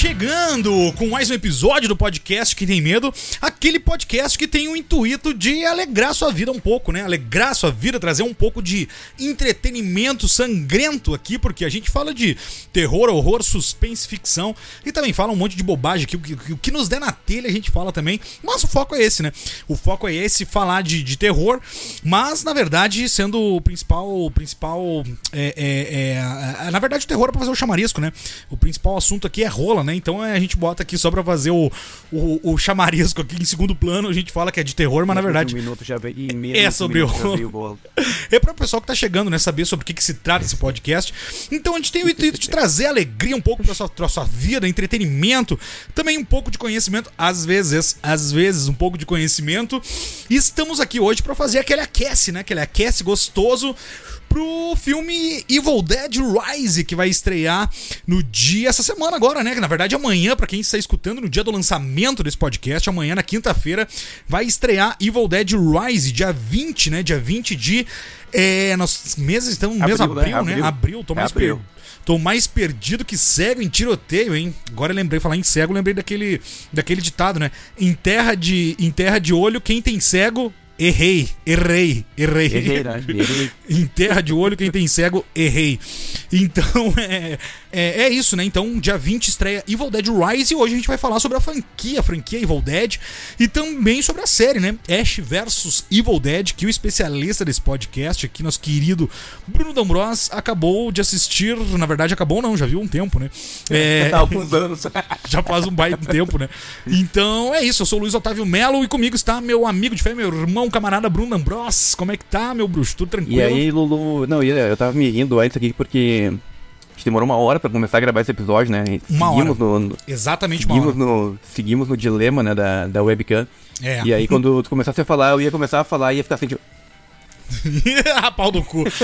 Chegando com mais um episódio do podcast que tem medo, aquele podcast que tem o intuito de alegrar sua vida um pouco, né? Alegrar sua vida, trazer um pouco de entretenimento sangrento aqui, porque a gente fala de terror, horror, suspense, ficção e também fala um monte de bobagem aqui, o que, o que nos der na telha a gente fala também, mas o foco é esse, né? O foco é esse, falar de, de terror, mas na verdade sendo o principal, o principal, é, é, é, na verdade o terror é pra fazer o chamarisco, né? O principal assunto aqui é rola, né? Então é, a gente bota aqui só pra fazer o, o, o chamarisco aqui em segundo plano. A gente fala que é de terror, mas na verdade. Um minuto já veio, e menos é sobre o. É para o pessoal que tá chegando, né? Saber sobre o que, que se trata esse podcast. Então a gente tem o intuito de trazer alegria um pouco pra sua, pra sua vida, entretenimento, também um pouco de conhecimento, às vezes, às vezes, um pouco de conhecimento. E estamos aqui hoje para fazer aquele aquece, né? Aquele aquece gostoso pro filme Evil Dead Rise, que vai estrear no dia, essa semana agora, né? Que na verdade amanhã, para quem está escutando, no dia do lançamento desse podcast, amanhã na quinta-feira, vai estrear Evil Dead Rise, dia 20, né? Dia 20 de. É, nós meses, então, mês abril, abril, né? Abril, tô mais abril. Tô mais perdido que cego em tiroteio, hein? Agora eu lembrei, falar em cego, lembrei daquele, daquele ditado, né? Em terra, de, em terra de olho, quem tem cego Errei, errei, errei. Errei, né? errei. em terra de olho, quem tem cego, errei. Então, é, é, é, isso, né? Então, dia 20 estreia Evil Dead Rise e hoje a gente vai falar sobre a franquia, a franquia Evil Dead e também sobre a série, né? Ash vs Evil Dead, que o especialista desse podcast aqui, nosso querido Bruno D'Ambros, acabou de assistir. Na verdade, acabou não, já viu um tempo, né? É, Há alguns anos. já faz um baita tempo, né? Então, é isso. Eu sou o Luiz Otávio Melo e comigo está meu amigo de fé, meu irmão, camarada Bruno D'Ambros. Como é que tá, meu bruxo? Tudo tranquilo? E aí, Lulu? Não, eu tava me rindo antes aqui porque gente demorou uma hora para começar a gravar esse episódio, né? Uma seguimos hora. No, Exatamente seguimos uma hora. No, seguimos no dilema, né, da, da webcam. É. E aí, quando tu começasse a falar, eu ia começar a falar e ia ficar assim, tipo... a pau do cu.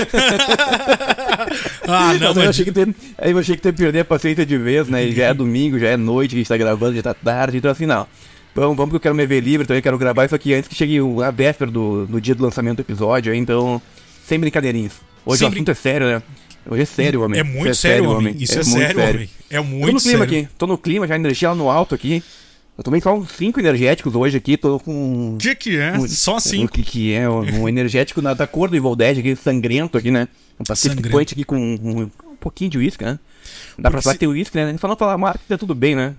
ah, não, mas... eu, achei que ter, eu achei que ter perder a paciência de vez, né? E já é domingo, já é noite, a gente tá gravando, já tá tarde, então assim, não. Vamos, vamos que eu quero me ver livre, também quero gravar isso aqui antes que chegue a véspera do, do dia do lançamento do episódio, então, sem brincadeirinhas. Hoje sem o assunto brin... é sério, né? Hoje é sério, homem. É muito é sério, homem. Isso é, é sério, sério, homem. É muito tô no clima sério. aqui. Tô no clima, já energia lá no alto aqui. Eu tomei só uns 5 energéticos hoje aqui, tô com. O que que é? Um, só 5? O que que é? Um energético na, da cor do Evil Dead aqui, sangrento aqui, né? Um pacificante aqui com um, um, pouquinho de uísque, né? Dá Porque pra falar se... que tem uísque, né? Só não falar marca, tá tudo bem, né?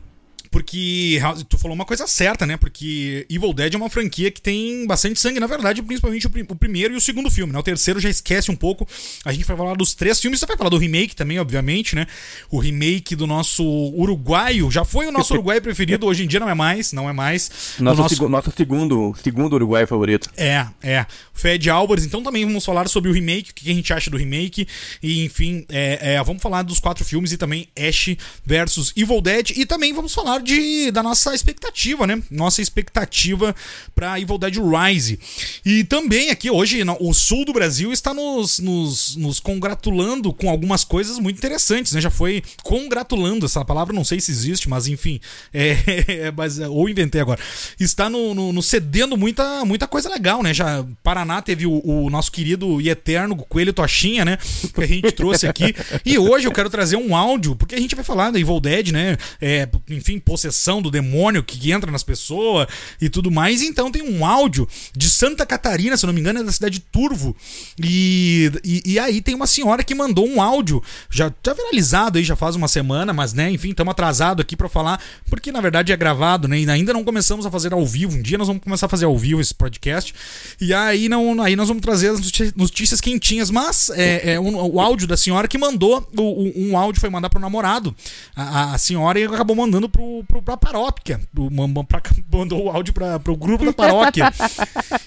Porque tu falou uma coisa certa, né? Porque Evil Dead é uma franquia que tem bastante sangue, na verdade, principalmente o, o, primeiro e o segundo filme, né? O terceiro já esquece um pouco. A gente vai falar dos três filmes, você vai falar do remake também, obviamente, né? O remake do nosso uruguaio, já foi o nosso uruguaio preferido, hoje em dia não é mais, não é mais. Nosso, nosso... Seg nosso segundo, segundo uruguaio favorito. É, é. Fed Álvares, então também vamos falar sobre o remake, o que a gente acha do remake, e enfim, é, é, vamos falar dos quatro filmes e também Ash versus Evil Dead, e também vamos falar falar de, da nossa expectativa, né? Nossa expectativa para Evil Dead Rise. E também aqui hoje o sul do Brasil está nos, nos, nos congratulando com algumas coisas muito interessantes, né? Já foi congratulando, essa palavra não sei se existe, mas enfim, é, é, mas, ou inventei agora. Está no, no, no, cedendo muita, muita coisa legal, né? Já Paraná teve o, o nosso querido e eterno Coelho Tochinha, né? Que a gente trouxe aqui. E hoje eu quero trazer um áudio, porque a gente vai falar da Evil Dead, né? É, enfim, possessão do demônio que entra nas pessoas e tudo mais. Então tem um áudio de Santa Catarina, se não me engano, é da cidade de Turvo. E, e, e aí tem uma senhora que mandou um áudio, já tá viralizado aí, já faz uma semana, mas né, enfim, estamos atrasado aqui para falar, porque na verdade é gravado, né? E ainda não começamos a fazer ao vivo. Um dia nós vamos começar a fazer ao vivo esse podcast. E aí, não, aí nós vamos trazer as notícias quentinhas. Mas é, é um, o áudio da senhora que mandou, o, um áudio foi mandar pro namorado. A, a senhora acabou mandando pro pro, pra paróquia. Pro, mandou o áudio pra, pro grupo da paróquia.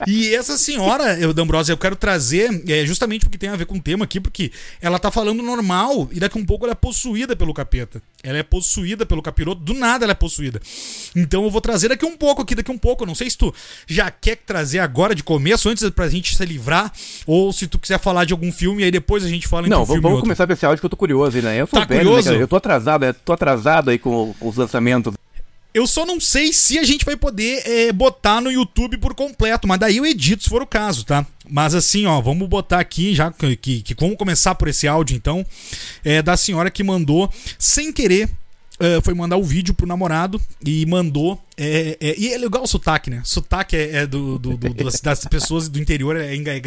e essa senhora, eu, D'Ambrosa, eu quero trazer, é, justamente porque tem a ver com o tema aqui, porque ela tá falando normal e daqui a um pouco ela é possuída pelo capeta. Ela é possuída pelo capiroto, do nada ela é possuída. Então eu vou trazer daqui um pouco aqui, daqui um pouco. Eu não sei se tu já quer trazer agora de começo, antes pra gente se livrar, ou se tu quiser falar de algum filme e aí depois a gente fala entre Não, um vamos, vamos começar com esse áudio que eu tô curioso né? Eu tô tá velho, né, Eu tô atrasado, eu tô atrasado aí com, com os lançamentos eu só não sei se a gente vai poder é, botar no YouTube por completo, mas daí eu edito se for o caso, tá? Mas assim, ó, vamos botar aqui já que, que, que vamos começar por esse áudio então, é da senhora que mandou sem querer uh, foi mandar o vídeo pro namorado e mandou. É, é, e é legal o sotaque, né? Sotaque é, é do, do, do, das, das, pessoas do interior, é, é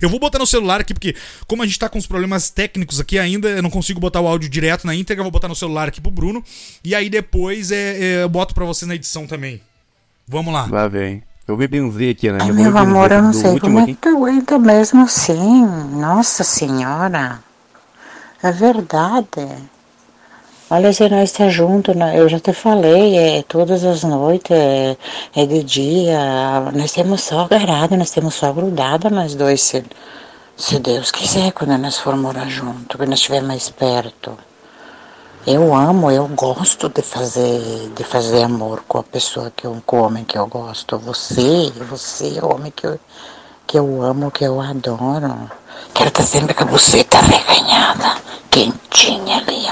Eu vou botar no celular aqui, porque como a gente tá com os problemas técnicos aqui ainda, eu não consigo botar o áudio direto na íntegra, eu vou botar no celular aqui pro Bruno. E aí depois é, eu boto pra você na edição também. Vamos lá. Lá vem. Eu vi benzer aqui, né? Ai, meu amor, eu não sei como é que tu aguenta mesmo assim. Nossa Senhora. É verdade. Olha, se nós está junto, né? eu já te falei, é todas as noites, é, é de dia, nós temos só agarrado, nós temos só grudado nós dois, se, se Deus quiser, quando nós for morar junto, quando nós estiver mais perto. Eu amo, eu gosto de fazer, de fazer amor com a pessoa que eu, com o homem que eu gosto. Você, você é o homem que eu, que eu amo, que eu adoro. Quero estar sempre com a buceta reganhada, quentinha ali,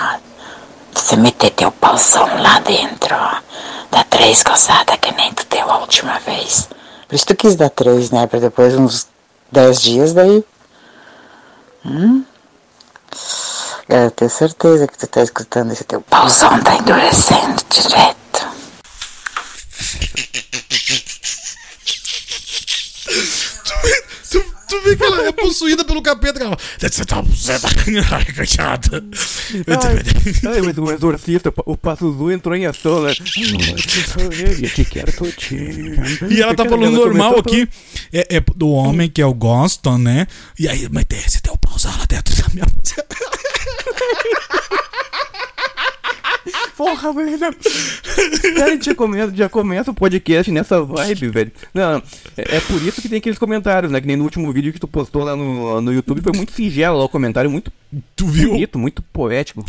Você meter teu pauzão lá dentro, ó. Dá três coçadas que nem tu deu a última vez. Por isso tu quis dar três, né? Pra depois uns dez dias daí. Hum? Eu tenho certeza que tu tá escutando esse teu pauzão tá endurecendo direto. Tu vê que ela é possuída pelo capeta. Ela Você tá Ai, coitada. Ai, mas o exorcista, o Passuzu entrou em ação, né? E ela tá falando normal aqui. É, é, do homem que eu gosto, né? E aí, mas desce teu pau lá dentro da minha. Porra, velho. Cara, a gente já começa, já começa o podcast nessa vibe, velho. Não, é, é, por isso que tem aqueles comentários, né? Que nem no último vídeo que tu postou lá no, no YouTube foi muito singelo lá, o comentário muito tu viu? bonito, muito poético.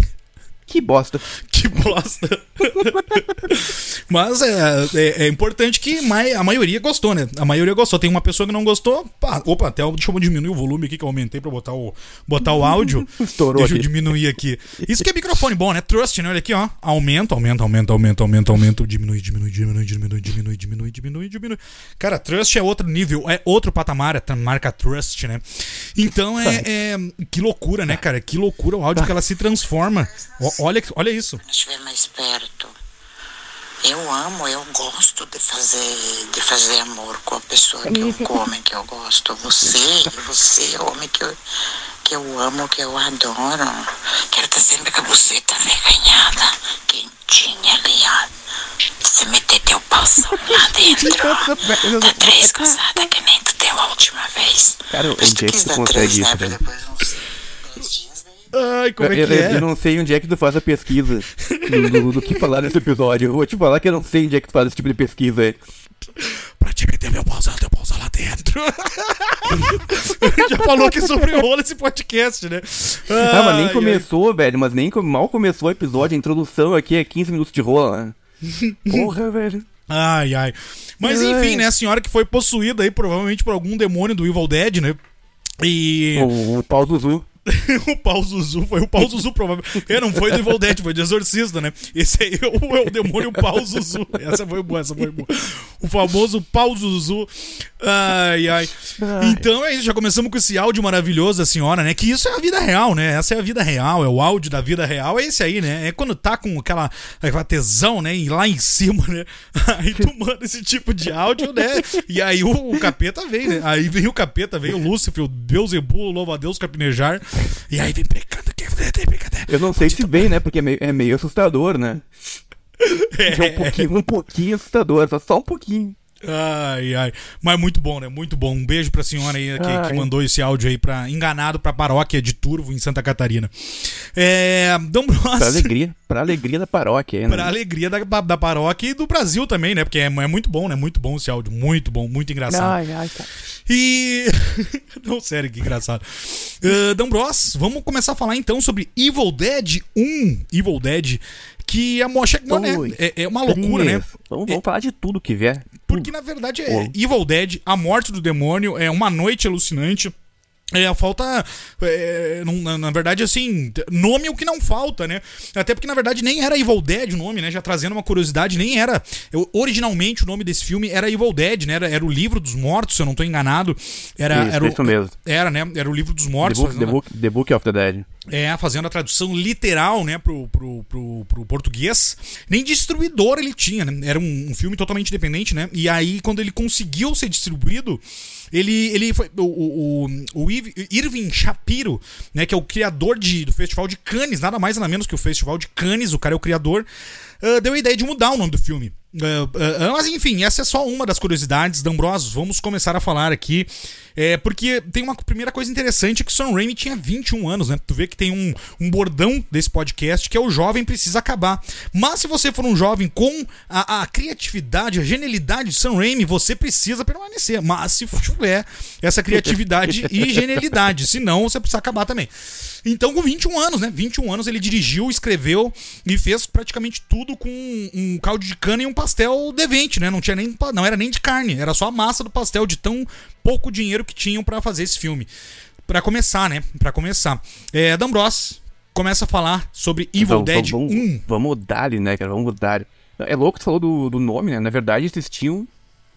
Que bosta. Que bosta. Mas é, é, é, importante que a maioria gostou, né? A maioria gostou. Tem uma pessoa que não gostou. Pá, opa, até deixa eu diminuir o volume aqui que eu aumentei pra botar o, botar o áudio. Estourou deixa aqui. eu diminuir aqui. Isso que é microfone bom, né? Trust, né? Olha aqui, ó. Aumenta, aumenta, aumenta, aumenta, aumenta, aumenta. Diminui, diminui, diminui, diminui, diminui, diminui, diminui, diminui. Cara, Trust é outro nível, é outro patamar, é marca Trust, né? Então é, é. Que loucura, né, cara? Que loucura o áudio que ela se transforma. Olha, olha isso. Estiver mais perto. Eu amo, eu gosto de fazer, de fazer amor com a pessoa que eu, com o homem que eu gosto. Você, você o homem que eu, que eu amo, que eu adoro. Quero estar sempre com a buceta reganhada, quentinha ali, ó. Você meter teu pauzão lá dentro, ó. Dá três coçadas que nem tu deu a última vez. Cara, onde é que tu consegue isso, velho? Ai, como é eu, que é? Eu não sei onde é que tu faz a pesquisa do, do, do, que falar nesse episódio. Eu vou te falar que eu não sei onde é que tu faz esse tipo de pesquisa. Pra te meter meu pauzão, teu pauzão lá dentro. Já falou que sobre rola esse podcast, né? Ah, ah mas nem começou, ai. velho. Mas nem mal começou o episódio. A introdução aqui é 15 minutos de rola. Porra, velho. Ai, ai. Mas ai. enfim, né? A senhora que foi possuída aí, provavelmente por algum demônio do Evil Dead, né? E. O, o pau do Zu. o pau Zuzu foi o pau Zuzu, provavelmente. É, não foi do Evil Dead, foi de Exorcista, né? Esse aí é o, é o demônio pau Zuzu. Essa foi boa, essa foi boa. O famoso pau Zuzu. Ai, ai. Então é isso, já começamos com esse áudio maravilhoso da senhora, né? Que isso é a vida real, né? Essa é a vida real, é o áudio da vida real, é esse aí, né? É quando tá com aquela, aquela tesão, né? E lá em cima, né? Aí tu manda esse tipo de áudio, né? E aí o, o capeta vem, né? Aí vem o capeta, vem o Lúcifer, o Beuzebu, o louva a Deus, capinejar. E aí vem precando que tem brincadeira. Eu não sei se bem, né? Porque é meio, é meio assustador, né? É. é um pouquinho, um pouquinho assustador, só, só um pouquinho. Ai, ai. Mas muito bom, né? Muito bom. Um beijo pra senhora aí que, que mandou esse áudio aí pra, enganado pra paróquia de Turvo, em Santa Catarina. É. Dombrosa. Pra alegria, pra alegria da paróquia, né? Pra alegria da, da paróquia e do Brasil também, né? Porque é, é muito bom, né? Muito bom esse áudio. Muito bom, muito engraçado. Ai, ai, cara. E. Não, sério, que engraçado. Uh, Dombros, vamos começar a falar então sobre Evil Dead 1. Evil Dead que a Moshe mano, é, é, uma loucura, né? Vamos, vamos é, falar de tudo que vier. Porque na verdade é Evil Dead, a morte do demônio, é uma noite alucinante. É, falta. É, não, na verdade, assim, nome é o que não falta, né? Até porque, na verdade, nem era Evil Dead o nome, né? Já trazendo uma curiosidade, nem era. Eu, originalmente, o nome desse filme era Evil Dead, né? Era, era, o livro dos mortos, se eu não tô enganado. Era, isso, era isso mesmo. Era, né? Era o livro dos mortos. The Book, the Book, the Book of the Dead. É, fazendo a tradução literal, né, pro, pro, pro, pro português. Nem distribuidor ele tinha, né? Era um, um, filme totalmente independente, né? E aí, quando ele conseguiu ser distribuído, ele, ele foi. O, o, o Irving Shapiro, né, que é o criador de, do Festival de Cannes, nada mais nada menos que o Festival de Cannes, o cara é o criador, uh, deu a ideia de mudar o nome do filme. Uh, uh, mas enfim, essa é só uma das curiosidades, D'Ambrosos. Vamos começar a falar aqui. É, porque tem uma primeira coisa interessante que o Sam Raimi tinha 21 anos, né? Tu vê que tem um, um bordão desse podcast que é o jovem precisa acabar. Mas se você for um jovem com a, a criatividade, a genialidade de Sam Raimi, você precisa permanecer. Mas se tiver essa criatividade e genialidade, senão você precisa acabar também. Então, com 21 anos, né? 21 anos ele dirigiu, escreveu e fez praticamente tudo com um caldo de cana e um pastel devente, né? Não tinha nem não era nem de carne, era só a massa do pastel de tão pouco dinheiro que tinham para fazer esse filme. Para começar, né? Para começar. É, Dan Bros começa a falar sobre Evil vamos, Dead vamos, 1. Vamos dar né, cara? Vamos dar É louco que você falou do, do nome, né? Na verdade, existiam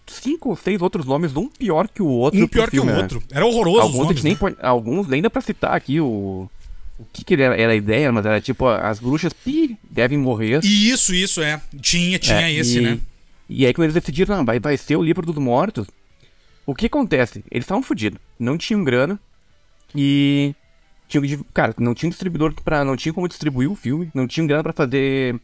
cinco ou seis outros nomes, um pior que o outro. Um pior filme, que o né? outro. Era horroroso. Alguns, nomes, nem né? alguns ainda pra citar aqui o. O que, que era, era, a ideia, mas era tipo, as bruxas pi, devem morrer. Isso, isso, é. Tinha, tinha é, esse, e, né? E aí quando eles decidiram, não, vai, vai ser o livro dos mortos, o que acontece? Eles estavam fodidos, não tinham grana e tinham cara, não tinha distribuidor para não tinha como distribuir o filme, não tinha grana para fazer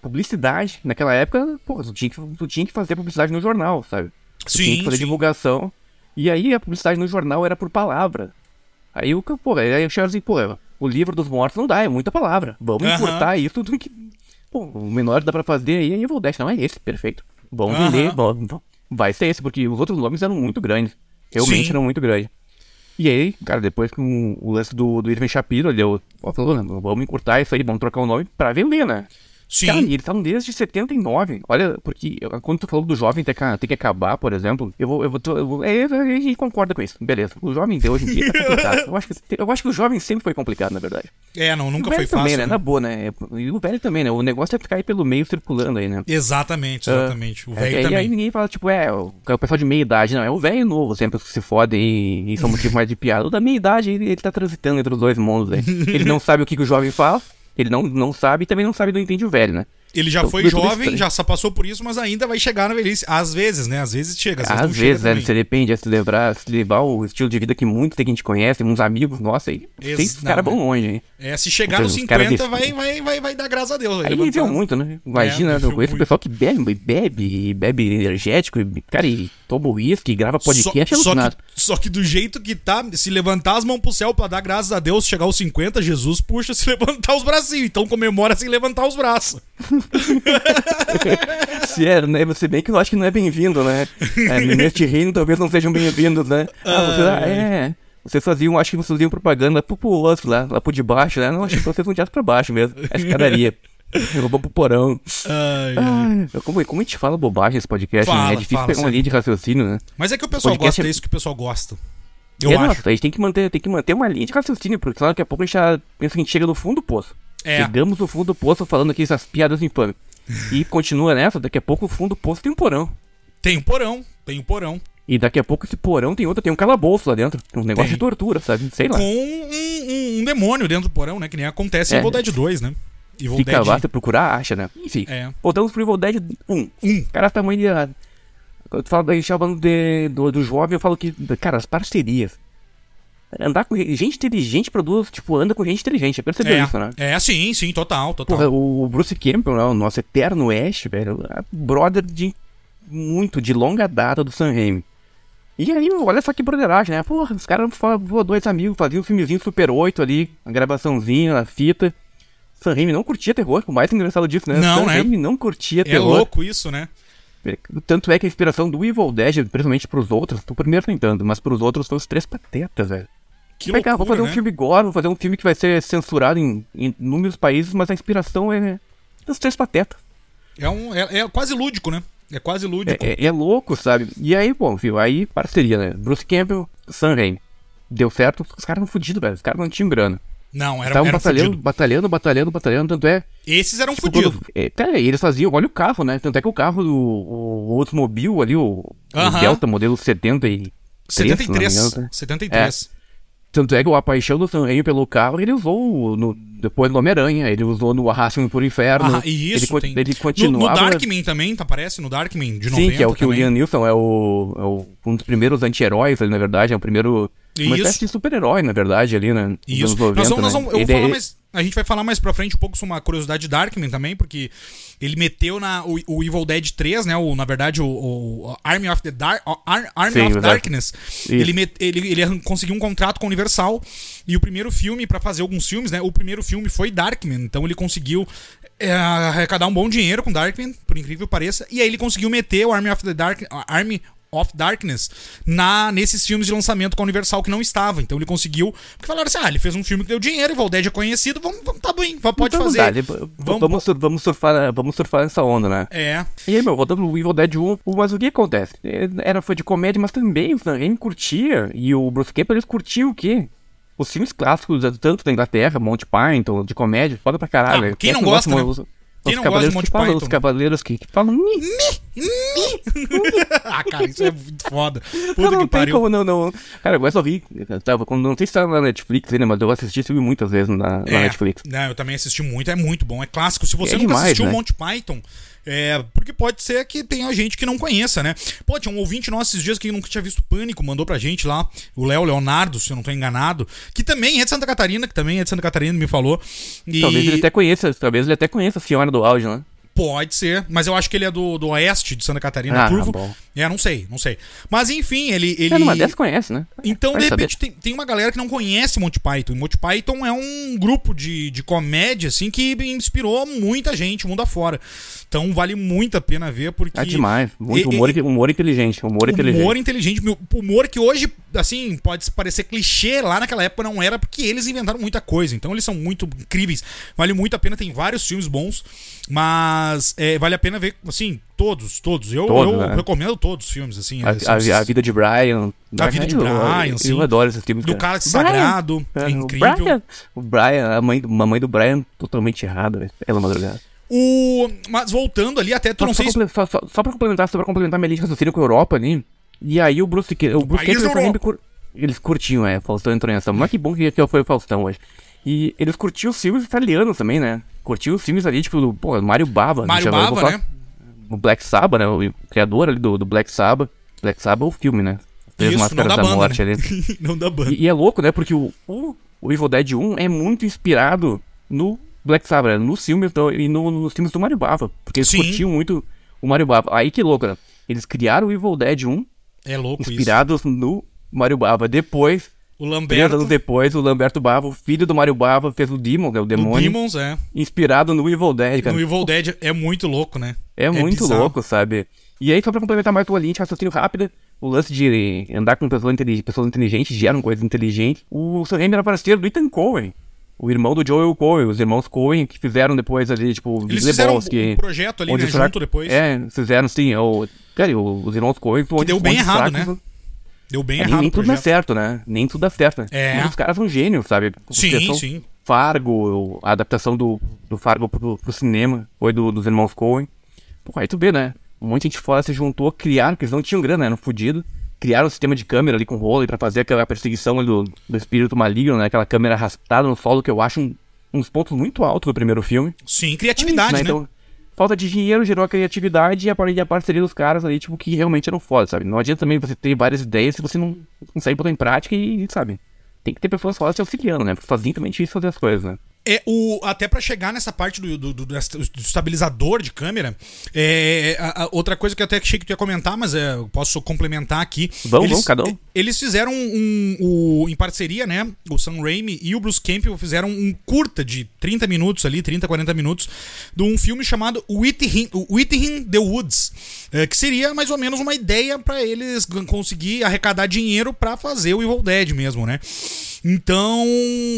publicidade. Naquela época, pô, tu tinha, que, tu tinha que fazer publicidade no jornal, sabe? Tu sim, tinha que fazer sim. divulgação. E aí a publicidade no jornal era por palavra. Aí o pô, aí eu assim, pô, o livro dos mortos não dá, é muita palavra. Vamos uhum. encurtar isso do que. Pô, o menor dá pra fazer aí é Evil não é esse, perfeito. Vamos uhum. vender, vamos, vai ser esse, porque os outros nomes eram muito grandes. Realmente Sim. eram muito grandes. E aí, cara, depois que o, lance do, do Irving Shapiro, ele falou, vamos encurtar isso aí, vamos trocar o nome pra vender, né? Sim. Cara, e eles estavam desde 79. Olha, porque quando tu falou do jovem ter que, ter que acabar, por exemplo, eu vou. Eu vou, eu vou é, eu, concordo com isso. Beleza. O jovem de hoje em dia tá complicado. eu, acho que, eu acho que o jovem sempre foi complicado, na verdade. É, não, nunca foi fácil. também, né? Na boa, né? E o velho também, né? O negócio é ficar aí pelo meio circulando aí, né? Exatamente, exatamente. Uh, o velho é, também. E aí ninguém fala, tipo, é, o, o pessoal de meia idade, não. É o velho novo, sempre que se fode e, e são motivo mais de piada. O da meia idade, ele, ele tá transitando entre os dois mundos aí. Ele não sabe o que, que o jovem faz, ele não, não sabe e também não sabe, não entende o velho, né? Ele já então, foi jovem, já só passou por isso, mas ainda vai chegar na velhice. Às vezes, né? Às vezes chega, às vezes, às vezes né? Você depende, é se levar, se levar o estilo de vida que muitos tem que a gente conhece, uns amigos, nossa, aí os caras vão longe, hein? É, se chegar nos 50, vai, vai, vai, vai dar graças a Deus. Aí viveu muito, né? Imagina, é, eu conheço o pessoal que bebe, bebe, bebe energético, cara, e toma uísque, grava podcast, só, só que, só que do jeito que tá, se levantar as mãos pro céu pra dar graças a Deus, chegar aos 50, Jesus puxa se levantar os bracinhos. Então comemora sem levantar os braços. Se é, né? Você bem que eu acho que não é bem-vindo, né? É, neste reino talvez não sejam bem-vindos, né? Ah, você, ah, é. Vocês faziam, acho que vocês faziam propaganda pro, pro outro lá, lá por debaixo, né? Não, acho que vocês não direto pra baixo mesmo. A escadaria. Vamos pro porão. Ai, ai. Ah, como, como a gente fala bobagem nesse podcast, fala, né? É difícil fala, pegar uma linha de raciocínio, né? Mas é que o pessoal gosta, é isso que o pessoal gosta. Eu é, acho. Nossa, a gente tem que, manter, tem que manter uma linha de raciocínio, porque senão daqui a pouco a gente já pensa que a gente chega no fundo do poço. É. Chegamos no fundo do poço falando aqui essas piadas infames. E continua nessa, daqui a pouco o fundo do poço tem um porão. Tem um porão, tem um porão. E daqui a pouco esse porão tem outro, tem um calabouço lá dentro. Um negócio tem. de tortura, sabe? Sei lá. Com um, um, um, demônio dentro do porão, né? Que nem acontece é. em Evil Dead 2, né? Evil Fica Dead... lá, você procurar, acha, né? Enfim. É. Voltamos pro Evil Dead 1. Um. Cara, tamanho de. Quando tu fala, falando de, do, do jovem, eu falo que, cara, as parcerias. Andar com gente inteligente produz, tipo, anda com gente inteligente. Já percebeu é, isso, né? É, sim, sim, total, total. Porra, o Bruce Campbell, né, o nosso eterno Ash, velho, é brother de muito, de longa data do Sam Raimi. E aí, olha só que broderagem, né? Porra, os caras, dois amigos, faziam um filmezinho Super 8 ali, a gravaçãozinha, a fita. Sam Raimi não curtia terror, o mais engraçado disso, né? Não, Sam né? Raimi não curtia terror. É louco isso, né? Tanto é que a inspiração do Evil Dead, principalmente pros outros, o primeiro nem tanto, mas pros outros foi os Três Patetas, velho. Que loucura, vou fazer né? um filme gore, vou fazer um filme que vai ser censurado em, em inúmeros países, mas a inspiração é dos Três Patetas. É, um, é, é quase lúdico, né? É quase lúdico. É, é, é, louco, sabe? E aí, bom, viu? Aí parceria, né? Bruce Campbell, Sam Raimi. Deu certo, os caras eram fodidos, velho. Os caras não tinham grana. Não, era Estavam batalhando, batalhando, batalhando, batalhando, tanto é. Esses eram tipo, fodidos. É, eles faziam, olha o carro, né? Tanto é que o carro do o, Oldsmobile ali, o, uh -huh. o Delta modelo 70 e 73. 73. É. Tanto é que a paixão do Sam Raimi pelo carro, ele usou no, depois no Homem-Aranha, ele usou no Arraste-me por Inferno. Ah, e isso, ele, tem... ele continuava... No, no Darkman também, tá, aparece no Darkman de 90 Sim, que é o que também. o Liam Neeson é, o, é o, um dos primeiros anti-heróis, na verdade, é o primeiro... Uma Isso. espécie de super-herói, na verdade, ali, né? Isso. anos 90, nós vamos, nós né? vamos- eu vou Ele falar é- mais. A gente vai falar mais pra frente um pouco sobre uma curiosidade de Darkman também, porque ele meteu na, o, o Evil Dead 3, né? O, na verdade, o, o Army of the Dark, Ar- Army Sim, of. Darkness. Isso. Ele, met- ele, ele conseguiu um contrato com a Universal. E o primeiro filme, pra fazer alguns filmes, né? O primeiro filme foi Darkman. Então ele conseguiu é, arrecadar um bom dinheiro com Darkman, por incrível que pareça. E aí ele conseguiu meter o Army of the Dark. Army of Darkness na, nesses filmes de lançamento com a Universal que não estava. Então ele conseguiu. Porque falaram assim: ah, ele fez um filme que deu dinheiro, Evil Dead é conhecido, vamos, vamos tá bem, pode Então, fazer. vamos, sur- vamos, surfar, vamos surfar nessa onda, né? É. E aí, meu, voltando no Evil Dead 1, o- mas o que acontece? Era, foi de comédia, mas também o Sam Raimi curtia, e o Bruce Campbell, eles curtiam o quê? Os filmes clássicos, tanto da Inglaterra, Monty Python, de comédia, foda pra caralho. Ah, quem não gosta, gostam, né? Quem os não gosta de cavaleiros Monty que falam, Python? os cavaleiros que, que falam... "Ni". ah, cara, isso é muito foda. Puta não que pariu. como, não, não. Cara, eu só vi, tava, quando, não sei se tá na Netflix ainda, mas eu assisti esse muitas vezes na, na É, Netflix. Não, eu também assisti muito, é muito bom, é clássico. Se você É nunca demais, assistiu né? Monty Python, é, porque pode ser que tenha gente que não conheça, né? Pô, tinha um ouvinte nosso esses dias que nunca tinha visto Pânico, mandou pra gente lá, o Léo Leonardo, se eu não tô enganado, que também é de Santa Catarina, que também é de Santa Catarina, me falou. E Talvez ele até conheça, talvez ele até conheça a senhora do áudio, né? Pode ser, mas eu acho que ele é do, do oeste de Santa Catarina, Ah, Turvo. bom. É, não sei, não sei. Mas enfim, ele. ele... É, numa dessa conhece, né? Então, Vai de repente, tem, tem uma galera que não conhece Monty Python. E Monty Python é um grupo de, de comédia, assim, que inspirou muita gente, mundo afora. Então, vale muito a pena ver, porque... É demais. Muito E- humor, e- humor inteligente. Humor inteligente. Humor inteligente, humor que hoje, assim, pode parecer clichê, lá naquela época não era, porque eles inventaram muita coisa. Então eles são muito incríveis. Vale muito a pena, tem vários filmes bons, mas é, vale a pena ver, assim, todos, todos. Eu, Todos, eu né? recomendo todos os filmes, assim. A, é, são- a- a vida de Brian. A vida de Brian, eu, sim. Eu adoro esses filmes. Do cara. Sagrado, é Brian, incrível. O Brian, o Brian, a mãe, do- a mãe do Brian totalmente errada, velho. Ela madrugada. O... Mas voltando ali, até tu Só, não só, sei só, só, só pra complementar, só pra complementar minha linha de raciocínio com a Europa ali. E aí o Bruce, o Bruce Campbell sempre cur... Eles curtiam, é, Faustão entrou nessa. Mas que bom que, que foi o Faustão hoje. E eles curtiam os filmes italianos também, né? Curtiam os filmes ali, tipo, do, pô, eu- eu vou Bava, falar- né? O Black Sabbath, né? O criador ali do, do Black Sabbath. Black Sabbath é o filme, né? Três Isso, Máscaras da da banda, Morte né? ali. não da banda. E, e é louco, né? Porque o, o, o Evil Dead 1 é muito inspirado no Black Sabbath, né? nos filmes do, e no- nos filmes do Mario Bava. Porque eles Sim. curtiam muito o Mario Bava. Aí que louco, né? Eles criaram o Evil Dead 1 É louco isso. inspirados no Mario Bava. Depois, O Lamberto, anos depois, o Lamberto Bava, o filho do Mario Bava, fez o Demon, que é o o demônio, Demons, é. inspirado no Evil Dead, cara. No Evil Dead é muito louco, né? É, muito bizarro. louco, sabe? E aí, só pra complementar mais tua linha de raciocínio rápida, o lance de andar com pessoas, intelig pessoas inteligentes, geram coisas inteligentes. O Sam Raimi era parceiro do Ethan Cohen, o irmão do Joel Cohen, os irmãos Cohen que fizeram depois ali, tipo, Eles fizeram Lebowski, um projeto ali, onde né, junto depois. É, fizeram sim, o, cara, os irmãos Cohen... Que deu bem errado, né? Deu bem É, errado nem tudo dá certo, né? Nem tudo dá certo. né? É. Os caras são gênios, sabe? Sim, sim. Fargo, a adaptação do, do Fargo pro, pro cinema, foi do- dos irmãos Coen. Pô, aí tu vê, né? Um monte de gente fora se juntou, criaram, porque eles não tinham grana, eram fudidos. Criaram um sistema de câmera ali com rolo pra fazer aquela perseguição ali do, do espírito maligno, né? Aquela câmera arrastada no solo, que eu acho um, uns pontos muito altos do primeiro filme. Sim, criatividade, É isso, né? Então, falta de dinheiro gerou a criatividade e a e a parceria dos caras ali, tipo, que realmente eram foda, sabe? Não adianta também você ter várias ideias se você não consegue botar em prática e, sabe? Tem que ter pessoas fodas te auxiliando, né? Porque sozinho também é difícil fazer as coisas, né? É o até pra chegar nessa parte do, do, do- do estabilizador de câmera. É, a- a- outra coisa que eu até achei que tu ia comentar, mas é, eu posso complementar aqui. Vamos, eles, vamos, cada um. Eles fizeram um, um- em parceria, né? O Sam Raimi e o Bruce Campbell fizeram um curta de 30 minutos ali, 30, 40 minutos, de um filme chamado Within, Within the Woods, é, que seria mais ou menos uma ideia pra eles conseguir arrecadar dinheiro pra fazer o Evil Dead mesmo, né? Então,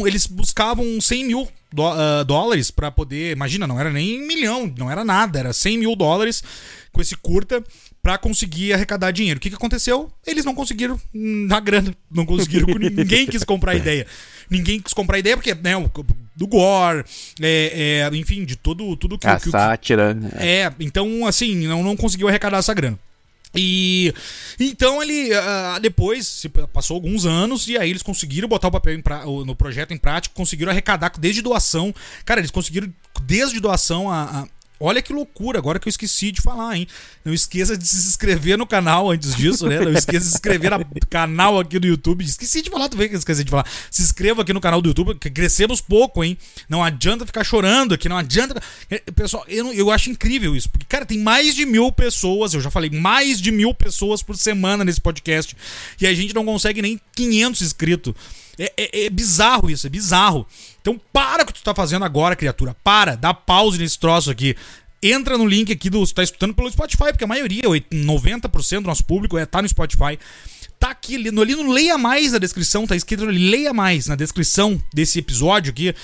eles buscavam 100 mil ah, dólares pra poder. Imagina, não era nem um milhão, não era nada, era 100 mil dólares com esse curta pra conseguir arrecadar dinheiro. O que, que aconteceu? Eles não conseguiram na grana, não conseguiram. ninguém quis comprar a ideia. Ninguém quis comprar a ideia porque, né, o- do gore, é, é, enfim, de todo, tudo que, A que- que- sátira. é, então, assim, não, não conseguiu arrecadar essa grana. E então ele uh, depois passou alguns anos e aí eles conseguiram botar o papel pra, no projeto em prática, conseguiram arrecadar desde doação. Cara, eles conseguiram desde doação a, a Olha que loucura, agora que eu esqueci de falar, hein? Não esqueça de se inscrever no canal antes disso, né? Não esqueça de se inscrever no canal aqui do YouTube. Esqueci de falar, tu vê que eu esqueci de falar. Se inscreva aqui no canal do YouTube, que crescemos pouco, hein? Não adianta ficar chorando aqui, não adianta. É, pessoal, eu, eu acho incrível isso, porque, cara, tem mais de mil pessoas, eu já falei, mais de mil pessoas por semana nesse podcast, e a gente não consegue nem 500 inscritos. É, é, é, bizarro isso, é bizarro. Então para o que tu tá fazendo agora, criatura. Para, dá pause nesse troço aqui. Entra no link aqui do. Você tá escutando pelo Spotify, porque a maioria, 90% do nosso público é, tá no Spotify tá aqui ali no, Leia Mais na descrição, tá escrito ali, Leia Mais na descrição desse episódio aqui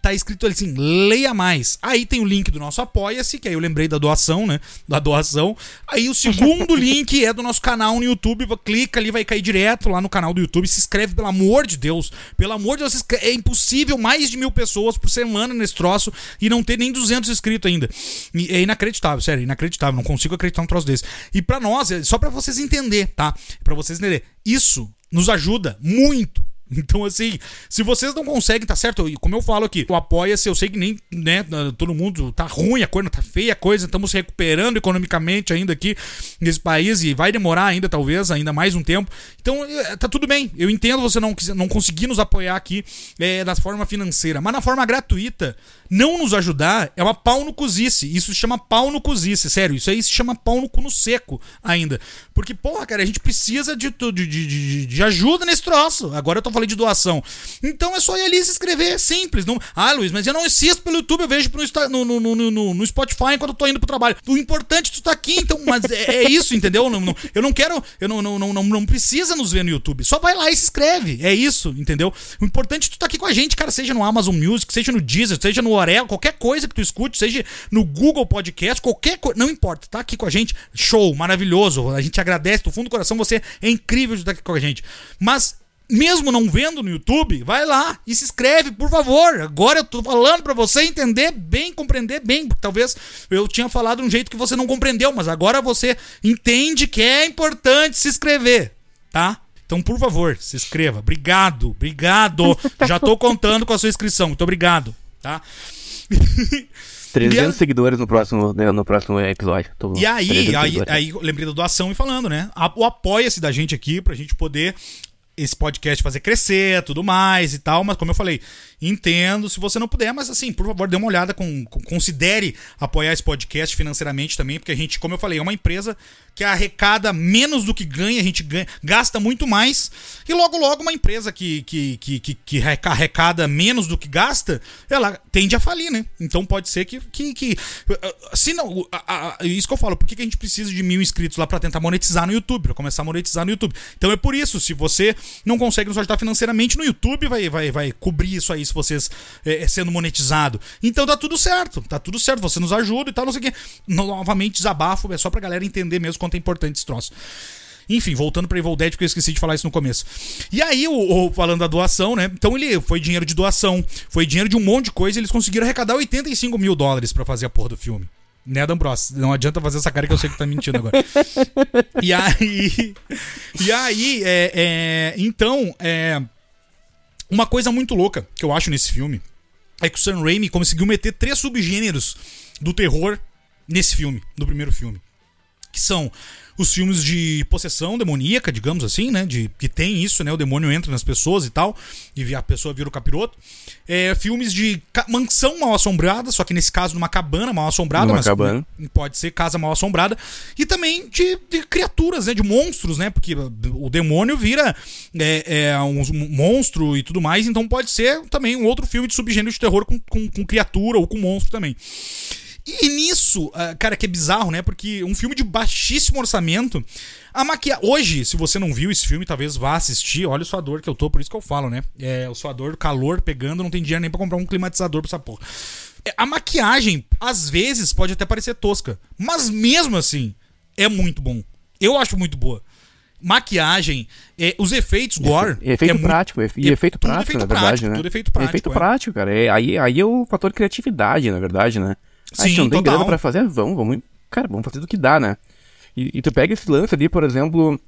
tá escrito assim, leia mais. Aí tem o link do nosso Apoia-se, que aí eu lembrei da doação, né? Da doação. Aí o segundo link é do nosso canal no YouTube. Clica ali, vai cair direto lá no canal do YouTube. Se inscreve, pelo amor de Deus. Pelo amor de Deus, é impossível mais de mil pessoas por semana nesse troço e não ter nem 200 inscritos ainda. E é inacreditável, sério, é inacreditável. Não consigo acreditar num troço desse. E para nós, é só para vocês entender, tá? Para vocês entender. Isso nos ajuda muito então, assim, se vocês não conseguem, tá certo? Como eu falo aqui, o apoia-se, eu sei que nem, né, todo mundo tá ruim, a coisa tá feia, a coisa, estamos recuperando economicamente ainda aqui nesse país e vai demorar ainda, talvez, ainda mais um tempo. Então, é, tá tudo bem. Eu entendo você não, não conseguir nos apoiar aqui é, da forma financeira, mas na forma gratuita, não nos ajudar é uma pau no cozice. Isso se chama pau no cozice, sério. Isso aí se chama pau no cu no seco ainda. Porque, porra, cara, a gente precisa de, de, de, de ajuda nesse troço. Agora eu tô falando de doação. Então é só ir ali se inscrever, simples. Não... Ah, Luiz, mas eu não assisto pelo YouTube, eu vejo no, no, no, no, no Spotify enquanto eu tô indo pro trabalho. O importante é tu tá aqui, então, mas é, é isso, entendeu? Não, não, eu não quero, eu não, não, não, não precisa nos ver no YouTube. Só vai lá e se inscreve. É isso, entendeu? O importante é tu tá aqui com a gente, cara, seja no Amazon Music, seja no Deezer, seja no Qualquer coisa que tu escute, seja no Google Podcast, qualquer coisa, não importa, tá aqui com a gente. Show, maravilhoso. A gente agradece do fundo do coração, você é incrível de estar aqui com a gente. Mas mesmo não vendo no YouTube, vai lá e se inscreve, por favor. Agora eu tô falando para você entender bem, compreender bem, porque talvez eu tinha falado de um jeito que você não compreendeu, mas agora você entende que é importante se inscrever, tá? Então, por favor, se inscreva. Obrigado, obrigado. Já tô contando com a sua inscrição. Muito obrigado, tá? 300 a... seguidores no próximo, né, no próximo episódio. Tô e aí, aí, aí, lembrei da doação e falando, né? O apoia-se da gente aqui pra gente poder esse podcast fazer crescer, tudo mais e tal, mas como eu falei, entendo se você não puder, mas assim, por favor, dê uma olhada, com, com, considere apoiar esse podcast financeiramente também, porque a gente, como eu falei, é uma empresa que arrecada menos do que ganha, a gente ganha, gasta muito mais, e logo logo uma empresa que, que, que, que, que arrecada menos do que gasta, ela tende a falir, né? Então pode ser que, que, que se não, a, a, isso que eu falo, por que, que a gente precisa de mil inscritos lá para tentar monetizar no YouTube, para começar a monetizar no YouTube? Então é por isso, se você não consegue nos ajudar financeiramente no YouTube, vai, vai, vai cobrir isso aí se vocês é, sendo monetizado. Então tá tudo certo, tá tudo certo, você nos ajuda e tal, não sei o quê. Novamente, desabafo, é só pra galera entender mesmo quanto é importante esse troço. Enfim, voltando pra Evil Dead, porque eu esqueci de falar isso no começo. E aí, o, o, falando da doação, né? Então ele foi dinheiro de doação, foi dinheiro de um monte de coisa, e eles conseguiram arrecadar 85 mil dólares para fazer a porra do filme. Né, Dan Bros? Não adianta fazer essa cara que eu sei que tá mentindo agora. e aí. E aí, é, é, então, é, uma coisa muito louca que eu acho nesse filme é que o Sam Raimi conseguiu meter três subgêneros do terror nesse filme, no primeiro filme. Que são os filmes de possessão demoníaca, digamos assim, né? De, que tem isso, né? O demônio entra nas pessoas e tal, e a pessoa vira o capiroto. É, filmes de mansão mal assombrada, só que nesse caso numa cabana mal assombrada, numa mas cabana. pode ser casa mal assombrada. E também de, de, criaturas, né? De monstros, né? Porque o demônio vira é, é, um monstro e tudo mais, então pode ser também um outro filme de subgênero de terror com, com, com criatura ou com monstro também. E nisso, uh, cara, que é bizarro, né? Porque um filme de baixíssimo orçamento. A maquiagem. Hoje, se você não viu esse filme, talvez vá assistir. Olha o suador que eu tô, por isso que eu falo, né? É, o suador, calor pegando, não tem dinheiro nem pra comprar um climatizador pra essa porra. É, a maquiagem, às vezes, pode até parecer tosca. Mas mesmo assim, é muito bom. Eu acho muito boa maquiagem, é, os efeitos gore. E efeito é prático, muito, e efeito prático, efeito na verdade, prático, né? Tudo efeito prático. Efeito é. prático, cara. É, aí, aí é o fator criatividade, na verdade, né? Sim, a gente não tem grana pra fazer, vamos, vamos. Cara, vamos fazer do que dá, né? E, e, tu pega esse lance ali, por exemplo,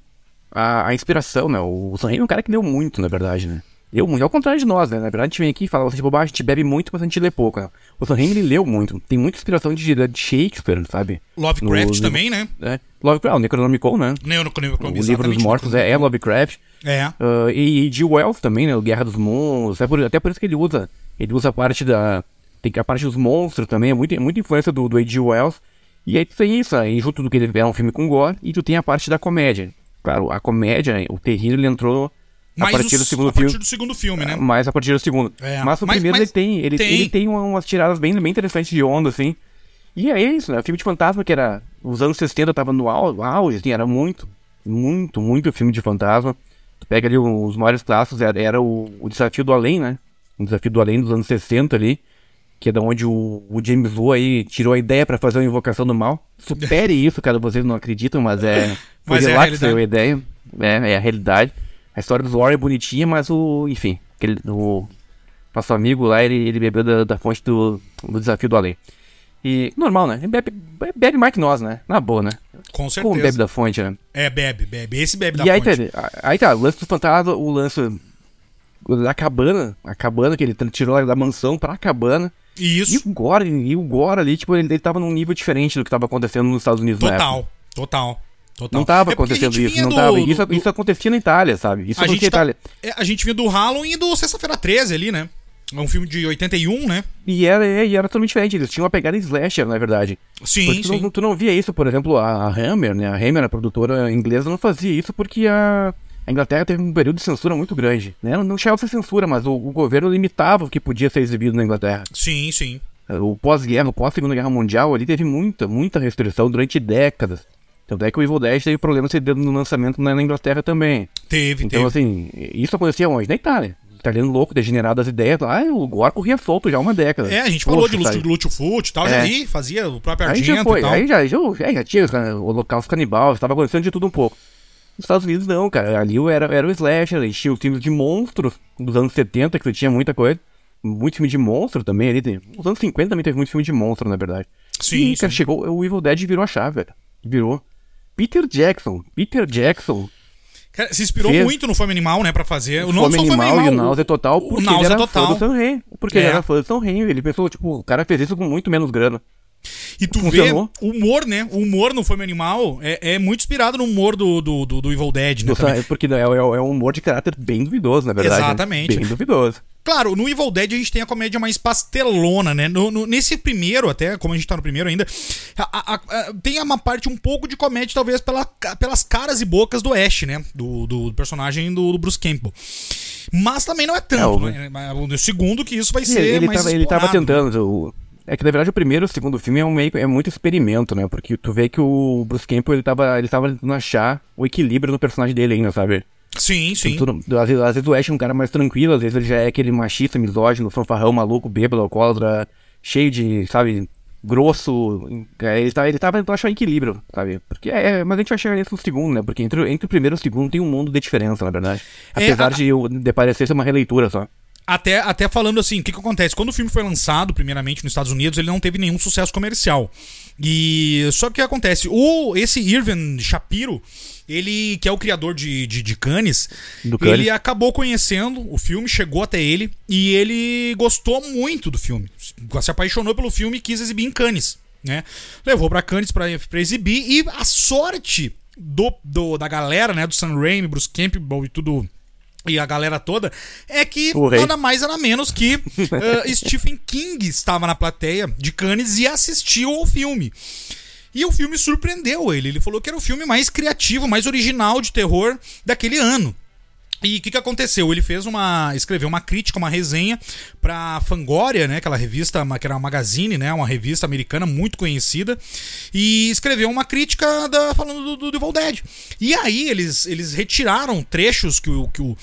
a, a inspiração, né? O Sam é um cara que deu muito, na verdade, né? Eu muito, ao contrário de nós, né? Na verdade, a gente vem aqui e fala, você bobagem, a gente bebe muito, mas a gente lê pouco, né? O Sam ele leu muito. Tem muita inspiração de, de Shakespeare, sabe? Lovecraft no, também, né? É. Lovecraft, o Necronomicon, né? Necronomicon, O Livro dos Mortos é, é Lovecraft. É. Uh, e, e de Wells também, né? O Guerra dos Monstros. É por, até por isso que ele usa. Ele usa a parte da... Tem a parte dos monstros também, é muita, muita influência do, do A.G. Wells. E aí tu tem isso, aí junto do que ele é um filme com gore, e tu tem a parte da comédia. Claro, a comédia, o terrível, ele entrou a partir, do segundo a partir filme, do segundo filme, né? Mais a partir do segundo. É. Mas o Mas- primeiro mas ele tem. Ele tem. ele tem umas tiradas bem, bem interessantes de onda, assim. E é isso, né? Filme de fantasma que era. Os anos 60 tava no au- auge, assim, era muito, muito, muito filme de fantasma. Tu pega ali os maiores clássicos, era, era o, o Desafio do Além, né? O Desafio do Além dos anos 60 ali. Que é da onde o, o James Wu aí tirou a ideia pra fazer uma invocação do mal. Supere isso, cara, vocês não acreditam, mas é. Foi Mas é a de lá que saiu a ideia. É, é a realidade. A história do Warren é bonitinha, mas o. Enfim, aquele, o nosso amigo lá, ele, ele bebeu da, da fonte do, do desafio do além. E normal, né? Ele Bebe, bebe mais que nós, né? Na boa, né? Com certeza. Como bebe da fonte, né? É, bebe, bebe. Esse bebe da e aí fonte. tá, aí tá, o lance do fantasma, o lance da cabana, a cabana que ele tirou da mansão pra cabana. E E isso, o Gore, e o Gore ali, tipo, ele, ele tava num nível diferente do que tava acontecendo nos Estados Unidos na época. total. Total. Total. Não tava É acontecendo isso, não do- tava. do- Isso, do- isso acontecia na Itália, sabe? Isso a acontecia na tá, Itália. é, a gente vinha do Halloween e do Sexta-feira 13 ali, né? É um filme de 81, né? E era, e era totalmente diferente, eles tinham uma pegada slasher, na verdade. Sim, Porque tu sim. não, tu não via isso, por exemplo, a Hammer, né? A Hammer, a produtora inglesa, não fazia isso porque a, a Inglaterra teve um período de censura muito grande. Né? Não chegava a ser censura, mas o, o governo limitava o que podia ser exibido na Inglaterra. Sim, sim. O pós-guerra, o pós-segunda guerra mundial, ali teve muita, muita restrição durante décadas. Tanto é que o Evil Dead teve problema no lançamento na, Inglaterra também. Teve, Então, teve. assim, isso acontecia onde? Na Itália. Italiano louco, degenerado das ideias. Ah, o Gore corria solto já há uma década. É, a gente falou Poxa, de? Lúcio, Lúcio Fute e tal, já É. ali fazia o próprio Aí já Argento foi, e tal. aí já, já, é, já tinha cara, o holocausto canibal, estava acontecendo de tudo um pouco. Nos Estados Unidos não, cara, ali era, era o slasher, aí tinha os filmes de monstros dos anos 70, que tinha muita coisa. Muito filme de monstro também ali. Tem, nos anos 50 também teve muito filme de monstro, na verdade. Sim, e, cara, sim. chegou, o Evil Dead virou a chave, velho. Virou. Peter Jackson, Peter Jackson, Cara, se inspirou Fez- muito no Fome Animal, né, pra fazer. O não Fome só Fome Animal e o o- Náusea Total, porque ele Náusea era Total. fã do Sam Raimi. Porque É. ele era fã do Sam Raimi. Ele pensou, tipo, o cara fez isso com muito menos grana. E tu Funcionou. vê o humor, né? O humor no Fome Animal é, é muito inspirado no humor do, do, do, do Evil Dead, né? Do também. porque é, é, é um humor de caráter bem duvidoso, na verdade. né? Exatamente. Bem duvidoso. Claro, no Evil Dead a gente tem a comédia mais pastelona, né? No- no- nesse primeiro, até, como a gente tá no primeiro ainda, a- a- a- tem uma parte um pouco de comédia, talvez, pela, pelas caras e bocas do Ash, né? Do, do personagem do, do Bruce Campbell. Mas também não é tanto, É, o- né? O segundo que isso vai ser ele, mais tava, ele tava tentando. o- é que na verdade o primeiro e o segundo filme é, um meio, é muito experimento, né? Porque tu vê que o Bruce Campbell ele tava, ele tava tentando achar o equilíbrio no personagem dele ainda, sabe? Sim, sim. Tu não- às, vezes, às vezes o Ash é um cara mais tranquilo, às vezes ele já é aquele machista, misógino, fanfarrão, maluco, bêbado, alcoólatra, cheio de, sabe, grosso. É, Ele, tá, ele tava tentando achar um equilíbrio, sabe? Porque é, mas a gente vai chegar no segundo, né? Porque entre, o- entre o primeiro e o segundo tem um mundo de diferença, na verdade. É, Apesar a- de, de parecer ser uma releitura só. Até, até falando assim, o que, que acontece? Quando o filme foi lançado, primeiramente nos Estados Unidos, ele não teve nenhum sucesso comercial. E só que o que acontece? O, esse Irvin Shapiro, ele, que é o criador de, de, de Cannes, ele acabou conhecendo o filme, chegou até ele, e ele gostou muito do filme. Se apaixonou pelo filme e quis exibir em Cannes. Né? Levou pra Cannes pra, pra exibir, e a sorte do, do, da galera, né? Do Sam Raimi, Bruce Campbell e tudo e a galera toda, é que nada mais nada menos que eh, Stephen King estava na plateia de Cannes e assistiu ao filme. E o filme surpreendeu ele. Ele falou que era o filme mais criativo, mais original de terror daquele ano. E o que, que aconteceu? Ele fez uma. escreveu uma crítica, uma resenha pra Fangoria, né? Aquela revista, que era uma magazine, né? Uma revista americana muito conhecida. E escreveu uma crítica da, falando do, do Evil Dead. E aí eles, eles retiraram trechos que o, que, o,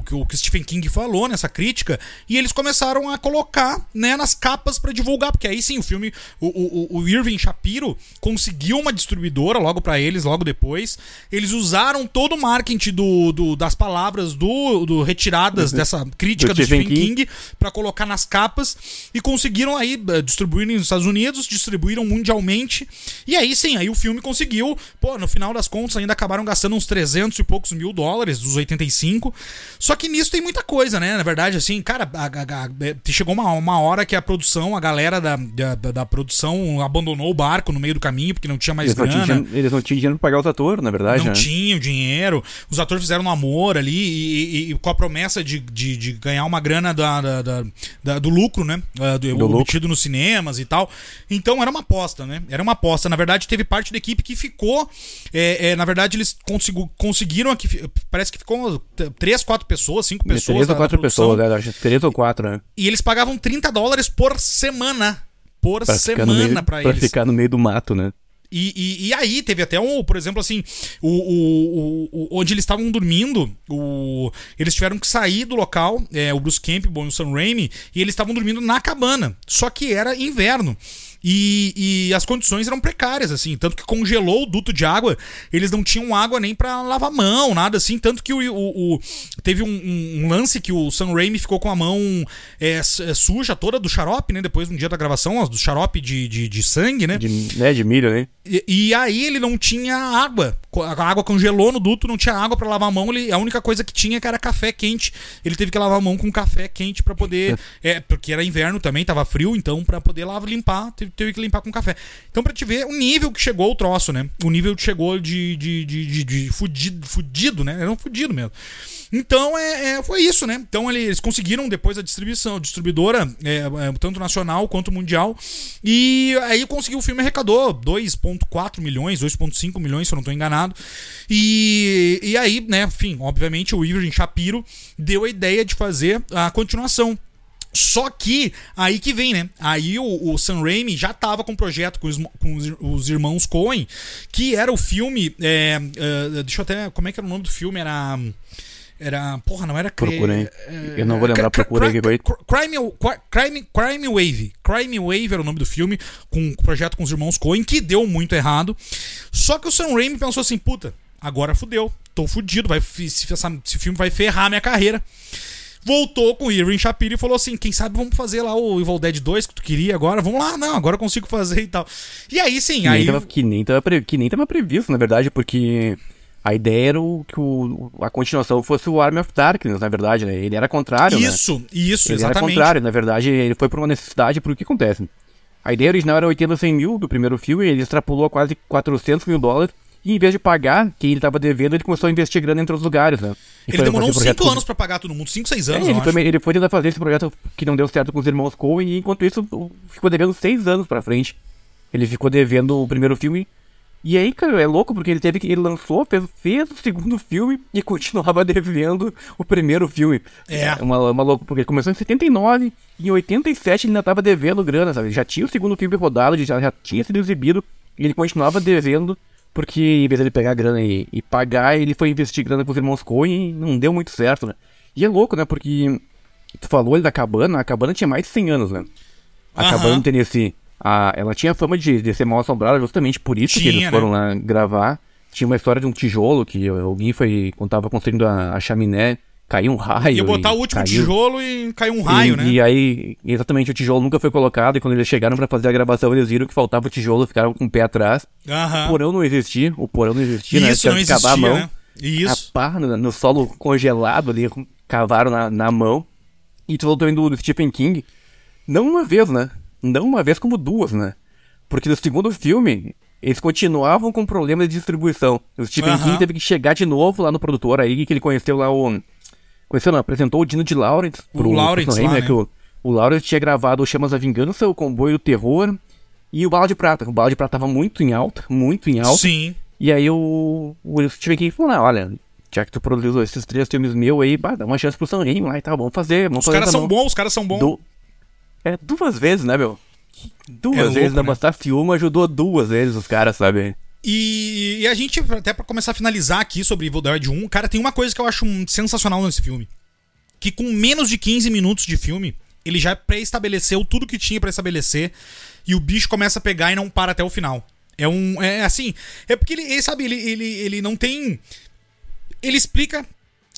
que, o, que o Stephen King falou nessa crítica. E eles começaram a colocar né, nas capas pra divulgar. Porque aí sim o filme. O, o, o Irving Shapiro conseguiu uma distribuidora logo pra eles, logo depois. Eles usaram todo o marketing do, do- das palavras palavras do, do retiradas uhum. dessa crítica do, do Stephen King, King para colocar nas capas e conseguiram aí eh, distribuir nos Estados Unidos, distribuíram mundialmente. E aí sim, aí o filme conseguiu, pô, no final das contas ainda acabaram gastando uns 300 e poucos mil dólares dos 85. Só que nisso tem muita coisa, né? Na verdade, assim, cara, a, a, a, chegou uma, uma hora que a produção, a galera da, da, da, produção abandonou o barco no meio do caminho porque não tinha mais eles grana. Não tinham, eles não tinham dinheiro pra pagar os atores, na verdade. Não né? tinham dinheiro. Os atores fizeram um amor ali e, e, e, com a promessa de, de, de ganhar uma grana da, da, da, do lucro, né? Uh, do, do obtido nos cinemas e tal. Então era uma aposta, né? Era uma aposta. Na verdade, teve parte da equipe que ficou. É, é, na verdade, eles conseguiram aqui. Parece que ficou três, quatro pessoas, cinco pessoas. Três ou quatro pessoas, né? Acho três ou quatro, né? E eles pagavam 30 dólares por semana. Por pra semana para eles. Pra ficar no meio do mato, né? E, e, e, aí teve até um, por exemplo, assim, o, o, o onde eles estavam dormindo, o, eles tiveram que sair do local, é, o Bruce Campbell e o Sam Raimi, e eles estavam dormindo na cabana. Só que era inverno. E, e, as condições eram precárias, assim. Tanto que congelou o duto de água. Eles não tinham água nem para lavar mão, nada assim. Tanto que o, o, o teve um, um, lance que o Sam Raimi ficou com a mão é, é, suja toda do xarope, né? Depois no dia da gravação, do xarope de, de, de sangue, né? De, né? de milho, né? E, e, aí ele não tinha água. A água congelou no duto, não tinha água para lavar a mão. Ele, a única coisa que tinha que era café quente. Ele teve que lavar a mão com café quente para poder. é, porque era inverno também, tava frio, então para poder lavar, limpar, teve, teve, que limpar com café. Então pra te ver o nível que chegou o troço, né? O nível que chegou de, de, de, de, de fudido, fudido, né? Era um fudido mesmo. Então é, é, foi isso, né? Então eles conseguiram depois a distribuição, distribuidora, é, é tanto nacional quanto mundial. E aí conseguiu o filme arrecadou 2,4 milhões, 2,5 milhões, se eu não estou enganado. E, e aí, né, enfim, obviamente o Irving Shapiro deu a ideia de fazer a continuação. Só que aí que vem, né? Aí o, o Sam Raimi já tava com um projeto com os, com os, os irmãos Coen, que era o filme. É, uh, deixa eu até. Como é que era o nome do filme? Era. Era. Porra, não era. Procurei. É, eu não vou lembrar, procurei aqui. Crime, Crime, Crime Wave. Crime Wave era o nome do filme, com um projeto com os irmãos Coen, que deu muito errado. Só que o Sam Raimi pensou assim: puta, agora fudeu. Tô fudido. Vai, esse, esse filme vai ferrar minha carreira voltou com o Irving Shapiro e falou assim: quem sabe vamos fazer lá o Evil Dead 2 que tu queria agora? Vamos lá, não, agora eu consigo fazer e tal. E aí sim, que aí. Nem tava, que, nem tava que nem tava previsto, na verdade, porque. A ideia era o, que o, a continuação fosse o Army of Darkness, na verdade, né? Ele era contrário, Isso, né? isso, ele exatamente. Ele era contrário, na verdade, ele foi por uma necessidade, por que acontece? A ideia original era 80, 100 mil do primeiro filme, ele extrapolou a quase 400 mil dólares, e em vez de pagar quem ele estava devendo, ele começou a investir grana entre os lugares, né? E ele demorou uns 5 anos para pagar todo mundo, 5, 6 anos, é, ele, foi, ele, foi, tentar fazer esse projeto que não deu certo com os irmãos Coen, e enquanto isso ficou devendo 6 anos pra frente. Ele ficou devendo o primeiro filme e aí, cara, é louco porque ele teve que. Ele lançou, fez, fez o segundo filme e continuava devendo o primeiro filme. É. é uma, uma louco, porque começou em 79 e em 87 ele ainda tava devendo grana, sabe? Já tinha o segundo filme rodado, já, já tinha sido exibido e ele continuava devendo. Porque em vez de ele pegar grana e, e pagar, ele foi investir grana com os irmãos Coen e não deu muito certo, né? E é louco, né? Porque tu falou ali da cabana, a cabana tinha mais de 100 anos, né? A uh -huh. cabana do Tennessee. A, ela tinha fama de, de ser mal assombrada justamente por isso tinha, que eles foram né? lá gravar. Tinha uma história de um tijolo que alguém foi, quando tava construindo a, a chaminé, caiu um raio. Ia botar o último caiu. tijolo e caiu um raio, e, né? E aí, exatamente, o tijolo nunca foi colocado. E quando eles chegaram para fazer a gravação, eles viram que faltava o tijolo, ficaram com o pé atrás. O porão não existia, o porão não existia, né? Isso, não existia, a mão. Né? Isso. A pá, no, no, solo congelado ali, cavaram na, na mão. E tu falou também do, do Stephen King. Não uma vez, né? Não uma vez, como duas, né? Porque no segundo filme, eles continuavam com problemas de distribuição. O Stephen uhum. King teve que chegar de novo lá no produtor aí, que ele conheceu lá o. Conheceu, não, apresentou o Dino de Lawrence pro, o Lawrence, lá, né? né? que o, o Lawrence tinha gravado o Chamas da Vingança, o Comboio do Terror e o Bala de Prata. O Bala de Prata tava muito em alta, muito em alta. Sim. E aí o, o Stephen King falou, não, olha, já que tu produziu esses três filmes meus aí, bah, dá uma chance pro Sam Raimi lá e tal, vamos fazer, vamos os fazer. Os caras são bons, os caras são bons. Du... É, duas vezes, né, meu? Duas É louco, vezes, né? né? Bastar filme ajudou duas vezes os caras, sabe? E, e a gente, até pra começar a finalizar aqui sobre Evil Dead 1, cara, tem uma coisa que eu acho sensacional nesse filme. Que com menos de 15 minutos de filme, ele já pré-estabeleceu tudo que tinha pra estabelecer e o bicho começa a pegar e não para até o final. É um. É assim. É porque ele, ele sabe, ele, ele, ele não tem. Ele explica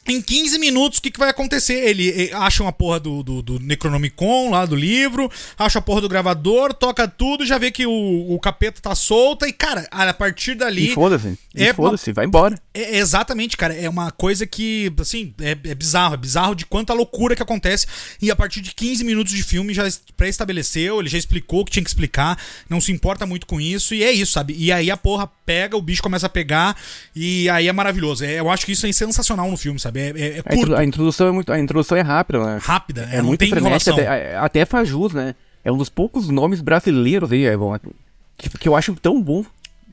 Em 15 minutos, o que, que vai acontecer? Ele, ele acha uma porra do, do, do, Necronomicon lá do livro, acha a porra do gravador, toca tudo, já vê que o, o capeta tá solta e, cara, a partir dali. E foda-se. É, foda-se, vai embora. É, exatamente, cara. É uma coisa que, assim, é, é, bizarro. É bizarro de quanta loucura que acontece. E a partir de 15 minutos de filme já pré-estabeleceu, ele já explicou o que tinha que explicar, não se importa muito com isso, e é isso, sabe? E aí a porra pega, o bicho começa a pegar, e aí é maravilhoso. É, eu acho que isso é sensacional no filme, sabe? É, é, é curto. A, introdução é muito, a introdução é rápida, né? Rápida, é, é muito frenética, até, até faz jus, né? É um dos poucos nomes brasileiros aí, é bom, que, que eu acho tão bom.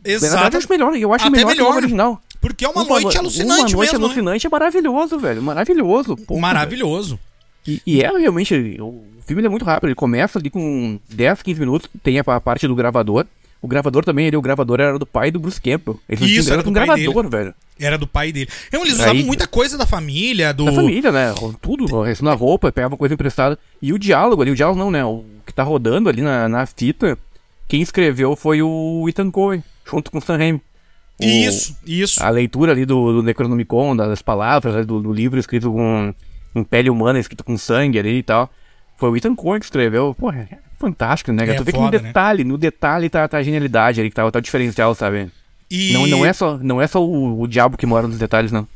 Exato. Eu acho melhor, eu acho até melhor, melhor. que o original. Porque é uma, uma noite alucinante Uma noite mesmo, né? alucinante né? é maravilhoso, velho. Maravilhoso. Porra, maravilhoso. E, e, é realmente. O filme é muito rápido. Ele começa ali com 10, 15 minutos. Tem a, a parte do gravador. O gravador também, ele, o gravador era do pai do Bruce Campbell. Eles Isso, era do um gravador, dele. velho. Era do pai dele. Então, eles usavam muita coisa da família, do. Da família, né? Tudo, na roupa, pegava coisa emprestada. E o diálogo ali, o diálogo não, né? O que tá rodando ali na, na fita, quem escreveu foi o Ethan Cohen, junto com o Sam Raimi. O, isso, isso. A leitura ali do, do Necronomicon, das palavras do, do, livro escrito com, com pele humana, escrito com sangue ali e tal. Foi o Ethan Cohen que escreveu. É fantástico, né? É tu vê que no né? detalhe, né? no detalhe tá, tá a genialidade ali, que tá, tá o diferencial, sabe? E... Não, não é só, não é só o, o diabo que mora nos detalhes, não.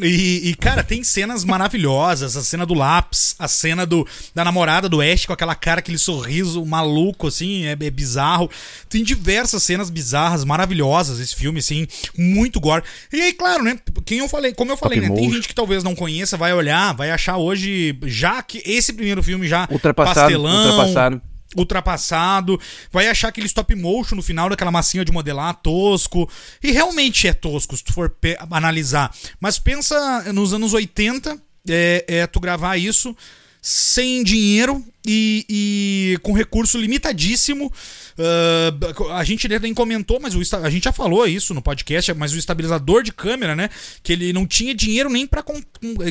E, e, cara, tem cenas maravilhosas. A cena do lápis, a cena do, da namorada do Ash com aquela cara, aquele sorriso maluco, assim, é, é bizarro. Tem diversas cenas bizarras, maravilhosas esse filme, assim, muito gore. E aí, claro, né? Quem eu falei, como eu falei, né? Tem gente que talvez não conheça, vai olhar, vai achar hoje, já que esse primeiro filme já ultrapassado, pastelão. Ultrapassado ultrapassado, vai achar aquele stop motion no final daquela massinha de modelar tosco. E realmente é tosco, se tu for analisar. Mas pensa nos anos 80, é, é tu gravar isso sem dinheiro e, e com recurso limitadíssimo. Uh, a gente nem comentou, mas o, a gente já falou isso no podcast, mas o estabilizador de câmera, né? Que ele não tinha dinheiro nem para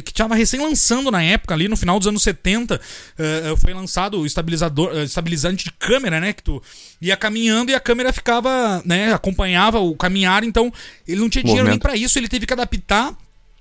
que estava recém lançando na época, ali no final dos anos 70, uh, foi lançado o estabilizador, uh, estabilizante de câmera, né? Que tu ia caminhando e a câmera ficava, né? Acompanhava o caminhar, então ele não tinha dinheiro nem para isso, ele teve que adaptar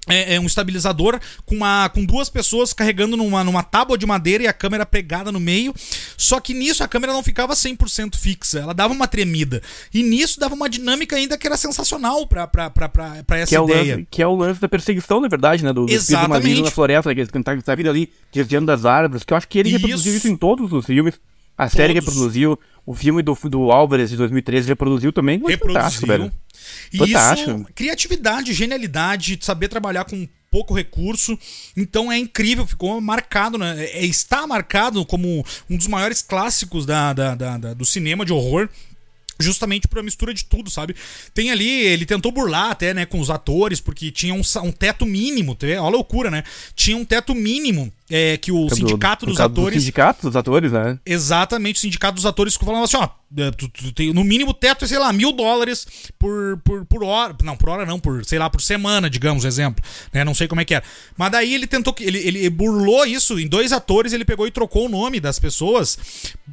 é, é, um estabilizador com, uma, com duas pessoas carregando numa, numa tábua de madeira e a câmera pegada no meio. Só que nisso a câmera não ficava 100% fixa, ela dava uma tremida. E nisso dava uma dinâmica ainda que era sensacional pra, pra, pra, pra, pra essa que ideia. É lance, que é o lance da perseguição, na verdade, né? Do, do Exatamente. na floresta, que ele tá, tá vindo ali desviando das árvores, que eu acho que ele isso. reproduziu isso em todos os filmes. A série reproduziu, o filme do, do Álvares de 2013 reproduziu também. Reproduziu. Velho. E isso, criatividade, genialidade, saber trabalhar com pouco recurso. Então é incrível, ficou marcado, né? É, é, está marcado como um dos maiores clássicos da, da, da, da do cinema de horror justamente por a mistura de tudo, sabe? Tem ali, ele tentou burlar até, né, com os atores, porque tinha um, um teto mínimo, olha a loucura, né? Tinha um teto mínimo é, que o sindicato dos atores. Do sindicato dos atores, né? Exatamente, o sindicato dos atores ficou falando assim: ó, é, tu, tu, tem, no mínimo o teto é, sei lá, mil dólares por, por, por hora. Não, por hora não, por, sei lá, por semana, digamos, exemplo. Né? Não sei como é que era. Mas daí ele tentou. Ele, ele burlou isso em dois atores, ele pegou e trocou o nome das pessoas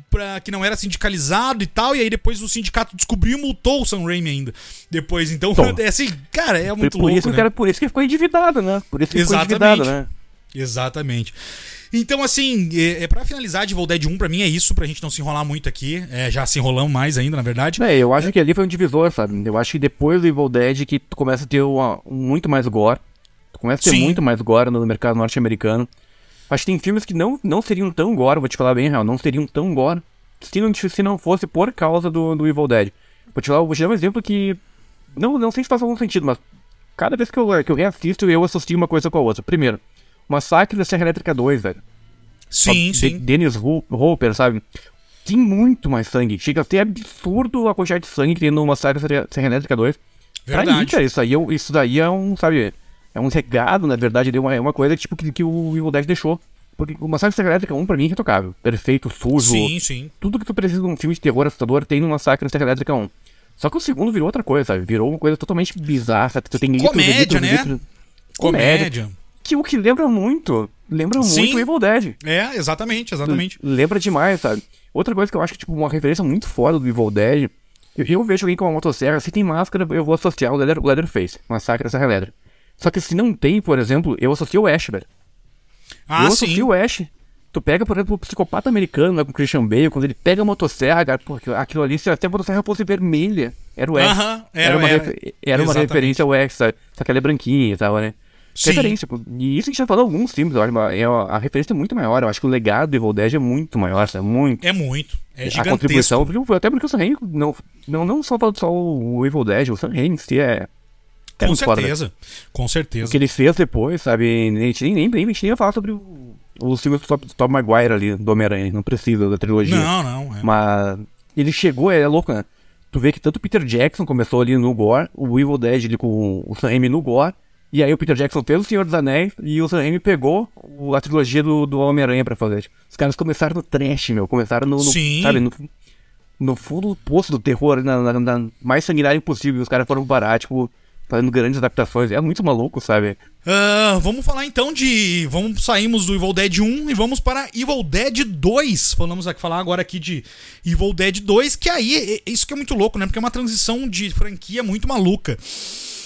pra que não era sindicalizado e tal. E aí depois o sindicato descobriu e multou o Sam Raimi ainda. Depois, então, é assim, cara, é muito por louco. Isso, né? cara, por isso que ficou endividado, né? Por isso que Exatamente. ficou endividado, né? Exatamente. Então, assim, é, é para finalizar de Evil Dead 1, pra mim é isso, pra gente não se enrolar muito aqui. É, já se enrolamos mais ainda, na verdade. É, eu acho é. que ali foi um divisor, sabe? Eu acho que depois do Evil Dead que tu começa a ter uma, muito mais gore. Tu começa a ter Sim. muito mais gore no mercado norte-americano. Acho que tem filmes que não, não seriam tão gore, vou te falar bem real, não seriam tão gore se não, se não fosse por causa do, do Evil Dead. Vou te, falar, vou te dar um exemplo que. Não, não sei se faz algum sentido, mas cada vez que eu, que eu reassisto, eu associo uma coisa com a outra. Primeiro, Massacre da Serra Elétrica 2, velho. Sim, sim. Dennis Hopper, sabe? Tem muito mais sangue. Chega a ser absurdo a quantidade de sangue que tem no Massacre da Serra Elétrica 2. Verdade. Mim, cara, isso, aí, é isso daí é um, sabe... É um regado, na verdade, é uma, é uma coisa tipo, que, que o Evil Dead deixou. Porque o Massacre da Serra Elétrica 1, pra mim, é intocável. Perfeito, sujo. Sim, sim. Tudo que tu precisa de um filme de terror assustador tem no Massacre da Serra Elétrica 1. Só que o segundo virou outra coisa, sabe? Virou uma coisa totalmente bizarra. Tu tem Comédia, litros, né? Litros, comédia. Comédia. Que o que lembra muito. Lembra Sim. muito o Evil Dead. É, exatamente, exatamente. Lembra demais, sabe? Outra coisa que eu acho que, tipo, uma referência muito foda do Evil Dead. Eu, eu vejo alguém com uma motosserra, se tem máscara, eu vou associar o Leather, Leatherface, Massacre dessa Leather. Só que se não tem, por exemplo, eu associo o Ash, velho. Ah, eu sim. associo o Ash. Tu pega, por exemplo, o psicopata americano lá com o Christian Bale, quando ele pega a motosserra, cara, pô, aquilo ali, se até a motosserra fosse vermelha, era o Ash. Aham, era- era, uma, era. refer- era uma referência ao Ash, sabe? Só que ela é branquinha e tal, né? Sim. Referência, pô. E isso que a gente já falou alguns filmes, eu acho, é, a referência é muito maior. Eu acho que o legado do Evil Dead é muito maior, sabe? Muito. É muito. É a gigantesco. contribuição, porque, até porque o Sam Raimi, não, não, não só, só o Evil Dead, o Sam Raimi em si é... é Com muito foda, né? certeza. Com O certeza. que ele fez depois, sabe? A gente nem, nem, nem, a nem ia falar sobre o, os filmes do Tom Maguire ali, do Homem-Aranha. Não precisa da trilogia. Não, não. É. Mas ele chegou, é louco, né? Tu vê que tanto o Peter Jackson começou ali no Gore, o Evil Dead ali com o Sam Raimi no Gore, e aí o Peter Jackson fez o Senhor dos Anéis e o Sam Raimi pegou o- a trilogia do, do Homem-Aranha pra fazer. Os caras começaram no trash, meu. Começaram no, no Sim. sabe, no, no fundo do poço do terror, na, na- na mais sanguinário possível. E os caras foram parar, tipo, fazendo grandes adaptações. É muito maluco, sabe? Ah, vamos falar então de. Vamos saímos do Evil Dead 1 e vamos para Evil Dead 2. Falamos aqui falar agora aqui de Evil Dead 2, que aí isso que é muito louco, né? Porque é uma transição de franquia muito maluca.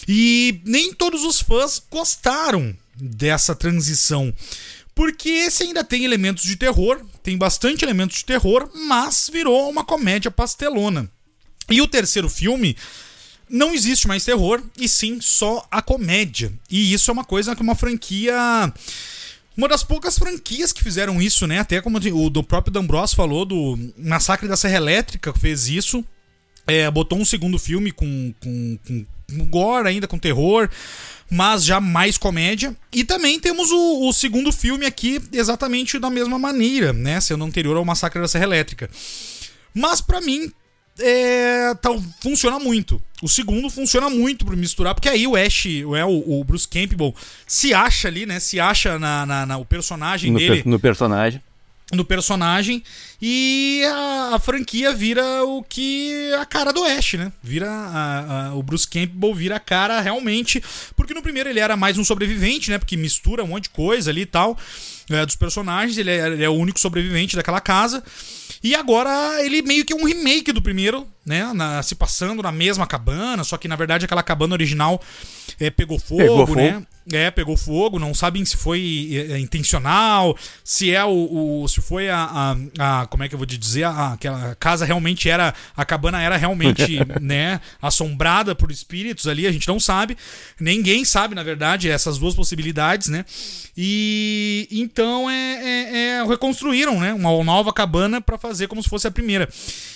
E nem todos os fãs gostaram dessa transição. Porque esse ainda tem elementos de terror, tem bastante elementos de terror, mas virou uma comédia pastelona. E o terceiro filme não existe mais terror, e sim só a comédia. E isso é uma coisa que uma franquia. Uma das poucas franquias que fizeram isso, né? Até como o do próprio D'Ambros falou, do Massacre da Serra Elétrica fez isso. É, botou um segundo filme com, com, com, com gore ainda, com terror, mas já mais comédia. E também temos o, o segundo filme aqui exatamente da mesma maneira, né? Sendo anterior ao Massacre da Serra Elétrica. Mas pra mim, é, tal, funciona muito. O segundo funciona muito pra misturar, porque aí o Ash, o, é, o, o Bruce Campbell, se acha ali, né? Se acha na, na- na- o personagem No, dele per- no personagem. No personagem e a, a franquia vira o que a cara do Ash, né? Vira a- a- o Bruce Campbell vira a cara realmente, porque no primeiro ele era mais um sobrevivente, né? Porque mistura um monte de coisa ali e tal é, dos personagens. Ele é, ele é o único sobrevivente daquela casa. E agora ele meio que é um remake do primeiro, né? Na- se passando na mesma cabana, só que na verdade aquela cabana original é, pegou fogo, Pegou fogo. né? É, pegou fogo, não sabem se foi é, é, intencional, se é o, o- se foi a, a, a- como é que eu vou te dizer, a, aquela casa realmente era, a cabana era realmente, né, assombrada por espíritos ali, a gente não sabe, ninguém sabe na verdade essas duas possibilidades, né? E então é, é- é- reconstruíram, né, uma nova cabana pra fazer como se fosse a primeira.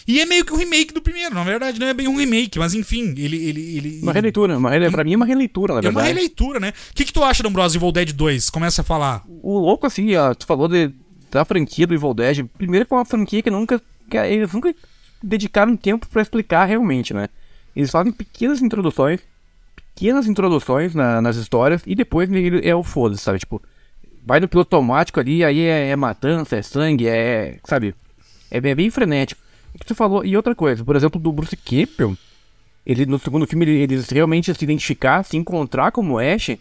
E é meio que um remake do primeiro, na verdade não é bem um remake, mas enfim, ele ele, ele Uma releitura. Uma rele... Pra mim é uma releitura, na é uma verdade. releitura, né? O que, que tu acha, D'Ambrosio, Evil Dead 2? Começa a falar. O louco, assim, ó, tu falou de, da franquia do Evil Dead. Primeiro que é uma franquia que nunca. Que eles nunca dedicaram tempo pra explicar realmente, né? Eles fazem pequenas introduções, pequenas introduções na- nas histórias, e depois ele é o foda-se, sabe? Tipo, vai no piloto automático ali, aí é, é matança, é sangue, é. Sabe? É bem, bem frenético. O que tu falou, e outra coisa, por exemplo, do Bruce Campbell, ele no segundo filme ele- eles realmente se identificar, se encontrar como Ash,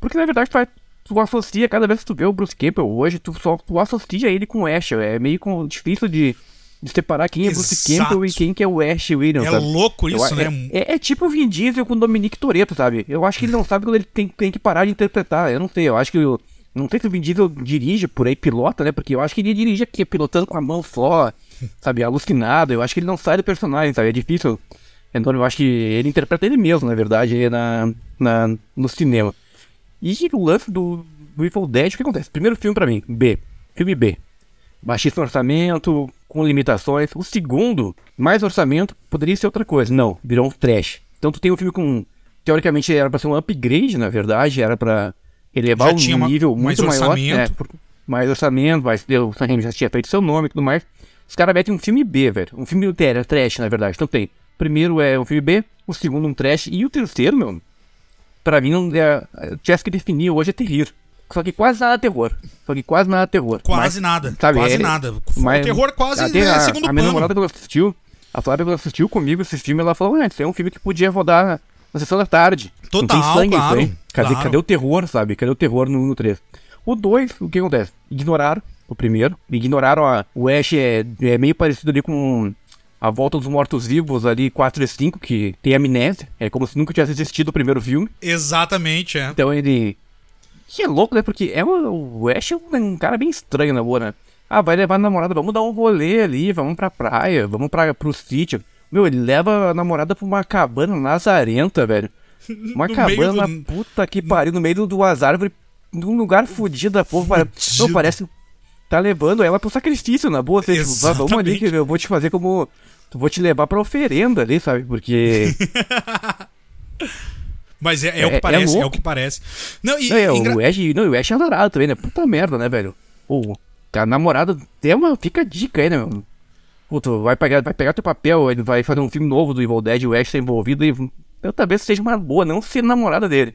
porque na verdade tu, tu associa, cada vez que tu vê o Bruce Campbell hoje, tu só tu associa ele com o Ash, é meio com- difícil de, de separar quem é Bruce Exato. Campbell e quem que é o Ash Williams, É sabe? louco Eu isso, a- né? É, é, é tipo o Vin Diesel com o Dominique Toretto, sabe? Eu acho que ele não sabe quando ele tem, tem que parar de interpretar, eu não sei, eu acho que... Eu, não sei se o Vin Diesel dirige por aí, pilota, né? Porque eu acho que ele dirige aqui, pilotando com a mão só, sabe? Alucinado. Eu acho que ele não sai do personagem, sabe? É difícil. Então eu acho que ele interpreta ele mesmo, na verdade, na, na, no cinema. E o lance do, do Evil Dead, o que acontece? Primeiro filme pra mim, B. Filme B. Baixíssimo orçamento, com limitações. O segundo, mais orçamento, poderia ser outra coisa. Não, virou um trash. Então tu tem um filme com. Teoricamente era pra ser um upgrade, na verdade, era pra elevar Já um tinha uma- nível mais muito maior. orçamento. É, por- mais orçamento, mas o Sam já tinha feito seu nome e tudo mais. Os caras metem um filme B, velho. Um filme era trash, na verdade. Então tem. Primeiro é um filme B, o segundo um trash, e o terceiro, meu, pra mim não é. Tivesse que definir hoje é terrir. Só que quase nada terror. Só que quase nada terror. Quase Mas, nada. sabe, quase ele- nada. mas- o terror quase até é a, segundo a minha plano. namorada quando assistiu, a Flávia quando assistiu comigo esse filme, ela falou, ah, isso é um filme que podia rodar na, sessão da tarde. não Total, tem sangue claro, isso. Cadê, claro. cadê o terror, sabe? Cadê o terror no, no 3? O 2, o que acontece? Ignoraram o primeiro, ignoraram a... O Ash é, é meio parecido ali com A Volta dos Mortos-Vivos ali, 4 e 5, que tem amnésia. É como se nunca tivesse assistido o primeiro filme. Exatamente, é. Então ele. Que é louco, né? Porque é o, o Ash é um cara bem estranho, na boa, né? Ah, vai levar a namorada, vamos dar um rolê ali, vamos pra praia, vamos pra, pro sítio. Meu, ele leva a namorada pra uma cabana lazarenta, velho. Uma cabana, do... puta que pariu, no meio do, duas árvores, num lugar fodido da porra. Não, parece tá levando ela pro sacrifício, na boa. Você, tipo, vamos ali que eu vou te fazer como. Vou te levar pra oferenda ali, sabe? Porque. Mas é, é, é, o que é parece, é, é, o que parece. Não, e, não, é, o Ash, não, o Ash é adorado também, né? Puta merda, né, velho? Pô, a namorada tem uma. Fica a dica aí, né, meu? Puta, vai pegar, vai pegar teu papel, ele vai fazer um filme novo do Evil Dead, o Ash tá envolvido e. Eu talvez seja uma boa, não ser namorada dele.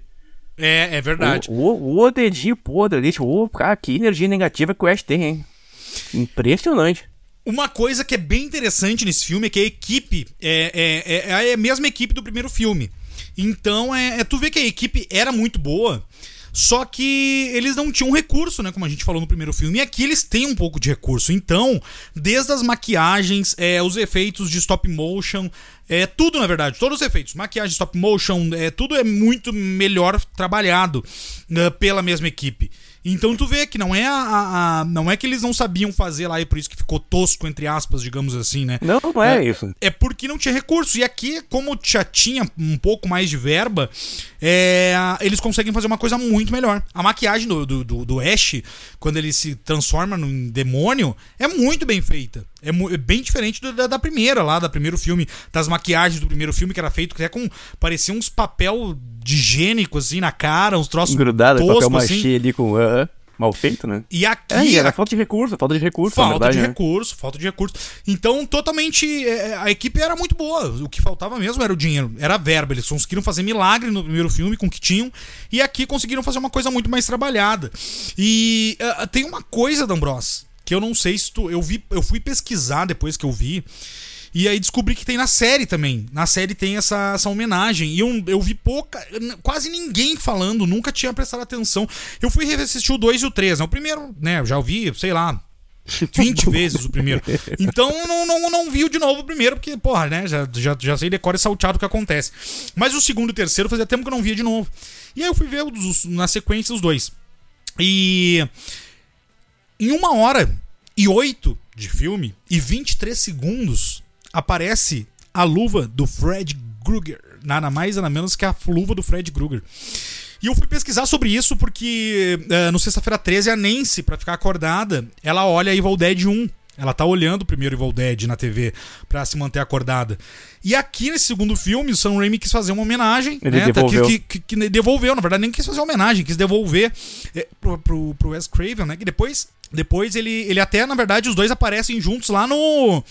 É, é verdade. O, o, o dedinho podre ali, tipo, oh, cara, que energia negativa que o Ash tem, hein? Impressionante. Uma coisa que é bem interessante nesse filme é que a equipe é, é, é, é a mesma equipe do primeiro filme. Então, é, é, tu vê que a equipe era muito boa, só que eles não tinham recurso, né? Como a gente falou no primeiro filme. E aqui eles têm um pouco de recurso. Então, desde as maquiagens, é, os efeitos de stop motion, é tudo, na verdade, todos os efeitos, maquiagem, stop motion, é, tudo é muito melhor trabalhado uh, pela mesma equipe. Então tu vê que não é a, a, a, não é que eles não sabiam fazer lá e por isso que ficou tosco entre aspas, digamos assim, né? Não, não é, é isso. É porque não tinha recurso. E aqui, como já tinha um pouco mais de verba, é, eles conseguem fazer uma coisa muito melhor. A maquiagem do, do, do, do Ash, quando ele se transforma num demônio, é muito bem feita. É, é bem diferente do, da, da, primeira lá, da primeiro filme, das maquiagens do primeiro filme, que era feito até com. parecia uns papel de higiênico, assim, na cara, uns troços. Grudado, tosco, papel machê assim. ali com. Uh, mal feito, né? E aqui. É, era falta de recurso, falta de recurso. Falta verdade, de né? recurso, falta de recurso. Então, totalmente. É, a equipe era muito boa. O que faltava mesmo era o dinheiro, era a verba. Eles conseguiram fazer milagre no primeiro filme com o que tinham. E aqui conseguiram fazer uma coisa muito mais trabalhada. E uh, tem uma coisa, D'Ambros, que eu não sei se tu. Eu, vi, eu fui pesquisar depois que eu vi. E aí descobri que tem na série também. Na série tem essa, essa homenagem. E eu, eu vi pouca. Quase ninguém falando, nunca tinha prestado atenção. Eu fui reassistir o 2 e o 3. Né? O primeiro, né? Eu já ouvi, sei lá, 20 vezes o primeiro. Então não, não, não vi de novo o primeiro, porque, porra, né? Já, já, já sei decora e salteado o que acontece. Mas o segundo e o terceiro fazia tempo que eu não via de novo. E aí eu fui ver os, na sequência os dois. E em uma hora e oito de filme e 23 segundos aparece a luva do Fred Krueger. Nada mais, nada menos que a luva do Fred Krueger. E eu fui pesquisar sobre isso porque uh, no sexta-feira 13 a Nancy, para ficar acordada, ela olha Evil Dead 1. Ela tá olhando o primeiro Evil Dead na TV para se manter acordada. E aqui nesse segundo filme, o Sam Raimi quis fazer uma homenagem. Ele né, devolveu. Que, que, que, devolveu, na verdade, nem quis fazer homenagem, quis devolver é, pro, pro, pro Wes Craven, né? Que depois depois ele, ele até, na verdade, os dois aparecem juntos lá no,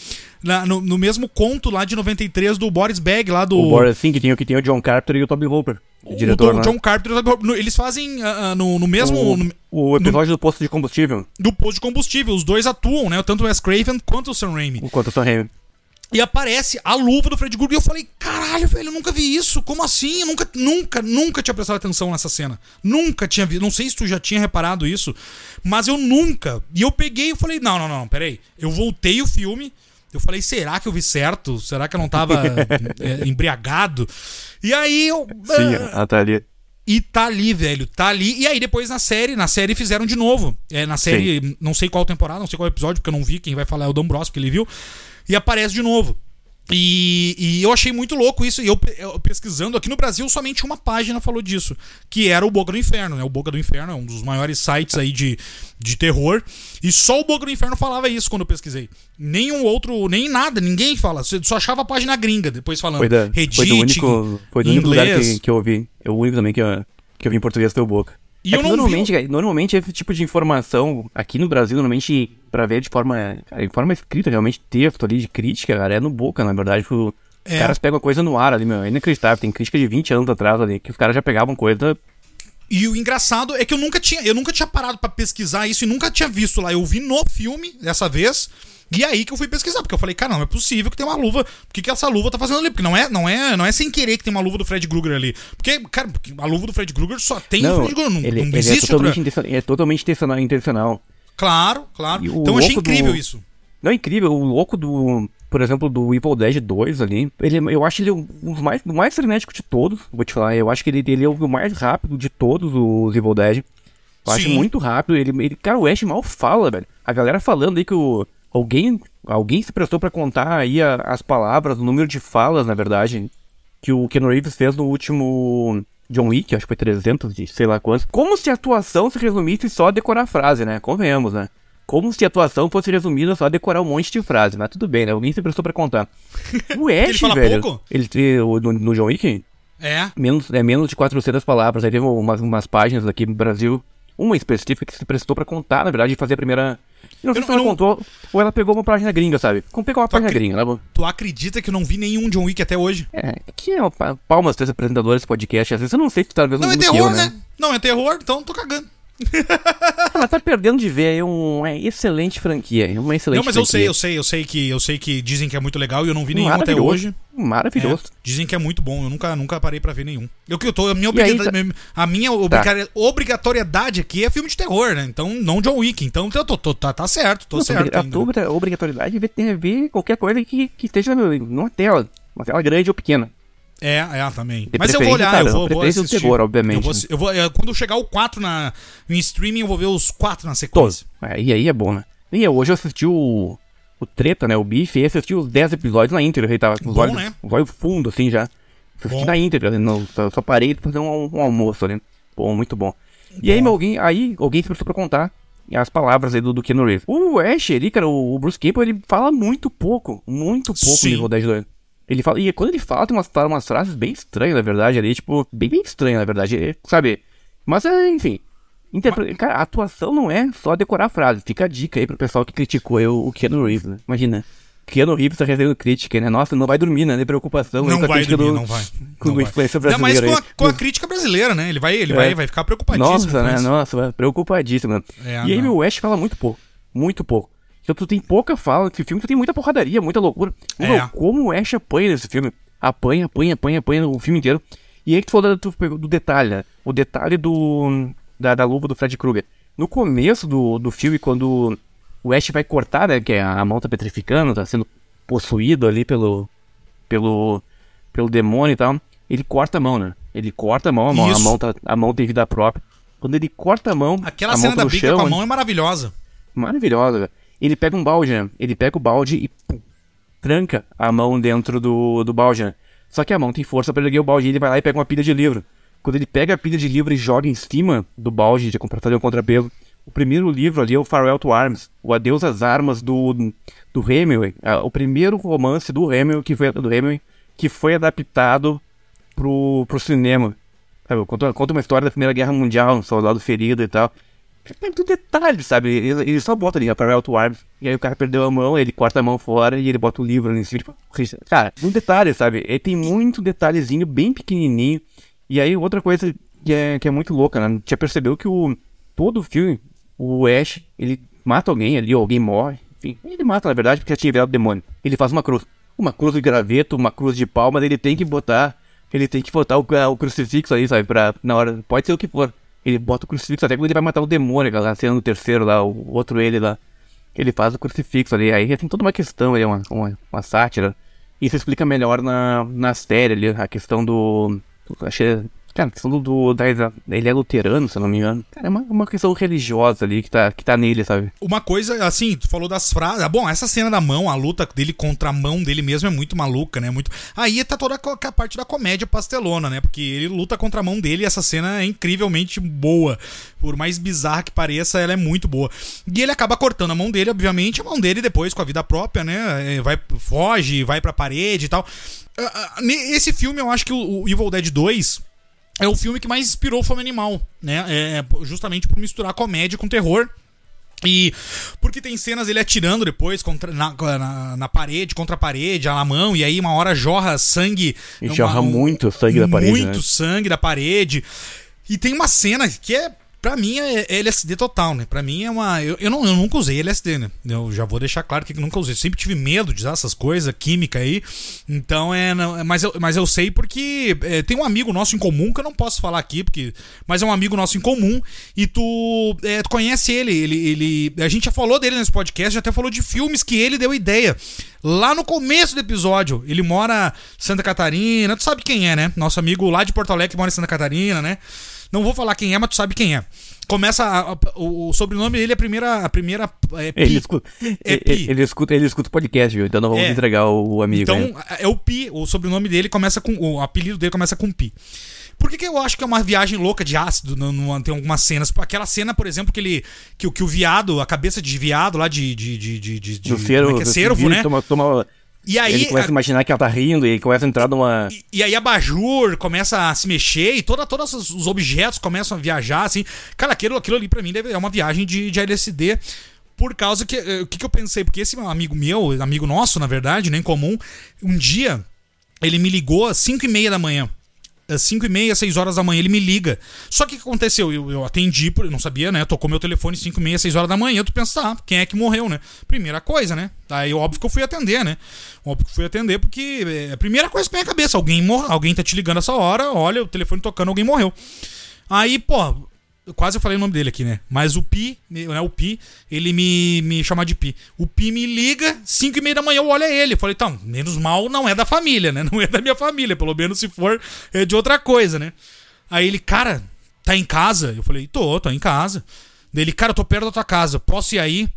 na, no, no, mesmo conto lá de 93 do Boris Bag, lá do. O Boris, sim, que tem, que tem o John Carpenter e o Toby Hooper. O, diretor, o, né? John Carpenter Eles fazem uh, no, no mesmo. O, no, o episódio do posto de combustível. Do posto de combustível. Os dois atuam, né? Tanto o Wes Craven quanto o Sam Raimi. Quanto o Sam Raimi. E aparece a luva do Fred Krueger e eu falei, caralho, velho, eu nunca vi isso. Como assim? Eu nunca, nunca, nunca tinha prestado atenção nessa cena. Nunca tinha visto. Não sei se tu já tinha reparado isso, mas eu nunca. E eu peguei e falei, não, não, não, peraí. Eu voltei o filme. Eu falei, será que eu vi certo? Será que eu não tava é, embriagado? E aí eu. Sim, ela tá ali. E tá ali, velho, tá ali. E aí depois na série, na série fizeram de novo. É, na série, Sim. não sei qual temporada, não sei qual episódio, porque eu não vi. Quem vai falar é o Dom Bros, porque ele viu e aparece de novo. E, e, eu achei muito louco isso. E eu, eu, pesquisando, aqui no Brasil somente uma página falou disso, que era o Boca do Inferno, né? O Boca do Inferno é um dos maiores sites aí de, de terror. E só o Boca do Inferno falava isso quando eu pesquisei. Nenhum outro, nem nada, ninguém fala. Você só achava a página gringa depois falando. Foi, da, Reddit, foi do único, foi do único lugar que, que eu ouvi. É o único também que eu, que eu vi em português o Boca. E é normalmente, vi... normalmente esse tipo de informação aqui no Brasil, normalmente para ver de forma, de forma escrita, realmente texto ali de crítica, cara, é no boca, na verdade, tipo, é. os caras pegam a coisa no ar ali, meu, é inacreditável, tem crítica de 20 anos atrás ali, que os caras já pegavam coisa e o engraçado é que eu nunca tinha, eu nunca tinha parado para pesquisar isso e nunca tinha visto lá. Eu vi no filme dessa vez. E aí que eu fui pesquisar, porque eu falei, cara, não é possível que tem uma luva. O que, que essa luva tá fazendo ali? Porque não é, não é, não é sem querer que tem uma luva do Fred Krueger ali. Porque, cara, a luva do Fred Krueger só tem não, o Fred Krueger, não, ele, não ele existe é totalmente, outra... é totalmente intencional, intencional. Claro, claro. Então eu achei incrível do... isso. Não, é incrível. O louco do, por exemplo, do Evil Dead 2 ali, ele, eu acho ele um dos mais, o mais frenético de todos, vou te falar. Eu acho que ele, ele é o mais rápido de todos os Evil Dead. Eu Sim. acho muito rápido. Ele, ele, cara, o Ash mal fala, velho. A galera falando aí que o, alguém, alguém se prestou para contar aí a, as palavras, o número de falas, na verdade, que o Ken Reeves fez no último John Wick, acho que foi 300 de sei lá quantos. Como se a atuação se resumisse só a decorar a frase, né? Convenhamos, né? Como se a atuação fosse resumida só a decorar um monte de frase, mas tudo bem, né? Alguém se prestou pra contar. O Ash, ele fala velho, pouco? Ele, no, no John Wick? É. Menos, é menos de 400 palavras. Aí teve umas, umas páginas aqui no Brasil, uma específica que se prestou pra contar, na verdade, fazer a primeira não sei eu se ela não... contou ou ela pegou uma página gringa, sabe? Como pegou uma tu página gringa, né? Tu acredita que eu não vi nenhum John Wick até hoje? É, que é palmas três apresentadores desse podcast. Às vezes eu não sei se tu tá vendo Não é terror, eu, né? né? Não é terror, então tô cagando. Ela tá perdendo de ver aí uma excelente franquia. Uma excelente Não, mas franquia. eu sei, eu sei, eu sei que eu sei que dizem que é muito legal e eu não vi nenhum até hoje. Maravilhoso. É, dizem que é muito bom, eu nunca, nunca parei para ver nenhum. Eu que eu tô, a minha, obriga tá... a minha tá. obrigatoriedade aqui é filme de terror, né? Então, não John Wick. Então, eu tô, tô tá, tá certo, tô não, certo. A tua obrigatoriedade tem a ver qualquer coisa que, que esteja numa tela, uma tela grande ou pequena. É, é, também. De Mas eu vou olhar, cara, eu vou, vou assistir. Terror, obviamente. Eu vou, eu vou, é, quando chegar o 4 na, no streaming, eu vou ver os 4 na sequência. É, e aí é bom, né? E hoje eu assisti o, o Treta, né? O Bife, e assisti os 10 episódios na íntegra. Ele tava com os, bom, olhos, né? os olhos fundo, assim, já. Assisti bom. na íntegra, não, só, só, parei pra fazer um, um, almoço ali. Bom, muito bom. E bom. aí, alguém, aí alguém se prestou pra contar as palavras aí do, do Keanu Reeves. O Ash ali, cara, o, o Bruce Campbell, ele fala muito pouco, muito pouco Sim. no Evil Dead 2. Ele fala, e quando ele fala, tem umas, umas frases bem estranhas, na verdade, ali, tipo, bem, bem estranhas, na verdade, é, sabe? Mas, é, enfim, interpre... cara, a atuação não é só decorar a frase. Fica a dica aí pro pessoal que criticou eu, o Keanu Reeves, né? Imagina. Keanu Reeves tá recebendo crítica, né? Nossa, não vai dormir, né? De preocupação não a vai dormir, do... Não vai, com não influência brasileira. Não, mas com a, com a, crítica brasileira, né? Ele vai, ele é. vai, vai ficar preocupadíssimo. Nossa, né? Nossa, preocupadíssimo. É, e aí, o West fala muito pouco. Muito pouco. Então tu tem pouca fala nesse filme, tu tem muita porradaria, muita loucura. É. Meu, como o Ash apanha nesse filme apanha, apanha, apanha, apanha o filme inteiro. E aí que tu falou do, do detalhe, né? O detalhe do. Da, da luva do Fred Krueger. No começo do, do filme, quando o Ash vai cortar, né? Que é a mão tá petrificando, tá sendo possuído ali pelo. pelo. pelo demônio e tal. Ele corta a mão, né? Ele corta a mão, a mão, a mão, tá, a mão tem vida própria. Quando ele corta a mão. Aquela a cena mão tá da briga chão, com a mão é maravilhosa. Maravilhosa, velho. Ele pega um balde, né? Ele pega o balde e pum, tranca a mão dentro do, do balde, né? Só que a mão tem força para erguer o balde e ele vai lá e pega uma pilha de livro. Quando ele pega a pilha de livro e joga em cima do balde de um contrapeso, o primeiro livro ali é o Farewell to Arms, o Adeus às Armas do, do Hemingway. O primeiro romance do Hemingway que foi, do Hemingway, que foi adaptado pro, pro cinema. Conta, conta uma história da Primeira Guerra Mundial, um soldado ferido e tal. Tudo detalhe, sabe? Ele, ele, só bota ali, Apparel to Arms. E aí o cara perdeu a mão, ele corta a mão fora e ele bota o livro ali em cima. Tipo, cara, um detalhe, sabe? Ele tem muito detalhezinho bem pequenininho. E aí outra coisa que é, que é muito louca, né? Já percebeu que o todo o filme, o Ash, ele mata alguém ali, ou alguém morre. Enfim, ele mata na verdade porque já tinha virado demônio. Ele faz uma cruz. Uma cruz de graveto, uma cruz de pau, mas ele tem que botar. Ele tem que botar o, o crucifixo aí, sabe? Pra, na hora. Pode ser o que for. Ele bota o crucifixo até quando ele vai matar o demônio, lá, sendo o terceiro lá, o outro ele lá. Ele faz o crucifixo ali. Aí tem toda uma questão ali, uma, uma, uma sátira. Isso explica melhor na, na série ali, a questão do. Achei Cara, questão do, da, ele é luterano, se eu não me engano. Cara, é uma, uma questão religiosa ali que tá, que tá nele, sabe? Uma coisa, assim, tu falou das frases. Ah, bom, essa cena da mão, a luta dele contra a mão dele mesmo é muito maluca, né? Muito. Aí tá toda a, a parte da comédia pastelona, né? Porque ele luta contra a mão dele e essa cena é incrivelmente boa. Por mais bizarra que pareça, ela é muito boa. E ele acaba cortando a mão dele, obviamente, a mão dele depois com a vida própria, né? É, vai, foge, vai pra parede e tal. Ah, ah, esse filme, eu acho que o Evil Dead 2 é o filme que mais inspirou o Fome Animal, né? É, é, justamente por misturar comédia com terror. E porque tem cenas ele atirando depois contra, na, na, na, parede, contra a parede, na mão, e aí uma hora jorra sangue. E jorra um, muito sangue da parede. Muito né? sangue da parede. E tem uma cena que é Pra mim é LSD total, né? Pra mim é uma. Eu, eu, não, eu nunca usei LSD, né? Eu já vou deixar claro que nunca usei. sempre tive medo de usar essas coisas, química aí. Então é. Não, mas, eu, mas eu sei porque é, tem um amigo nosso em comum que eu não posso falar aqui, porque. Mas é um amigo nosso em comum. E tu, é, tu conhece ele, ele, ele. A gente já falou dele nesse podcast, já até falou de filmes que ele deu ideia. Lá no começo do episódio, ele mora em Santa Catarina. Tu sabe quem é, né? Nosso amigo lá de Porto Alegre mora em Santa Catarina, né? Não vou falar quem é, mas tu sabe quem é. Começa. A, a, o, o, sobrenome dele é a primeira. A primeira é Pi. Ele escuta, é Pi. Ele, escuta, ele escuta o podcast, viu? Então não vamos é. entregar o, o amigo. Então, aí. é o Pi. O sobrenome dele começa com. O apelido dele começa com Pi. Por que, que, eu acho que é uma viagem louca de ácido? No, no, tem algumas cenas. Aquela cena, por exemplo, que ele. Que, que o viado, a cabeça de viado lá de. de, de, de, de, de cervo, como é que é? Cervo, né? Toma, toma, e aí, ele começa a imaginar que ela tá rindo e começa a entrar numa. E, e aí a Bajur começa a se mexer e toda, todos os objetos começam a viajar, assim. Cara, aquilo, aquilo ali pra mim é uma viagem de, de LSD. Por causa que. Eh, o que, que eu pensei? Porque esse meu amigo meu, amigo nosso, na verdade, nem né, comum, um dia ele me ligou às 5 e meia da manhã. 5 e meia, 6 horas da manhã, ele me liga. Só que o que aconteceu? Eu, eu atendi, eu não sabia, né? Tocou meu telefone 5 e meia, 6 horas da manhã. Tu pensa, tá, quem é que morreu, né? Primeira coisa, né? Aí óbvio que eu fui atender, né? Óbvio que fui atender porque é a primeira coisa que vem à cabeça. Alguém, mor alguém tá te ligando essa hora, olha o telefone tocando, alguém morreu. Aí, pô, Quase eu falei o nome dele aqui, né? Mas o Pi, né, o Pi, ele me, me chama de Pi. O Pi me liga, 5 e meia da manhã eu olho ele. Eu falei, então, menos mal não é da família, né? Não é da minha família, pelo menos se for é de outra coisa, né? Aí ele, cara, tá em casa? Eu falei, tô, tô em casa. Daí ele, cara, eu tô perto da tua casa, posso ir aí?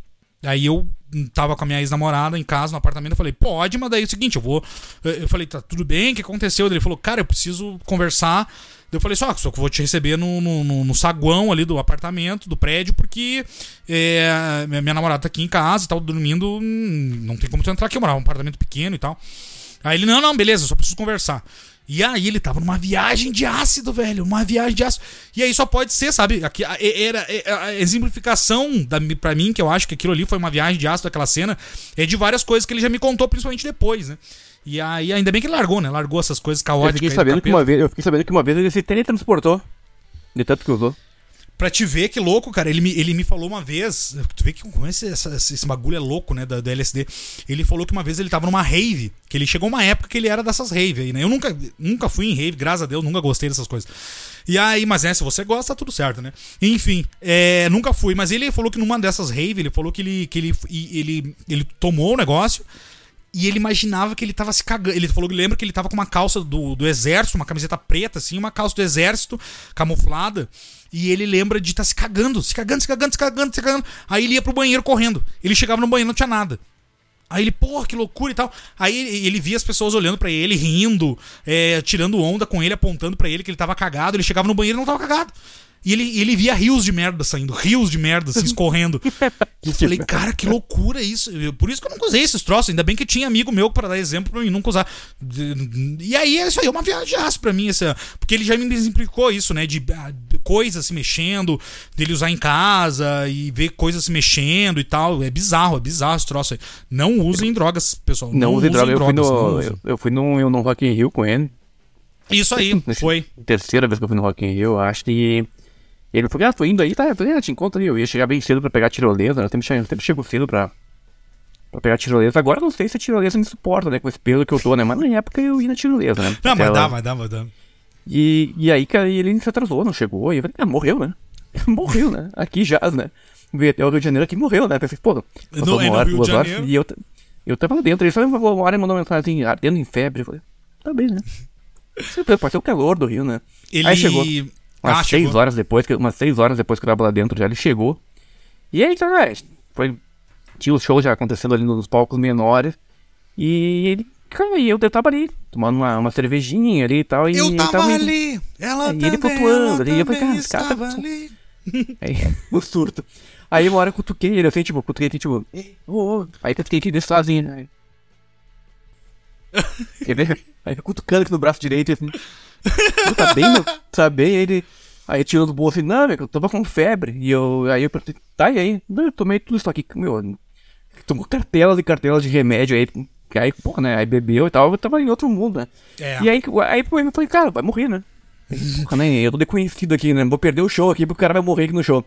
Aí eu tava com a minha ex-namorada em casa, no apartamento, eu falei, pode, mas daí é o seguinte, eu vou. Eu falei, tá tudo bem, o que aconteceu? Ele falou, cara, eu preciso conversar eu falei só, só que eu vou te receber no, no, no, saguão ali do apartamento, do prédio, porque é, minha, namorada tá aqui em casa e tal, dormindo. Hum, não tem como tu entrar aqui, eu morava num apartamento pequeno e tal. Aí ele, não, não, beleza, só preciso conversar. E aí ele tava numa viagem de ácido, velho. Uma viagem de ácido. E aí só pode ser, sabe? Aqui, era a exemplificação da, pra mim, que eu acho que aquilo ali foi uma viagem de ácido, aquela cena, é de várias coisas que ele já me contou, principalmente depois, né? E aí, ainda bem que ele largou, né? Largou essas coisas caóticas. Eu fiquei sabendo, que uma, vez, eu fiquei sabendo que uma vez ele se teletransportou. De tanto que usou. Pra te ver que louco, cara. Ele me, ele me falou uma vez. Tu vê que esse, essa, esse bagulho é louco, né? Da, da, LSD. Ele falou que uma vez ele tava numa rave. Que ele chegou uma época que ele era dessas rave aí, né? Eu nunca, nunca fui em rave, graças a Deus, nunca gostei dessas coisas. E aí, mas é, se você gosta, tá tudo certo, né? Enfim, é, nunca fui. Mas ele falou que numa dessas rave, ele falou que ele, que ele, ele, ele tomou o negócio. E ele imaginava que ele tava se cagando. Ele falou lembra que ele tava com uma calça do, do exército, uma camiseta preta, assim, uma calça do exército camuflada. E ele lembra de estar tá se cagando, se cagando, se cagando, se cagando, se cagando. Aí ele ia pro banheiro correndo. Ele chegava no banheiro, não tinha nada. Aí ele, porra, que loucura e tal. Aí ele via as pessoas olhando para ele, rindo, é, tirando onda com ele, apontando para ele que ele tava cagado. Ele chegava no banheiro e não tava cagado. E ele, ele via rios de merda saindo, rios de merda se escorrendo. eu falei, cara, que loucura isso. Por isso que eu nunca usei esses troços. Ainda bem que tinha amigo meu para dar exemplo pra mim nunca usar. E aí, isso aí é uma viagem pra mim. Essa, porque ele já me exemplificou isso, né? De, ah, de coisas se mexendo, dele usar em casa e ver coisas se mexendo e tal. É bizarro, é bizarro esse troço aí. Não usem drogas, pessoal. Não, não usem drogas. Eu fui no, eu, eu fui no, no Rock in Rio com ele. Isso aí, foi. Terceira vez que eu fui no Rock in Rio, acho que e ele falou, ah, tô indo aí, tá, indo, ah, te encontro aí. Eu ia chegar bem cedo pra pegar tirolesa, né? Eu sempre, sempre chego cedo pra, pra pegar tirolesa. Agora não sei se a tirolesa me suporta, né? Com esse pelo que eu tô, né? Mas na época eu ia na tirolesa, né? Não, mas dá, vai dar, vai dar. E, e aí, cara, ele se atrasou, não chegou. E eu falei, ah, morreu, né? morreu, né? Aqui já, né? Veio até o Rio de Janeiro aqui morreu, né? Eu pensei, pô, é uma hora, duas horas. E eu, eu tava lá dentro. Ele só uma hora mandou uma mensagem assim, ardendo em febre. Eu falei, tá bem, né? Pode ser o calor do Rio, né? Ele... Aí chegou. Umas ah, seis horas depois, que, umas seis horas depois que eu tava lá dentro já ele chegou. E aí, então, é, foi. Tinha os shows já acontecendo ali nos palcos menores. E ele. Cara, e eu, eu tava ali, tomando uma, uma cervejinha ali e tal. E eu tava, tava ali, ela é, E ele flutuando ali. E eu falei, cara, esse cara tá. Ali. Aí, o surto. Aí uma hora eu cutuquei ele, assim, tipo, cutuquei assim, tipo, oh, oh. aí eu fiquei aqui desse sozinho, né? Aí eu cutucando aqui no braço direito, assim. Tá bem, meu? Tá bem? Ele. Aí tirou do bolso assim, não, meu, eu tava com febre. E eu. Aí eu perguntei, tá, e aí? Não, eu tomei tudo isso aqui, meu. Tomou cartelas e cartelas de remédio aí. Aí, pô, né? Aí bebeu e tal, eu tava em outro mundo, né? É. E aí, aí eu falei, cara, vai morrer, né? Porra, né? Eu tô desconhecido aqui, né? Vou perder o show aqui porque o cara vai morrer aqui no show.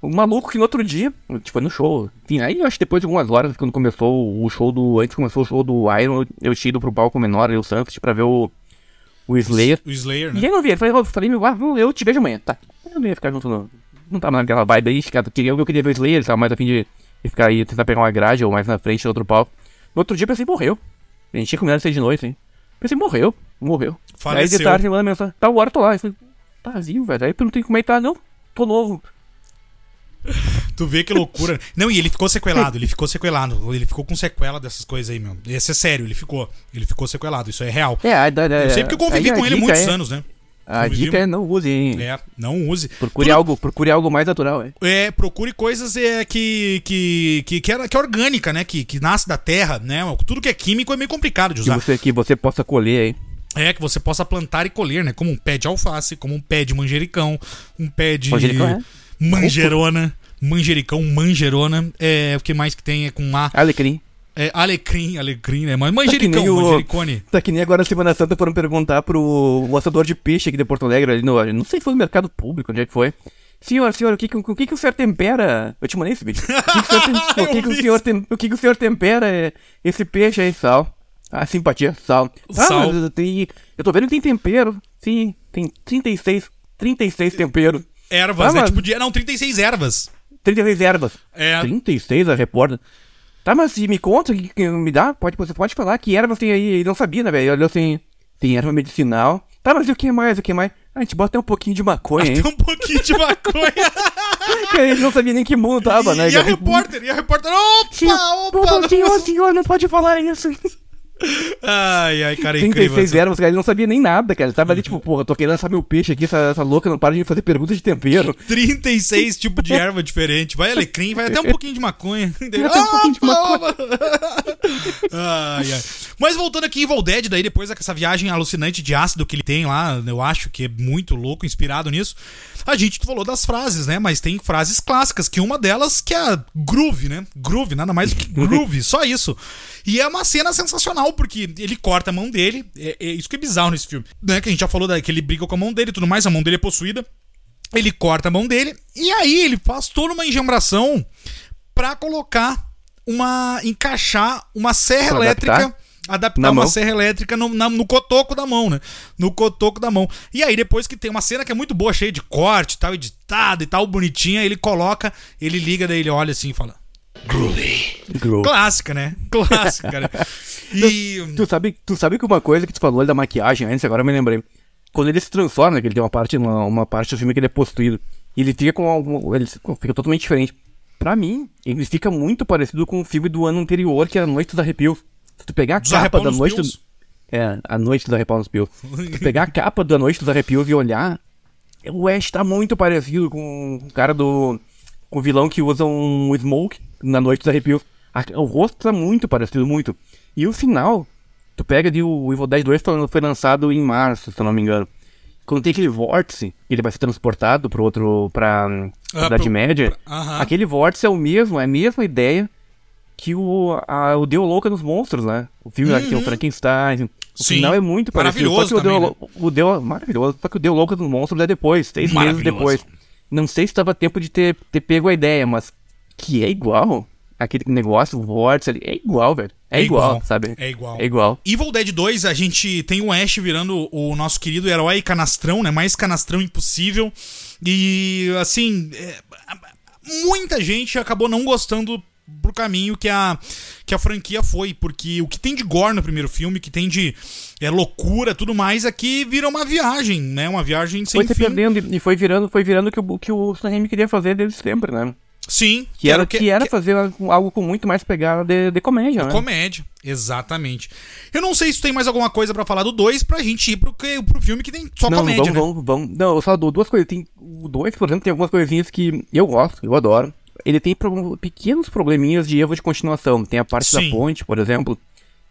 O maluco que no outro dia, tipo, foi no show. Enfim, aí eu acho que depois de algumas horas, quando começou o show do. Antes começou o show do Iron, eu tinha ido pro palco menor ali, o Santos, pra ver o o Slayer. O Slayer, né? E aí não vi, ele falou, falei, meu, ah, eu te vejo amanhã, tá. Eu não ia ficar junto, não. Não tava naquela vibe aí, cara, queria, eu queria ver o Slayer, tava mais a fim de, de ficar aí, tentar pegar uma grade ou mais na frente, outro palco. No outro dia pensei, morreu. A gente tinha combinado seis de noite, hein? Pensei, morreu, morreu. Faleceu. Aí de tarde manda mensagem, tá hora, tô lá. Eu falei, tá vivo, velho. Aí perguntei como é que tá, não, tô novo. Tu vê que loucura. Não, e ele ficou sequelado, ele ficou sequelado. Ele ficou com sequela dessas coisas aí, meu. Esse é sério, ele ficou. Ele ficou sequelado, isso é real. É, a, a, eu sei porque eu convivi com ele muitos é, anos, né? A convivi... dica é não use, hein? É, não use. Procure, Tudo... algo, procure algo mais natural, é. É, procure coisas é, que, que, que, que, é, que é orgânica, né? Que, que nasce da terra, né? Tudo que é químico é meio complicado de usar. Que você, que você possa colher aí. É, que você possa plantar e colher, né? Como um pé de alface, como um pé de manjericão, um pé de manjericão, é? Manjerona manjericão, manjerona. É, o que mais que tem é com A. Alecrim. É, alecrim, alecrim, né? Mas manjericão, tá manjericone. Tá que nem agora Semana Santa foram perguntar pro o assador de peixe aqui de Porto Alegre, ali no, não sei se foi no mercado público, onde é que foi. Senhor, senhor, o que, o que, que o senhor tempera? Eu te mandei esse vídeo. O que, que, o, senhor, o, o, o o tempera esse peixe aí? Sal. Ah, simpatia, sal. Ah, sal. Mas tem, eu tô vendo que tem tempero. Sim, tem 36, 36 temperos. Ervas, ah, né? Mas... Tipo, de, não, 36 ervas. 36 ervas. É. 36 a repórter. Tá, mas se me conta, me dá, pode, você pode falar que ervas tem aí. Ele não sabia, né, velho? Olhou assim, tem erva medicinal. Tá, mas e o que mais? O que mais? A gente bota até um pouquinho de maconha, hein? Até um pouquinho de maconha. que a gente não sabia nem que mundo tava, né? E, a repórter, e a repórter, opa, opa! opa senhor, senhor, não pode falar isso. Ai, ai, cara, é 36 incrível. cara, ele não sabia nem nada, cara. Ele tava ali, tipo, porra, tô querendo assar meu peixe aqui, essa, essa louca não para de fazer perguntas de tempero. 36 tipos de erva diferente. Vai alecrim, vai até um pouquinho de maconha. Vai até um pouquinho de maconha. ai, ai. Mas voltando aqui em Evil Dead, daí depois dessa viagem alucinante de ácido que ele tem lá, eu acho que é muito louco, inspirado nisso. A gente falou das frases, né? Mas tem frases clássicas, que uma delas que é a groove, né? Groove, nada mais do que groove, só isso. E é uma cena sensacional, porque ele corta a mão dele. É, é isso que é bizarro nesse filme. Né? Que a gente já falou da, que ele briga com a mão dele e tudo mais, a mão dele é possuída. Ele corta a mão dele. E aí ele faz toda uma engembração pra colocar uma. encaixar uma serra pra elétrica. Adaptar? Adaptar na uma mão. serra elétrica no, na, no cotoco da mão, né? No cotoco da mão. E aí, depois que tem uma cena que é muito boa, cheia de corte, tal, editada e tal, bonitinha, ele coloca, ele liga, daí ele olha assim e fala: Groovy. Clássica, né? Clássica, né? E... Tu, tu, sabe, tu sabe que uma coisa que tu falou da maquiagem antes, agora eu me lembrei. Quando ele se transforma, que ele tem uma parte, uma, uma parte do filme que ele é possuído, ele fica com algum, ele fica totalmente diferente. Pra mim, ele fica muito parecido com o filme do ano anterior, que é A Noite dos Arrepios. Se tu pegar a dos capa da Noite... Do... É, A Noite dos Arrepios nos Pios. Se tu pegar a capa da Noite dos Arrepios e olhar, o Ash tá muito parecido com o cara do... Com o vilão que usa um smoke na Noite dos Arrepios. O rosto tá muito parecido, muito. E o final, tu pega de o Evil Dead 2 foi lançado em março, se eu não me engano. Quando tem aquele vórtice, ele vai ser transportado pro outro, pra ah, Idade pro, Média. Pra, uh -huh. Aquele vórtice é o mesmo, é a mesma ideia que o, a, o Deu Louca nos Monstros, né? O filme lá que tem o uhum. Frankenstein. O Sim. final é muito parecido. Maravilhoso só que também, o, Deu, né? o Deu, Maravilhoso. Só que o Deu Louca nos Monstros é depois, seis meses depois. Não sei se tava tempo de ter, ter pego a ideia, mas que é igual aquele negócio, o vórtice ali, é igual, velho. É, é igual, igual, sabe? É igual. É igual. Evil Dead 2, a gente tem o Ash virando o nosso querido herói canastrão, né? Mais canastrão impossível. E, assim, é, muita gente acabou não gostando pro caminho que a, que a franquia foi, porque o que tem de gore no primeiro filme, que tem de é, loucura tudo mais, aqui vira uma viagem, né? Uma viagem sem foi fim. Perdendo e foi virando, foi virando que o que o Sam queria fazer desde sempre, né? Sim. Que era, que, que era fazer algo com muito mais pegada de, de comédia, de né? comédia, exatamente. Eu não sei se tem mais alguma coisa para falar do 2 pra gente ir pro, pro filme que tem só não, comédia, vamos, né? Vamos, vamos. Não, eu só dou duas coisas. Tem, o 2, por exemplo, tem algumas coisinhas que eu gosto, eu adoro. Ele tem pro, pequenos probleminhas de erro de continuação. Tem a parte Sim. da ponte, por exemplo.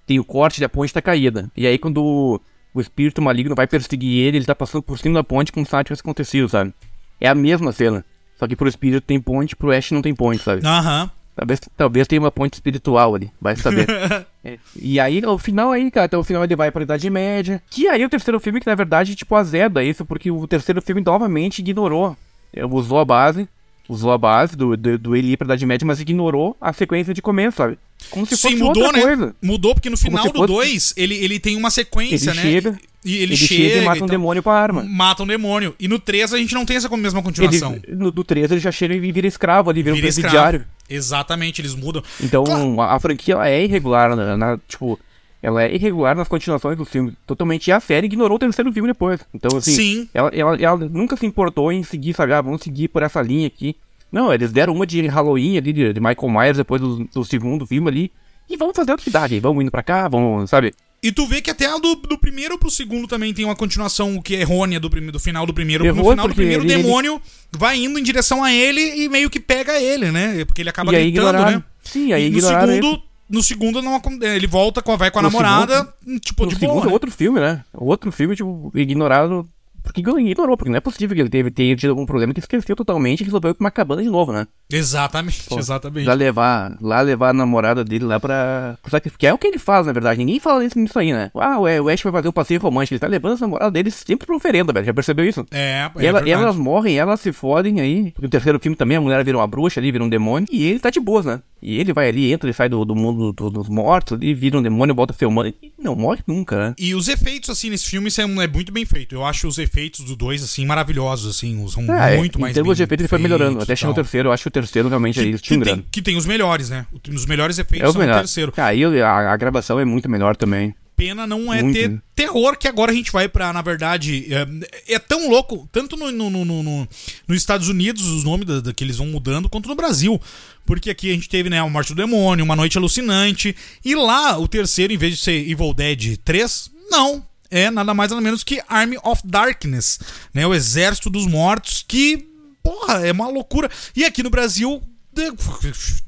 Tem o corte da ponte tá caída. E aí quando o, o espírito maligno vai perseguir ele, ele tá passando por cima da ponte como se nada tivesse acontecido, sabe? É a mesma cena. Só que pro espírito tem ponte, pro Ash não tem ponte, sabe? Aham. Uhum. Talvez, talvez tenha uma ponte espiritual ali, vai saber. é. E aí, o final aí, cara, então o final ele vai pra Idade Média. Que aí o terceiro filme, que na verdade, tipo, azeda isso, porque o terceiro filme novamente ignorou. É, usou a base, usou a base do, do, do ele ir pra Idade Média, mas ignorou a sequência de começo, sabe? Como se Sim, fosse mudou, outra né? coisa. Mudou, porque no final do 2, ele, ele tem uma sequência, ele né? Chega, e ele, ele chega, chega, e mata um demônio com a arma. Mata um demônio. E no 3 a gente não tem essa mesma continuação. Ele, no, 3 ele já chega e vira escravo ali, vira, vira um presidiário. Exatamente, eles mudam. Então, claro. a, a, franquia ela é irregular, né? na, tipo, ela é irregular nas continuações do filme. Totalmente. E a série ignorou o terceiro filme depois. Então, assim, Sim. Ela, ela, ela nunca se importou em seguir, sabe? Ah, vamos seguir por essa linha aqui. Não, eles deram uma de Halloween ali, de, de Michael Myers, depois do, do, segundo filme ali. E vamos fazer outra cidade. Vamos indo pra cá, vamos, sabe? E tu vê que até do, do primeiro pro segundo também tem uma continuação que é errônea do, do final do primeiro. Errou, no final do primeiro, o demônio ele... vai indo em direção a ele e meio que pega ele, né? Porque ele acaba e gritando, né? Sim, aí e no segundo, no segundo não, ele volta, com, vai com a no namorada, segundo, tipo, no de segundo boa, é né? outro filme, né? Outro filme, tipo, ignorado porque ignorou, porque não é possível que ele teve, tenha tido algum problema que esqueceu totalmente e resolveu ir pra uma cabana de novo, né? Exatamente, Pô, exatamente. Lá levar, lá levar a namorada dele lá pra. Que é o que ele faz, na verdade. Ninguém fala isso nisso aí, né? Ah, o Ash vai fazer um passeio romântico. Ele tá levando a namorada dele sempre pra oferenda, velho. Já percebeu isso? É, é ela, Elas morrem, elas se fodem aí. Porque o terceiro filme também a mulher vira uma bruxa ali, vira um demônio. E ele tá de boas, né? E ele vai ali, entra e sai do, do mundo do, dos mortos, e vira um demônio, volta filmando. E não morre nunca, né? E os efeitos, assim, nesse filme é, é muito bem feito. Eu acho os efeitos do dois, assim, maravilhosos, assim. São é, muito mais Em termos de efeitos, ele foi melhorando. Até chegar o terceiro, eu acho que o terceiro realmente que, é que, tem, que tem os melhores, né? Os melhores efeitos é são melhor. o terceiro. Aí a, a gravação é muito melhor também pena não é muito. ter terror, que agora a gente vai pra, na verdade, é, é tão louco, tanto no, no, no, no, nos Estados Unidos, os nomes da, da, que eles vão mudando, quanto no Brasil. Porque aqui a gente teve, né, a Morte do Demônio, Uma Noite Alucinante, e lá o terceiro, em vez de ser Evil Dead 3, não. É nada mais nada menos que Army of Darkness, né? O Exército dos Mortos, que, porra, é uma loucura. E aqui no Brasil,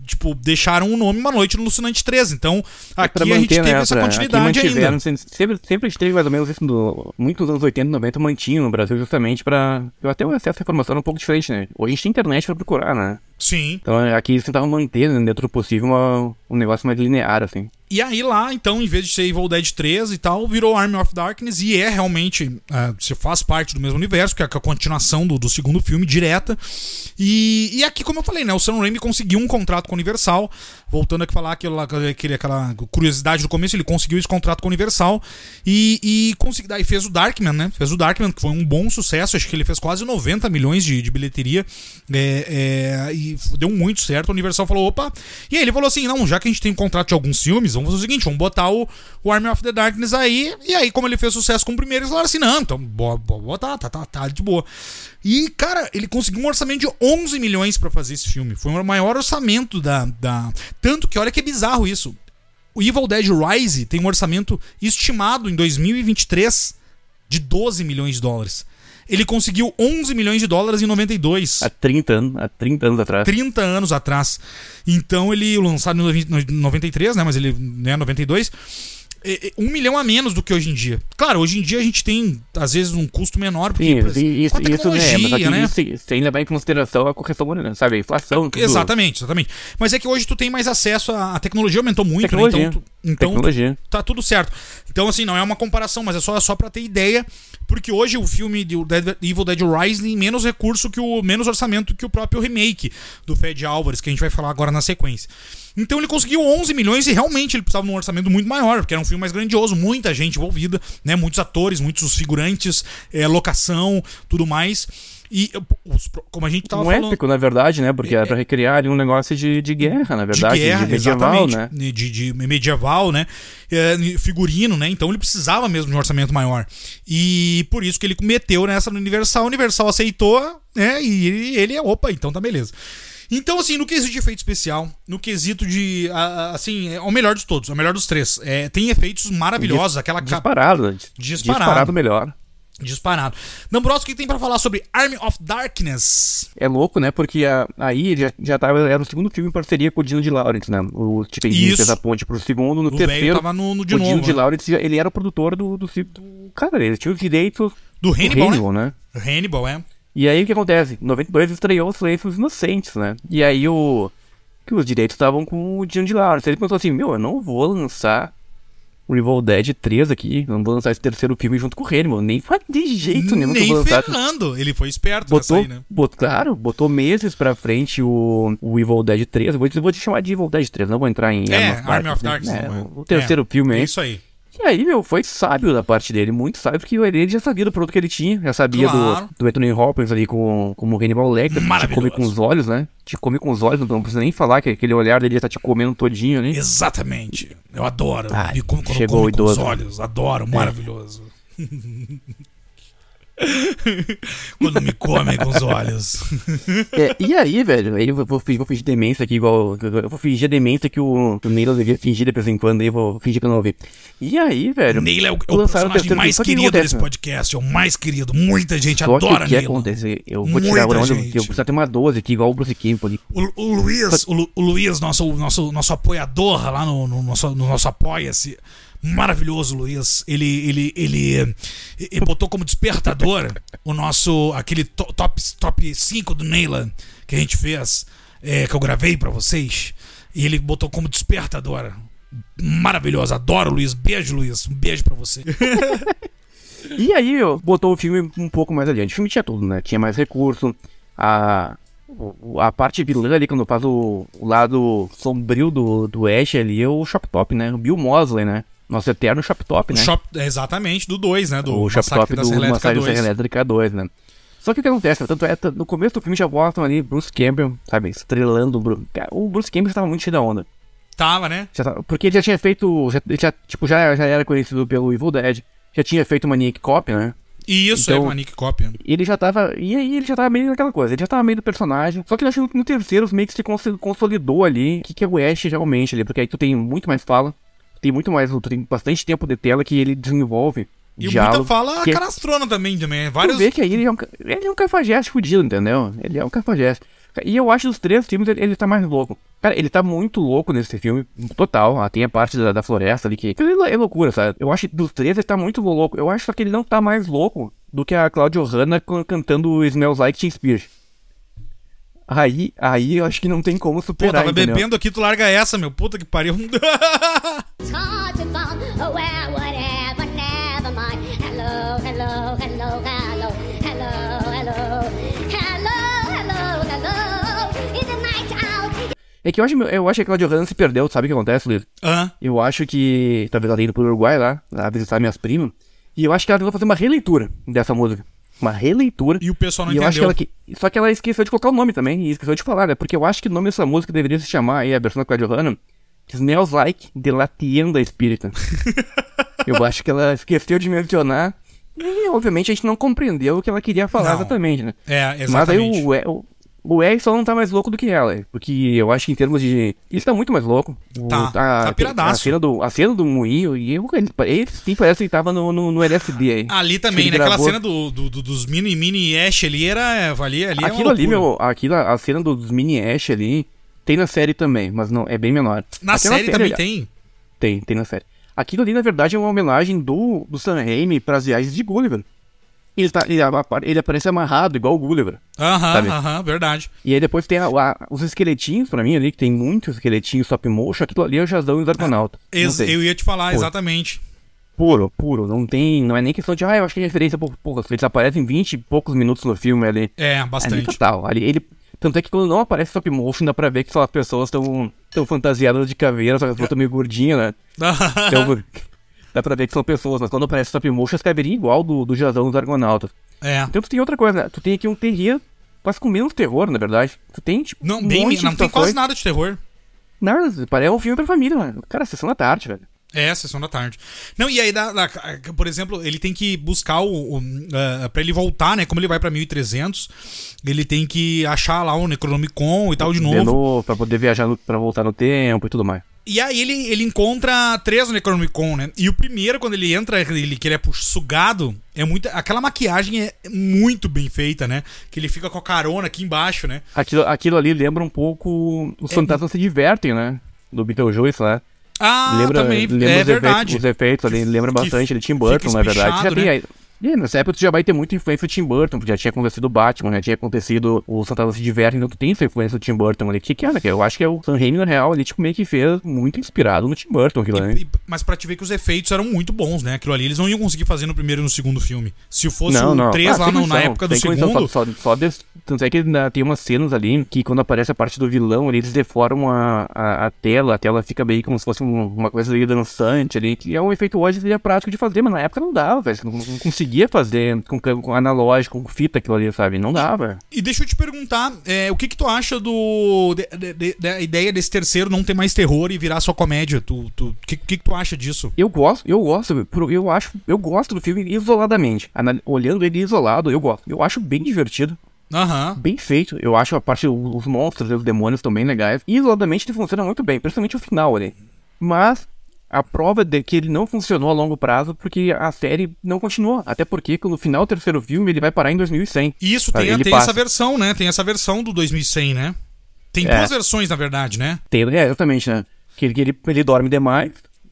tipo, deixaram o nome Uma Noite no Alucinante 3. Então, é aqui manter, a gente teve né, essa continuidade ainda. Sempre, sempre esteve mais ou menos isso, no, muito nos anos 80 e 90 mantinha no Brasil justamente pra... Eu até o acesso à informação era um pouco diferente, né? Hoje a gente tem internet pra procurar, né? Sim. Então aqui eles tentavam manter, né, dentro do possível, uma, um negócio mais linear, assim. E aí lá, então, em vez de ser Evil Dead 3 e tal, virou Army of Darkness e é realmente, uh, você faz parte do mesmo universo, que é a continuação do, do segundo filme, direta. E, e aqui, como eu falei, né, o Sam Raimi conseguiu um contrato com Universal, voltando aqui falar aquela, aquele, aquela curiosidade do começo, ele conseguiu esse contrato com a Universal e, e consegui, daí fez o Darkman, né, fez o Darkman, que foi um bom sucesso, acho que ele fez quase 90 milhões de, de bilheteria, é, é, e deu muito certo, a Universal falou, opa, e aí ele falou assim, não, já que a gente tem um contrato de alguns filmes, vamos fazer o seguinte, vamos botar o, o Army of the Darkness aí. E aí, como ele fez sucesso com o primeiro, eles falaram assim: não, então bora, botar, tá, tá, tá de boa. E, cara, ele conseguiu um orçamento de 11 milhões para fazer esse filme. Foi o maior orçamento da, da. Tanto que, olha que bizarro isso. O Evil Dead Rise tem um orçamento estimado em 2023 de 12 milhões de dólares. Ele conseguiu 11 milhões de dólares em 92. Há 30 anos, há 30 anos atrás. 30 anos atrás. Então ele lançado em 93, né, mas ele, né, 92 um milhão a menos do que hoje em dia. Claro, hoje em dia a gente tem, às vezes, um custo menor. Porque, Sim, isso, isso é, mas aqui né? isso tem levar em consideração a correção monetária, sabe? A inflação. Tudo. Exatamente, exatamente. Mas é que hoje tu tem mais acesso à a tecnologia, aumentou muito, tecnologia. né? Então, tu, então tecnologia. Tá tudo certo. Então, assim, não é uma comparação, mas é só, só pra ter ideia. Porque hoje o filme de Evil Dead Rise tem menos recurso que o. menos orçamento que o próprio remake do Fed Álvares, que a gente vai falar agora na sequência. Então ele conseguiu 11 milhões e realmente ele precisava de um orçamento muito maior, porque era um filme mais grandioso, muita gente envolvida, né? Muitos atores, muitos figurantes, é, locação, tudo mais. E os, como a gente tava um falando. épico, na verdade, né? Porque é, era pra recriar ali um negócio de, de guerra, na verdade. De guerra, de medieval, né? De, de medieval, né? É, figurino, né? Então ele precisava mesmo de um orçamento maior. E por isso que ele meteu nessa no Universal. Universal aceitou, né? E ele, é, opa, então tá beleza. Então, assim, no quesito de efeito especial, no quesito de. Assim, é o melhor de todos, é o melhor dos três. É, tem efeitos maravilhosos, aquela Disparado, disparado. Disparado melhor. Disparado. Nambroso, o que tem para falar sobre Army of Darkness? É louco, né? Porque a, aí já, já tava, era o segundo filme em parceria com o Dino de Laurentiis, né? O Stephen King fez a ponte pro segundo, no o terceiro. Tava no, no de o novo, Dino né? de Laurentiis, ele era o produtor do, do, do Cara, ele tinha os direitos do Hannibal, do Hannibal né? né? Hannibal, é. E aí o que acontece? Em 92 estreou o Silêncio dos Inocentes, né? E aí o. Que os direitos estavam com o Dino de Laurentiis. Ele pensou assim: Meu, eu não vou lançar o Evil Dead 3 aqui. Não vou lançar esse terceiro filme junto com o Hannibal. Nem de jeito nenhum Nem. Fernando. Ele foi esperto botou, aí, né? Bot, claro, botou meses pra frente o, o Evil Dead 3. Eu vou, vou te chamar de Evil Dead 3, não vou entrar em é, Army of Darkness. Né? O terceiro é, filme aí. É isso aí. E aí, meu, foi sábio da parte dele, muito sábio, porque ele já sabia do produto que ele tinha, já sabia Claro. do, do Anthony Hopkins ali com, como o Hannibal Lecter, que te come com os olhos, né? Te come com os olhos, não precisa nem falar que aquele olhar dele já tá te comendo todinho ali. Exatamente. Eu adoro. Ah, Me quando chegou come com os idoso. olhos. Adoro, maravilhoso. quando me come com os olhos. É, e aí, velho, eu vou, vou, fingir- vou fingir demência aqui, igual. Eu vou fingir a demência que o, que o Neil devia fingir de vez em quando, aí eu vou fingir que eu não ouvi. E aí, velho. Neil é o, é o personagem mais. Só que querido acontece, desse né? podcast. É o mais querido. Muita gente Só que adora o que Neil. acontece? Eu vou Muita tirar onde gente. eu preciso ter uma 12 aqui, igual o Bruce Campbell. O, o Luiz, o, Lu- o Luiz, nosso, nosso, nosso apoiador lá no, no nosso, no nosso Apoia-se. Maravilhoso, Luiz. Ele, ele, ele, ele botou como despertador o nosso, aquele to- top, top 5 do Neyland que a gente fez, é, que eu gravei pra vocês. E ele botou como despertador. Maravilhoso, adoro, Luiz. Beijo, Luiz. Um beijo pra você. E aí, meu, botou o filme um pouco mais adiante. O filme tinha tudo, né? Tinha mais recurso. A, a parte vilã ali, quando faz o, o lado sombrio do, do Ash ali, é o Shop Top, né? O Bill Mosley, né? Nosso eterno Shop Top, né? shop, é exatamente, do 2, né? Do o Shop Massacre Top da do Massacre da 2. Serra Elétrica 2, né? Só que o que acontece, tanto é, no começo do filme já mostram ali Bruce Campbell, sabe, estrelando o Bruce. O Bruce Campbell estava muito cheio da onda. Tava, né? Tava- porque ele já tinha feito. Já, já, tipo, já, já era conhecido pelo Evil Dead. Já tinha feito Maniac Cop, né? E isso Então- é uma Nick Copy. E ele já tava. E aí ele já tava meio naquela coisa, ele já tava meio do personagem. Só que eu acho que no terceiro meio que se cons- consolidou ali. O que, que é o Ash realmente ali? Porque aí tu tem muito mais fala. Tem muito mais. Tu tem bastante tempo de tela que ele desenvolve. E diálogo, muita fala que- canastrona também, também. Tu Vários. vê que aí ele é um, ele é um cafajeste fudido, entendeu? Ele é um cafajeste. E eu acho dos três filmes ele, ele tá mais louco. Cara, ele tá muito louco nesse filme, total. Ah, tem a parte da, da floresta ali que, que é loucura, sabe? Eu acho que dos três ele tá muito louco. Eu acho só que ele não tá mais louco do que a Claudio Hanna can- cantando Smells Like Teen Spirit. Aí, aí eu acho que não tem como superar, Pô, tava entendeu? bebendo aqui, tu larga essa, meu. Puta que pariu. É que eu acho, eu acho que a Claudio Hanna se perdeu, sabe o que acontece, Luiz? Uhum. Eu acho que talvez ela tenha ido pro Uruguai lá, lá visitar minhas primas. E eu acho que ela tentou fazer uma releitura dessa música. Uma releitura. E o pessoal não e eu acho que entendeu. ela que... Só que ela esqueceu de colocar o nome também. E esqueceu de falar, né? Porque eu acho que o nome dessa música deveria se chamar aí, a versão da Claudio Hanna, Smells Like de La Tienda Espírita. eu acho que ela esqueceu de mencionar. E obviamente a gente não compreendeu o que ela queria falar Não. exatamente, né? É, Mas exatamente. aí o, o, o Ed só não tá mais louco do que ela. Porque eu acho que em termos de. Ele tá muito mais louco. O- Tá, a, tá piradaço. A cena do, a cena do moinho, e eu, ele, ele sim parece que tava no, no, no LSD aí. Ali também, né? Aquela gravou- cena do, do- do- dos mini mini Ash ali era. Ali, ali é uma Aquilo ali, loucura. meu. Aquilo, a cena dos mini Ash ali. Tem na série também, mas não é bem menor. Na Aquela série também ali- tem. Tem, tem na série. Aquilo ali, na verdade, é uma homenagem do, do Sam Raimi pras viagens de Gulliver. Ele, tá, ele, ele aparece amarrado, igual o Gulliver. Aham, Sabe? aham, verdade. E aí depois tem a- a- os esqueletinhos, pra mim, ali, que tem muitos esqueletinhos stop motion. Aquilo ali é o Jazão e os Argonautas. Ex- tem. eu ia te falar, Pô. exatamente. Puro, puro. Não tem. Não é nem questão de, ah, eu acho que é referência. Porra, eles aparecem 20 e poucos minutos no filme ali. É, Ali bastante. total. Ali, ele, tanto é que quando não aparece stop motion, dá pra ver que só as pessoas estão tão fantasiadas de caveira, só que as pessoas estão meio gordinhas, né? Então, dá pra ver que são pessoas, mas quando aparece stop motion, as caveirinhas igual do, do Jazão dos Argonautas. é. Então tu tem outra coisa, né? Tu tem aqui um terria, quase com menos terror, na verdade. Tu tem, tipo, Não, um bem, monte de não tem quase nada de terror. Nada, parece um filme pra família, mano. Cara, sessão da tarde, velho. É, sessão da tarde. Não, e aí, dá, dá- por exemplo, ele tem que buscar o. o ah, pra ele voltar, né? Como ele vai pra 1300, ele tem que achar lá o Necronomicon e tal de De novo. novo, pra poder viajar, no, pra voltar no tempo e tudo mais. E aí ele, ele encontra três Necronomicon, né? E o primeiro, quando ele entra, ele que ele é sugado, é muito. Aquela maquiagem é muito bem feita, né? Que ele fica com a carona aqui embaixo, né? Aquilo, aquilo ali lembra um pouco. Os fantasmas se divertem, né? Do Beetlejuice lá. Ah, lembra, também. lembra é os, verdade. Efeitos, os efeitos ali, lembra bastante. Ele Tim Burton, na verdade. Já tem né? aí. E nessa época tu já vai ter muita influência do Tim Burton, porque já tinha acontecido o Batman, já tinha acontecido o Santa Lucia de Verno, então tu tem essa influência do Tim Burton ali. Que que era, que eu acho que é o Sam Raimi, na real, ele tipo meio que fez muito inspirado no Tim Burton aquilo, né? E- e- mas pra te ver que os efeitos eram muito bons, né? Aquilo ali eles não iam conseguir fazer no primeiro e no segundo filme. Se fosse Não, o não. 3 Ah, lá no- na época do segundo. Só, só, só Tanto é que ainda tem umas cenas ali que quando aparece a parte do vilão, ali, eles deformam a, a, a tela, a tela fica meio como se fosse um- uma coisa ali dançante ali, que é um efeito hoje seria prático de fazer, mas na época não dava, velho. Não, não conseguia fazer com, com analógico, com fita aquilo ali, sabe? Não dava. E deixa eu te perguntar, é, o que que tu acha do de- de- da ideia desse terceiro não ter mais terror e virar só comédia? Tu, tu, que, que que tu acha disso? Eu gosto, eu gosto, eu acho, eu gosto do filme isoladamente. Olhando ele isolado, eu gosto. Eu acho bem divertido. Aham. bem feito. Eu acho a parte, os monstros e os demônios estão bem legais. E isoladamente ele funciona muito bem, principalmente o final ali. Mas a prova de que ele não funcionou a longo prazo porque a série não continuou. Até porque no final do terceiro filme ele vai parar em 2100. Isso, tem, tem passa. essa versão, né? Tem essa versão do 2100, né? Tem É. duas versões, na verdade, né? Tem, é, exatamente, né? Que, ele- ele, ele dorme demais.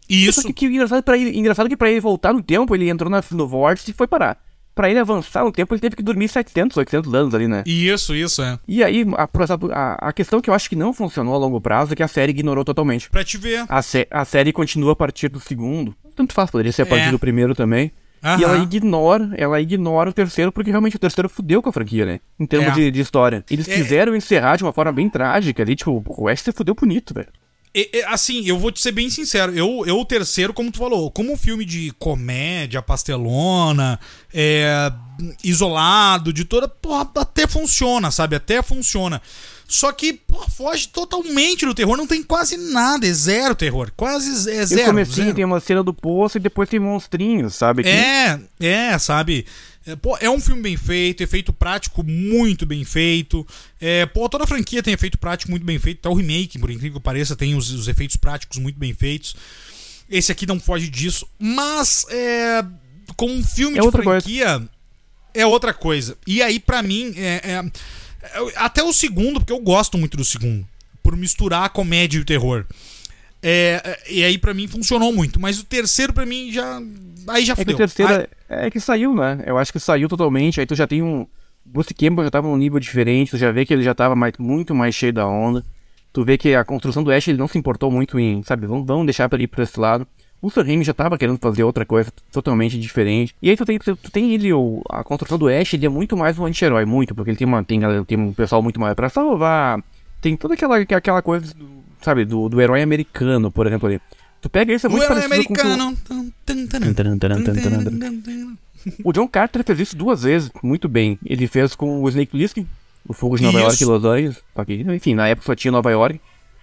Isso. Só que, que engraçado, pra ele, engraçado que pra ele voltar no tempo, ele entrou na, no vórtice e foi parar. Pra ele avançar no tempo, ele teve que dormir 700, 800 anos ali, né? Isso, isso, é. E aí, a, a, a questão que eu acho que não funcionou a longo prazo é que a série ignorou totalmente. Pra te ver. A, sé- a série continua a partir do segundo. Tanto faz, poderia ser a partir É. do primeiro também. Aham. E ela ignora, ela ignora o terceiro, porque realmente o terceiro fudeu com a franquia, né? Em termos É. de, de história. Eles É. quiseram encerrar de uma forma bem trágica ali, tipo, o se fudeu bonito, velho. E- e, assim, eu vou te ser bem sincero. Eu, eu o terceiro, como tu falou, como um filme de comédia, pastelona, é, isolado, de toda. Porra, até funciona, sabe? Até funciona. Só que, porra, foge totalmente do terror. Não tem quase nada. É zero terror. Quase é zero. comecinho zero. tem uma cena do poço e depois tem monstrinhos, sabe? Que- É, é, sabe? É, pô, é um filme bem feito, efeito prático muito bem feito. É, pô, toda a franquia tem efeito prático muito bem feito. Até o remake, por incrível que pareça, tem os, os efeitos práticos muito bem feitos. Esse aqui não foge disso. Mas, é, como um filme É de outra coisa. franquia, é outra coisa. E aí, pra mim, é- é- até o segundo, porque eu gosto muito do segundo, por misturar a comédia e o terror. É, é, e aí, pra mim, funcionou muito. Mas o terceiro, pra mim, já. Aí já É que o terceiro Aí- é, é que saiu, né? Eu acho que saiu totalmente. Aí tu já tem um. Bruce Campbell já tava num nível diferente, tu já vê que ele já tava mais, muito mais cheio da onda. Tu vê que a construção do Ash ele não se importou muito em, sabe, vamos, vamos deixar pra ir pra esse lado. O Sam Raimi já tava querendo fazer outra coisa totalmente diferente. E aí tu tem, tu, tu tem ele, o, a construção do Ash, ele é muito mais um anti-herói, muito, porque ele tem, uma, tem, tem um pessoal muito mais pra salvar. Tem toda aquela, aquela coisa, do, sabe, do, do herói americano, por exemplo, ali. Tu pega isso, é O muito herói o o- americano. O John Carter fez isso duas vezes, muito bem. Ele fez com o Snake Plissken, o Fogo de Nova. York e Los Angeles. Enfim, na época só tinha Nova York.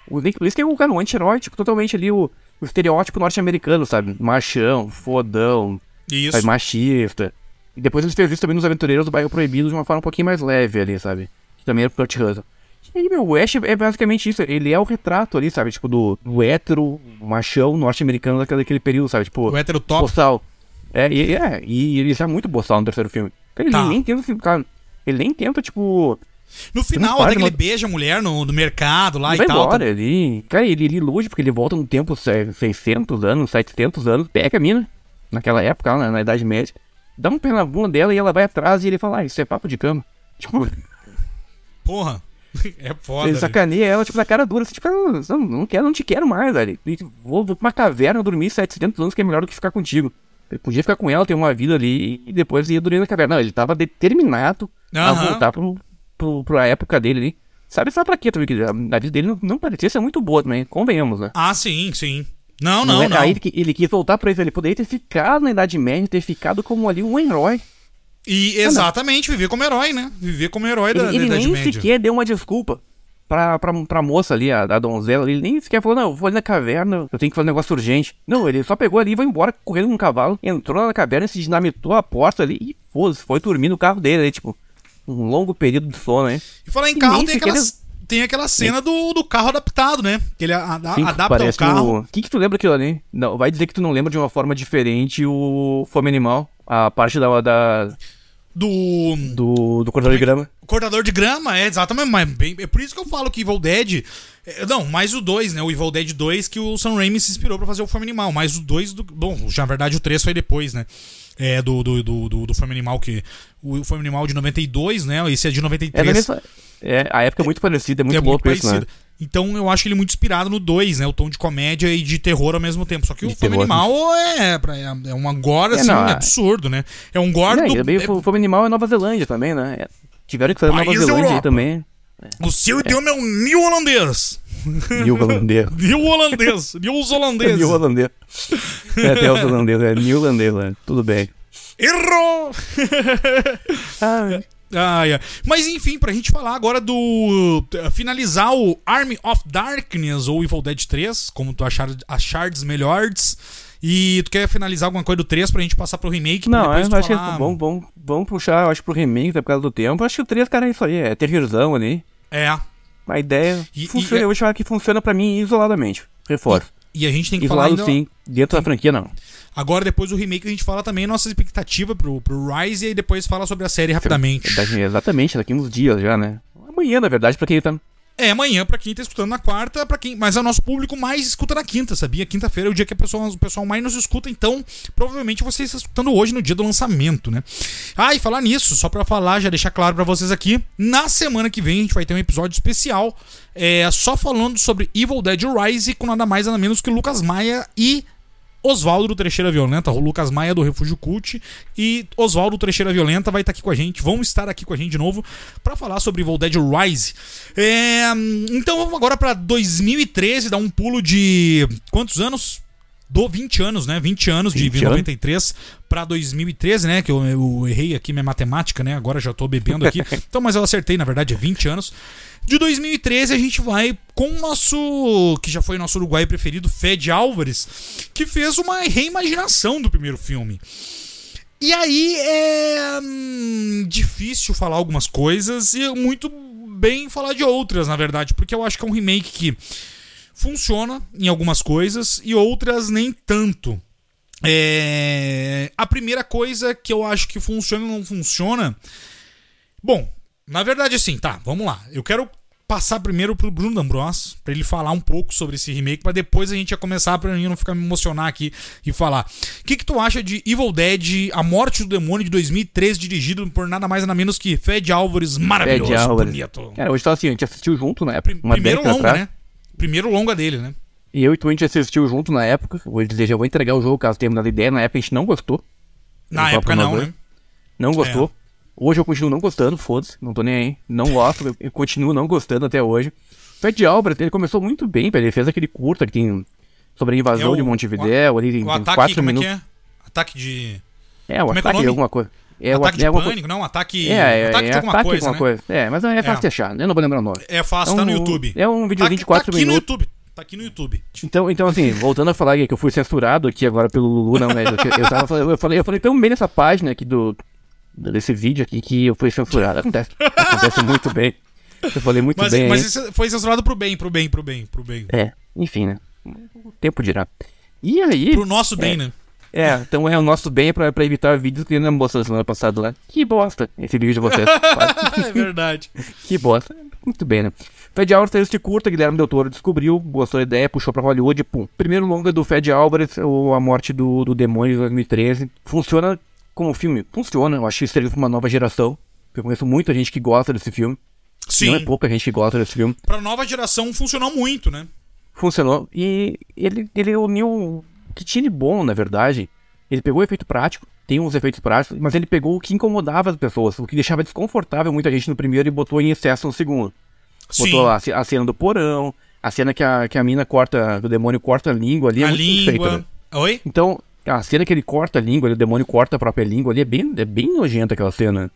O Snake Plissken é um cara um anti-herói, tipo, totalmente ali o, o estereótipo norte-americano, sabe? Machão, fodão, Isso. sabe? machista. E depois ele fez isso também nos Aventureiros do Bairro Proibido de uma forma um pouquinho mais leve ali, sabe? Que também era pro Kurt Russell. E aí, meu, o Ash é basicamente isso. Ele é o retrato ali, sabe? Tipo, do, do hétero, machão norte-americano daquele, daquele período, sabe? Tipo, O hétero top. boçal. É, e, é, e ele já é muito boçal no terceiro filme. Cara, ele Tá. nem tenta, assim, cara, ele nem tenta, tipo, No final, até que ele beija a mulher no, no mercado lá e vai tal. embora, ele... Cara, ele, ele ilude porque ele volta no tempo se- 600 anos, 700 anos, pega a mina, naquela época, na, na Idade Média, dá um pé na bunda dela e ela vai atrás e ele fala, ah, isso é papo de cama. Tipo, Porra. É foda. ele velho. sacaneia ela, tipo, na cara dura, assim, tipo, "Ah, não, não quero, não te quero mais, velho. Tipo, Vou pra uma caverna dormir 700 anos que é melhor do que ficar contigo. Ele podia ficar com ela, ter uma vida ali e depois ia dormir na caverna. Não, ele tava determinado a Aham. voltar pro, pro, pra época dele ali. Sabe, sabe pra quê também? Que a vida dele não, não parecia ser muito boa também, convenhamos, né? Ah, sim, sim. Não, não, é- não. Aí ele, ele quis voltar pra isso, ele poderia ter ficado na Idade Média, ter ficado como ali um herói. E exatamente, viver como herói, né? Viver como herói da, Ele, ele da Idade nem Média. sequer deu uma desculpa pra, pra, pra moça ali, a, a donzela. Ele nem sequer falou, não, eu vou ali na caverna, eu tenho que fazer um negócio urgente. Não, ele só pegou ali e foi embora correndo com um cavalo, entrou na caverna, se dinamitou a porta ali e foda-se, foi dormir no carro dele ali, tipo, um longo período de sono, hein? E falar em carro, tem aquela, tem aquela cena do, do carro adaptado, né? Que ele a- a- Sim, adapta o carro. O que, que tu lembra aquilo ali? Não, vai dizer que tu não lembra de uma forma diferente o Fome Animal, a parte da, da, Do do, do cortador de grama. cortador de grama, é exatamente. Mas bem, é por isso que eu falo que Evil Dead. é, não, mais o 2, né? O Evil Dead 2 que o Sam Raimi se inspirou pra fazer o Fome Animal. Mais o 2 do. Bom, já na verdade o 3 foi depois, né? É, do, do, do, do, do Fome Animal, que. O Fome Animal de 92, né? Esse é de É, da 93. mesma, é, a época é muito parecida, é muito é louco isso, né? Então eu acho ele muito inspirado no 2, né? O tom de comédia e de terror ao mesmo tempo. Só que o De Fome terror. Animal é, pra- é, é um gore, É, assim, não, é- absurdo, né? É um gore É, também é- o Fome Animal é Nova Zelândia também, né? É, tiveram que fazer Nova Zelândia aí também. o seu idioma é um new holandês. New holandês. New holandês. News holandês. New holandês. É até os holandeses, é New holandês, né? Tudo bem. Errou! Ah, Ah, é. Mas enfim, pra gente falar agora do. finalizar o Army of Darkness ou Evil Dead 3, como tu achar, achardes melhores. E tu quer finalizar alguma coisa do 3 pra gente passar pro remake? Não, eu acho que falar- vamos, vamos, vamos puxar, eu acho, pro remake, até por causa do tempo. Eu acho que o 3, cara, é isso aí, é terrorzão ali. É. A ideia E- funciona, e- eu vou chamar que funciona pra mim isoladamente. Reforço. E a gente tem que falar Isolado ainda. sim, dentro da franquia não. Agora, depois do remake, a gente fala também nossa expectativa pro, pro Rise e aí depois fala sobre a série rapidamente. Exatamente, daqui uns dias já, né? Amanhã, na verdade, pra quem tá. É amanhã pra quem tá escutando na quarta, para quem, mas é o nosso público mais escuta na quinta, sabia? Quinta-feira é o dia que a pessoa, o pessoal mais nos escuta, então provavelmente você está escutando hoje no dia do lançamento, né? Ah, e falar nisso, só pra falar, já deixar claro pra vocês aqui, na semana que vem a gente vai ter um episódio especial, é só falando sobre Evil Dead Rise com nada mais nada menos que Lucas Maia e Oswaldo do Trecheira Violenta, o Lucas Maia do Refúgio Cult e Oswaldo do Trecheira Violenta vai estar aqui com a gente, vão estar aqui com a gente de novo pra falar sobre Evil Dead Rise. É, então vamos agora pra 2013, dar um pulo de quantos anos? Do 20 anos, né? 20 anos de 20 anos. 93 pra 2013, né? Que eu, eu errei aqui minha matemática, né? Agora já tô bebendo aqui. Então, mas eu acertei, na verdade, é 20 anos. De 2013 a gente vai com o nosso, que já foi nosso uruguaio preferido, Fed Álvares, que fez uma reimaginação do primeiro filme. E aí é hum, difícil falar algumas coisas e muito bem falar de outras, na verdade, porque eu acho que é um remake que funciona em algumas coisas e outras nem tanto. É, A primeira coisa que eu acho que funciona ou não funciona. Bom, na verdade, assim, tá, vamos lá. Eu quero passar primeiro pro Bruno D'Ambros, pra ele falar um pouco sobre esse remake, pra depois a gente já começar, pra eu não ficar me emocionar aqui e falar. O que, que tu acha de Evil Dead, A Morte do Demônio de 2013, dirigido por nada mais nada menos que Fed Álvares, maravilhoso, Fed Álvares. bonito. Cara, hoje tá assim, a gente assistiu junto Uma primeiro longa, atrás. né? Primeiro longa dele, né? E eu e tu a gente assistiu junto na época. Vou dizer, já vou entregar o jogo caso tenha mudado de ideia. Na época a gente não gostou. Na Eu época não, né? Não gostou. Hoje eu continuo não gostando, foda-se, não tô nem aí. Não gosto, eu- eu continuo não gostando até hoje. Fred Albert, ele começou muito bem. Ele fez aquele curta que tem sobre a invasão É o- de Montevidéu, ali tem, O ataque, quatro como minutos. é que é? Ataque de. É, o Como é é o ataque nome? de alguma coisa. É, o ataque de é pânico, não, ataque. É, é, ataque é, de alguma ataque coisa, alguma né? coisa. É, mas é fácil É. de achar, eu não vou lembrar o nome. É fácil, É tá no um- YouTube. é um vídeo de Tá aqui- 24 tá aqui minutos. no YouTube. Tá aqui no YouTube. Então, então assim, voltando a falar que eu fui censurado aqui agora pelo Lulu, não, mas eu, eu, tava, falando- eu falei, eu falei tão bem nessa página aqui do desse vídeo aqui que eu fui censurado. Acontece, acontece muito bem. Eu falei muito Mas, bem. mas foi censurado pro bem, pro bem, pro bem, pro bem. É, enfim, né? O tempo dirá. E aí, Pro nosso bem, né? É, então é o nosso bem pra, pra evitar vídeos que eu não mostrei semana passada lá. Que bosta esse vídeo de vocês. é verdade. que bosta. Muito bem, né? Fed Álvares fez este curta, Guilherme Del Toro descobriu, gostou da ideia, puxou pra Hollywood, pum. Primeiro longa do Fed Álvares, A Morte do, do Demônio de 2013. Funciona como filme? Funciona, eu acho que serviu pra uma nova geração. Eu conheço muita gente que gosta desse filme. Sim. Não é pouca gente que gosta desse filme. Pra nova geração funcionou muito, né? Funcionou. E ele, ele uniu que tinha de bom, na verdade. Ele pegou o efeito prático, tem uns efeitos práticos, mas ele pegou o que incomodava as pessoas, o que deixava desconfortável muita gente no primeiro e botou em excesso no segundo. Sim. Botou a, a cena do porão, a cena que a, que a mina corta, o demônio corta a língua ali. é a feita, língua. né? Oi? Então, a cena que ele corta a língua, o demônio corta a própria língua ali, é bem, é bem nojenta aquela cena.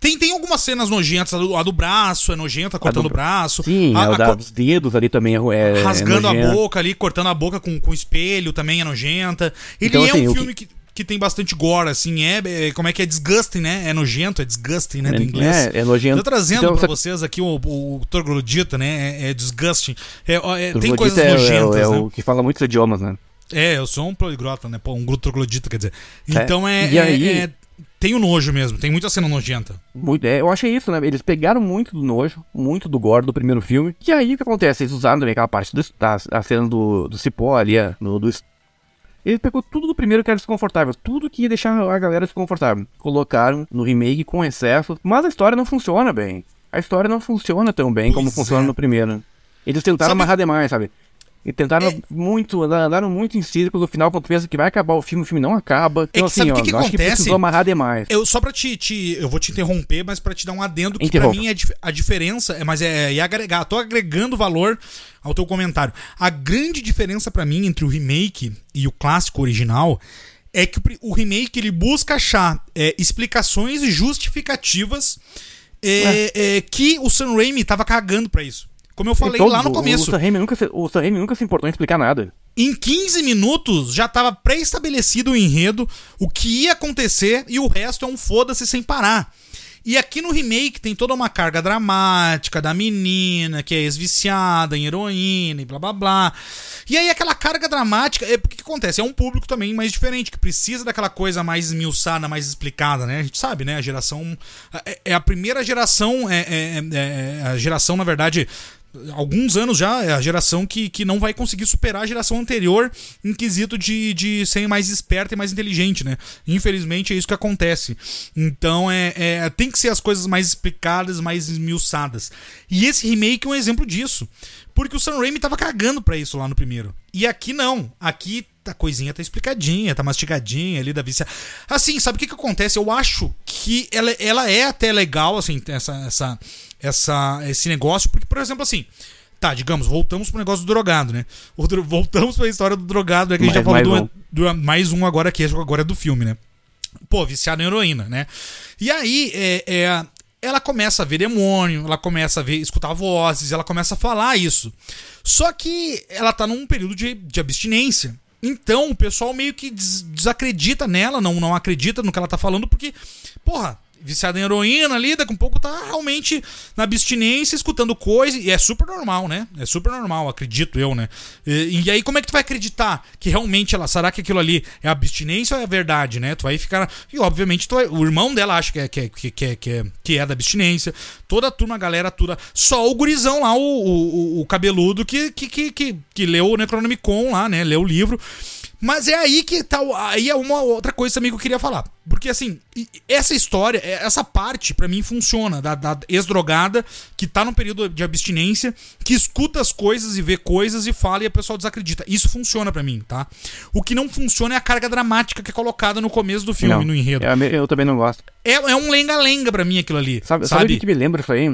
Tem, tem algumas cenas nojentas. A do, a do braço é nojenta, cortando o braço. Sim, a, a, a cor- dos dedos ali também é, é rasgando é a nojenta. boca ali, cortando a boca com, com espelho também é nojenta. Ele Então, é assim, um o filme que... Que, tem bastante gore, assim, é, é- Como é que é? Disgusting, né? É nojento, é disgusting, né? Do inglês. É, é nojento. Tô trazendo Então, pra vocês aqui o, o troglodita, né? É, é disgusting. É, é, tem coisas é, nojentas, é, é né? o que fala muitos idiomas, né? É, eu sou um poliglota, né? Pô, um troglodita, quer dizer. Então é, E é- aí- é- Tem o nojo mesmo, tem muita cena nojenta. Muito, é, eu achei isso, né? Eles pegaram muito do nojo, muito do gore do primeiro filme. E aí o que acontece? Eles usaram também aquela parte do, da, a cena do, do cipó ali, é, no, do, Ele pegou tudo do primeiro que era desconfortável, tudo que ia deixar a galera desconfortável. Colocaram no remake com excesso, mas a história não funciona bem. A história não funciona tão bem Pois como funciona é. no primeiro. Eles tentaram Sabe- amarrar demais, sabe? E tentaram É- muito, andaram muito em círculos, no final, quando pensa que vai acabar o filme, o filme não acaba. Então, que assim, sabe o ó, que que acho que acontece? precisou amarrar demais. Eu, só pra te, te- Eu vou te interromper, mas pra te dar um adendo que Interrompa. pra mim é a diferença. É, mas é, é agregar. Tô agregando valor ao teu comentário. A grande diferença pra mim entre o remake e o clássico original é que o remake ele busca achar é, explicações e justificativas é, é, que o Sam Raimi tava cagando pra isso. Como eu falei lá no começo. O Sam nunca se, o Sam nunca se importou em explicar nada. Em 15 minutos já estava pré-estabelecido o enredo, o que ia acontecer e o resto é um foda-se sem parar. E aqui no remake tem toda uma carga dramática da menina que é ex-viciada em heroína e blá blá blá. E aí aquela carga dramática, é porque que acontece? É um público também mais diferente, que precisa daquela coisa mais esmiuçada, mais explicada, né? A gente sabe, né? A geração. É, é a primeira geração, é, é- é- é a geração, na verdade, alguns anos já, é a geração que, que não vai conseguir superar a geração anterior em quesito de, de ser mais esperta e mais inteligente, né? Infelizmente é isso que acontece. Então é, é- tem que ser as coisas mais explicadas, mais esmiuçadas. E esse remake é um exemplo disso. Porque o Sam Raimi tava cagando pra isso lá no primeiro. E aqui não. Aqui a coisinha tá explicadinha, tá mastigadinha ali da vicia. Assim, sabe o que que acontece? Eu acho que ela, ela é até legal, assim, essa, essa, essa, esse negócio, porque, por exemplo, assim, tá, digamos, voltamos pro negócio do drogado, né? Voltamos pra história do drogado, é que a gente já Mais- falou mais do, do- mais um agora que agora é do filme, né? Pô, viciado em heroína, né? E aí, é, é, ela começa a ver demônio, ela começa a ver, escutar vozes, ela começa a falar isso. Só que ela tá num período de, de abstinência. Então o pessoal meio que des- desacredita nela, não, não acredita no que ela tá falando, porque, porra, viciada em heroína ali, daqui a um pouco tá realmente na abstinência, escutando coisa, e é super normal, né? É super normal, acredito eu, né? E, e aí como é que tu vai acreditar que realmente ela, será que aquilo ali é abstinência ou é verdade, né? Tu vai ficar, e obviamente vai- o irmão dela acha que é, que, é, que, é, que, é, que é da abstinência, toda a turma, a galera, toda, só o gurizão lá, o, o, o cabeludo que, que, que, que, que leu o Necronomicon lá, né? Leu o livro. Mas é aí que tá. Aí é uma outra coisa também que eu queria falar. Porque assim, essa história, é- essa parte, pra mim, funciona. Da, da ex-drogada que tá num período de abstinência, que escuta as coisas e vê coisas e fala e a pessoa desacredita. Isso funciona pra mim, tá? O que não funciona é a carga dramática que é colocada no começo do filme, Não, no enredo. é me- Eu, também não gosto. É, é um lenga-lenga pra mim aquilo ali. Sabe, Sabe? sabe o que, me lembra isso aí?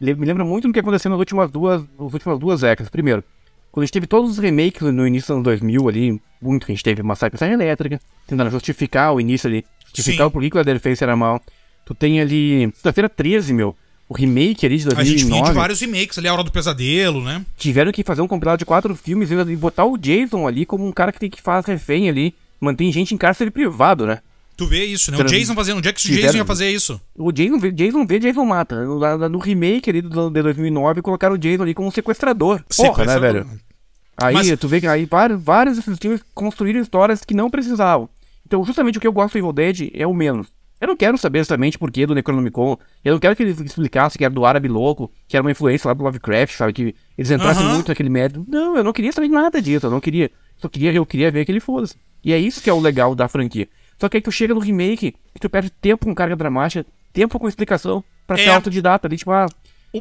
Me lembra muito do que aconteceu nas últimas duas, nas últimas duas décadas. Primeiro, quando a gente teve todos os remakes no início dos anos 2000 ali, muito, a gente teve Massacre Serra Elétrica, tentando justificar o início ali, justificar Sim. o porquê que o Leatherface era mal. Tu tem ali, sexta-feira 13, meu, o remake ali de A gente 2009. de vários remakes ali, A Hora do Pesadelo, né? Tiveram que fazer um compilado de quatro filmes e botar o Jason ali como um cara que tem que fazer refém ali, mantém gente em cárcere privado, né? Tu vê isso, né? O Jason fazendo. Onde é que o Jason ia fazer isso? O Jason vê, Jason vê, Jason mata. No, remake ali do, de 2009, colocaram o Jason ali como sequestrador. Porra, né, velho? Aí Mas- tu vê que aí vários, vários desses filmes construíram histórias que não precisavam. Então, justamente o que eu gosto do Evil Dead é o menos. Eu não quero saber exatamente por que do Necronomicon. Eu não quero que eles explicassem que era do árabe louco, que era uma influência lá do Lovecraft, sabe? Que eles entrassem Aham. muito naquele método. Não, eu não queria saber nada disso. Eu não queria. Só queria, eu queria ver que ele fosse. E é isso que é o legal da franquia. Só que aí tu chega no remake e tu perde tempo com carga dramática, tempo com explicação pra ser É. autodidata ali, tipo, ah,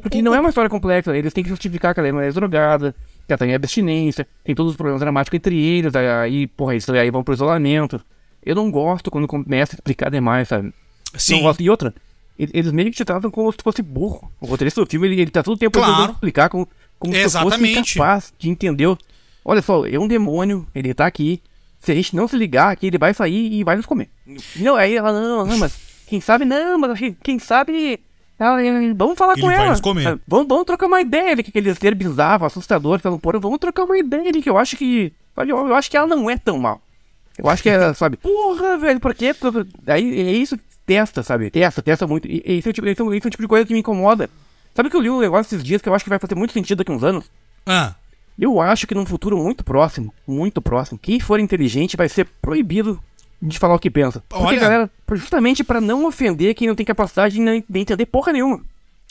porque não é uma história complexa, eles têm que justificar que ela não é drogada, que ela tem abstinência, tem todos os problemas dramáticos entre eles, aí, porra, isso aí vão pro isolamento. Eu não gosto quando começa a explicar demais, sabe? Sim. Não gosto. E outra, eles meio que te tratam como se tu fosse burro. O roteirista do filme, ele, ele tá todo o tempo Claro. tentando explicar como, como se tu fosse incapaz de entender. Olha só, é um demônio, ele tá aqui. Se a gente não se ligar aqui, ele vai sair e vai nos comer. Não, aí ela, não, não, mas quem sabe não, mas quem- sabe. ela- vamos falar Ele com ela. Vamos, vamos trocar uma ideia ali, que aquele ser bizarro, assustador, falam, porra, vamos trocar uma ideia ali, que eu acho que. Eu, acho que ela não é tão mal. Eu acho que ela, sabe, porra, velho, por quê? Aí é isso testa, sabe? Testa, testa muito. E, e esse, é tipo, esse, é o, esse é o tipo de coisa que me incomoda. Sabe que eu li um negócio esses dias que eu acho que vai fazer muito sentido daqui a uns anos? Ah, Eu acho que num futuro muito próximo, muito próximo, quem for inteligente vai ser proibido de falar o que pensa. Porque, Olha. galera, justamente pra não ofender quem não tem capacidade de nem- de entender porra nenhuma.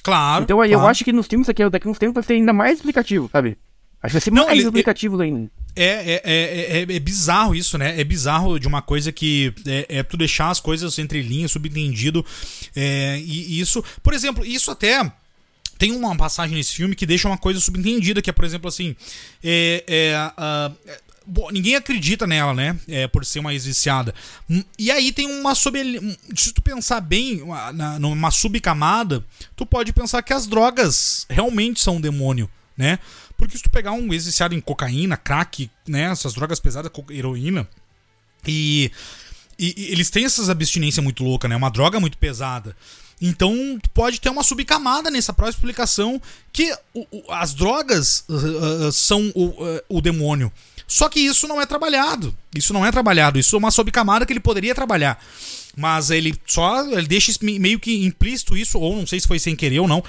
claro. Então aí eu claro. acho que nos filmes aqui, daqui a uns tempos vai ser ainda mais explicativo, sabe? Acho que vai ser Não, mais ele- explicativo ainda. É, é, é, é, é bizarro isso, né? É bizarro de uma coisa que é, é tu deixar as coisas entre linhas, subentendido. É, e, e isso, por exemplo, isso até tem uma passagem nesse filme que deixa uma coisa subentendida, que é, por exemplo, assim. É, é, uh, bom, ninguém acredita nela, né? É, por ser uma ex-viciada. E aí tem uma sub. Se tu pensar bem, uma, numa subcamada, tu pode pensar que as drogas realmente são um demônio, né? Porque se tu pegar um ex-viciado em cocaína, crack, né? Essas drogas pesadas, heroína, e, e, e eles têm essas abstinências muito loucas, né? Uma droga muito pesada. Então pode ter uma subcamada nessa própria explicação que o, o, as drogas uh, uh, são o, uh, o demônio. Só que isso não é trabalhado. Isso não é trabalhado. Isso é uma subcamada que ele poderia trabalhar. Mas ele só ele deixa meio que implícito isso, ou não sei se foi sem querer ou não.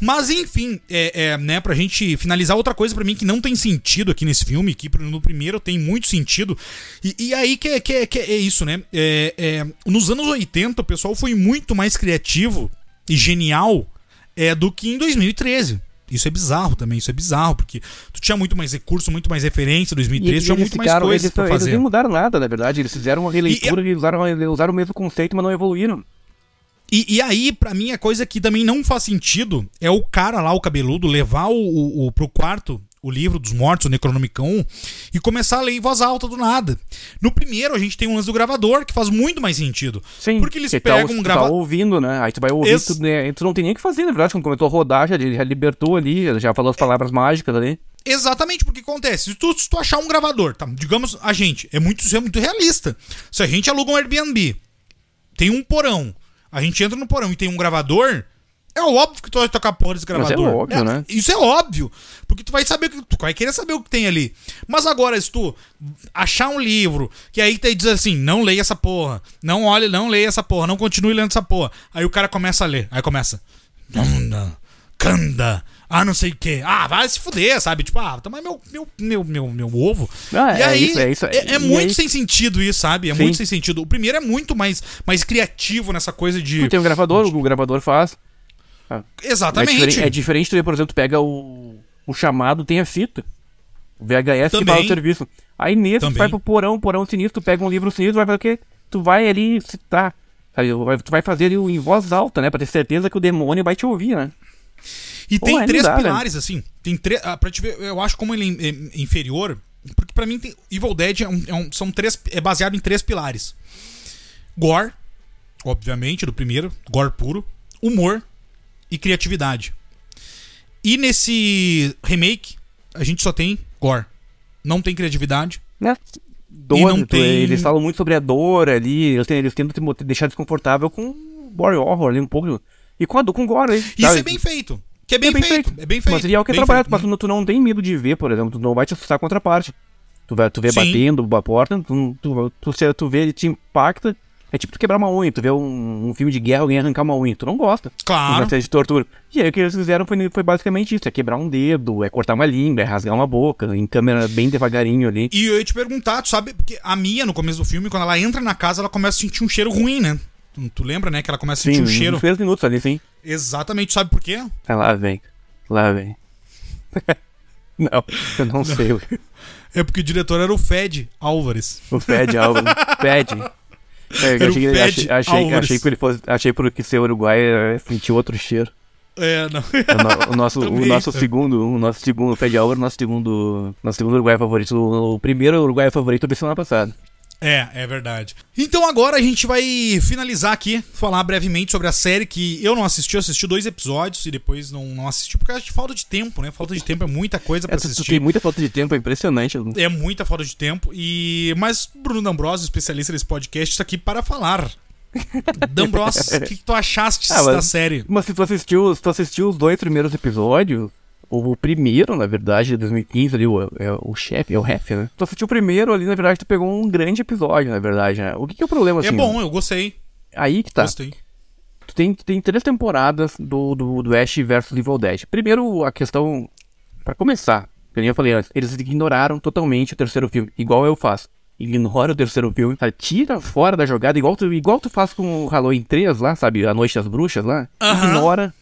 Mas enfim, é, é, né, pra gente finalizar, outra coisa para mim que não tem sentido aqui nesse filme, que no primeiro tem muito sentido. E, e aí que é, que, é, que é isso, né? É, é, nos anos 80 o pessoal foi muito mais criativo e genial é, do que em 2013. Isso é bizarro também, isso é bizarro, porque tu tinha muito mais recurso, muito mais referência, 2013 e tinha muito ficaram, mais coisas eles, pra fazer. Eles não mudaram nada, na verdade, eles fizeram uma releitura e, e usaram, usaram o mesmo conceito, mas não evoluíram. E, e, aí, para mim, a coisa que também não faz sentido é o cara lá, o cabeludo, levar o, o, o pro quarto o livro dos mortos, o Necronomicon, e começar a ler em voz alta do nada. No primeiro, a gente tem um lance do gravador, que faz muito mais sentido. Sim, porque eles tá pegam tá, um gravador. tá ouvindo, né? Aí tu vai ouvir, Esse... tu, né? tu não tem nem o que fazer, na verdade, quando começou a rodar, já, já libertou ali, já falou as palavras é... mágicas ali. Exatamente, porque acontece. Se tu, se tu achar um gravador, tá? Digamos, a gente, é muito, é muito realista. Se a gente aluga um Airbnb, tem um porão, a gente entra no porão e tem um gravador, é óbvio que tu vai tocar porra desse gravador. Mas é óbvio, é, né? Isso é óbvio. Porque tu vai saber que tu vai querer saber o que tem ali. Mas agora, se tu achar um livro que aí te diz assim, não leia essa porra, não olhe, não leia essa porra, não continue lendo essa porra. Aí o cara começa a ler. Aí começa. Kanda, ah, não sei o que. Ah, vai se fuder, sabe? Tipo, ah, toma meu, meu, meu, meu, meu ovo. Ah, e é aí, isso, é, isso, é, é muito aí... sem sentido isso, sabe? É Sim. muito sem sentido. O primeiro é muito mais, mais criativo nessa coisa de. Tem um gravador, o gravador faz. Ah. Exatamente. É diferente, é diferente tu, por exemplo, tu pega o, o chamado, tem a fita. O VHS Também. que faz o serviço. Aí nesse Também. tu vai pro porão, porão sinistro, tu pega um livro sinistro, vai fazer o quê? Tu vai ali citar. Sabe? Tu vai fazer ele em voz alta, né? Pra ter certeza que o demônio vai te ouvir, né? E Pô, tem três dá, pilares, assim. Tem três. Ah, pra te ver, eu acho como ele é, é inferior. Porque pra mim, tem, Evil Dead é um, é um, são três, é baseado em três pilares: gore, obviamente, do primeiro, gore puro, humor e criatividade. E nesse remake, a gente só tem gore. Não tem criatividade. Né? Dor, não tem... Eles falam muito sobre a dor ali, eles, eles tentam te deixar desconfortável com body horror ali um pouco. E com a dor, com gore aí. Isso é bem feito. Que é bem, é bem feito. feito. É bem feito. Material que é trabalhado, mas tu, tu, não tem medo de ver, por exemplo, tu não vai te assustar com a contraparte. Tu, tu vê Sim. batendo a porta, tu, tu, tu, tu vê, ele te impacta, é tipo tu quebrar uma unha, tu vê um, um filme de guerra, alguém arrancar uma unha, tu não gosta. Claro. Não de tortura. E aí o que eles fizeram foi, foi basicamente isso: é quebrar um dedo, é cortar uma língua, é rasgar uma boca, em câmera bem devagarinho ali. E eu ia te perguntar, tu sabe, porque a Mia, no começo do filme, quando ela entra na casa, ela começa a sentir um cheiro ruim, né? Tu, tu lembra, né? Que ela começa a sentir um cheiro. Sim, minutos ali, sim. Exatamente, sabe por quê? É lá vem. Lá vem. não, eu não, não, sei. É porque o diretor era o Fed Álvares. O Fed Álvares. Fed. É, eu achei, achei, achei, achei, que ele fosse, achei por que ser uruguai sentiu outro cheiro. É, não. O, o nosso, o nosso segundo, o nosso segundo Fed Álvaro, nosso segundo, nosso segundo uruguai favorito. O, o primeiro uruguai favorito da semana passada. É, é verdade. Então agora a gente vai finalizar aqui, falar brevemente sobre a série que eu não assisti, eu assisti dois episódios e depois não, não assisti por causa de falta de tempo, né? Falta de tempo é muita coisa para é, assistir. Tem muita falta de tempo, é impressionante. É muita falta de tempo e mas Bruno D'Ambrosio, especialista desse podcast, está aqui para falar. D'Ambrosio, o que, que, tu achaste ah, da série? Mas se tu assistiu, se tu assistiu os dois primeiros episódios, o primeiro, na verdade, de 2015 ali, o, é o chefe, é o ref, né? Tu assistiu o primeiro ali, na verdade, tu pegou um grande episódio, na verdade, né? O que, que é o problema, é assim? É bom, eu gostei. Aí que tá. Gostei. Tu tem, tem três temporadas do, do, do Ash versus Evil Dead. Primeiro, a questão, para começar, que eu falei antes, eles ignoraram totalmente o terceiro filme, igual eu faço. Ignora o terceiro filme, sabe? Tira fora da jogada, igual tu, igual tu faz com o Halloween 3 lá, sabe? A Noite das Bruxas lá. Ignora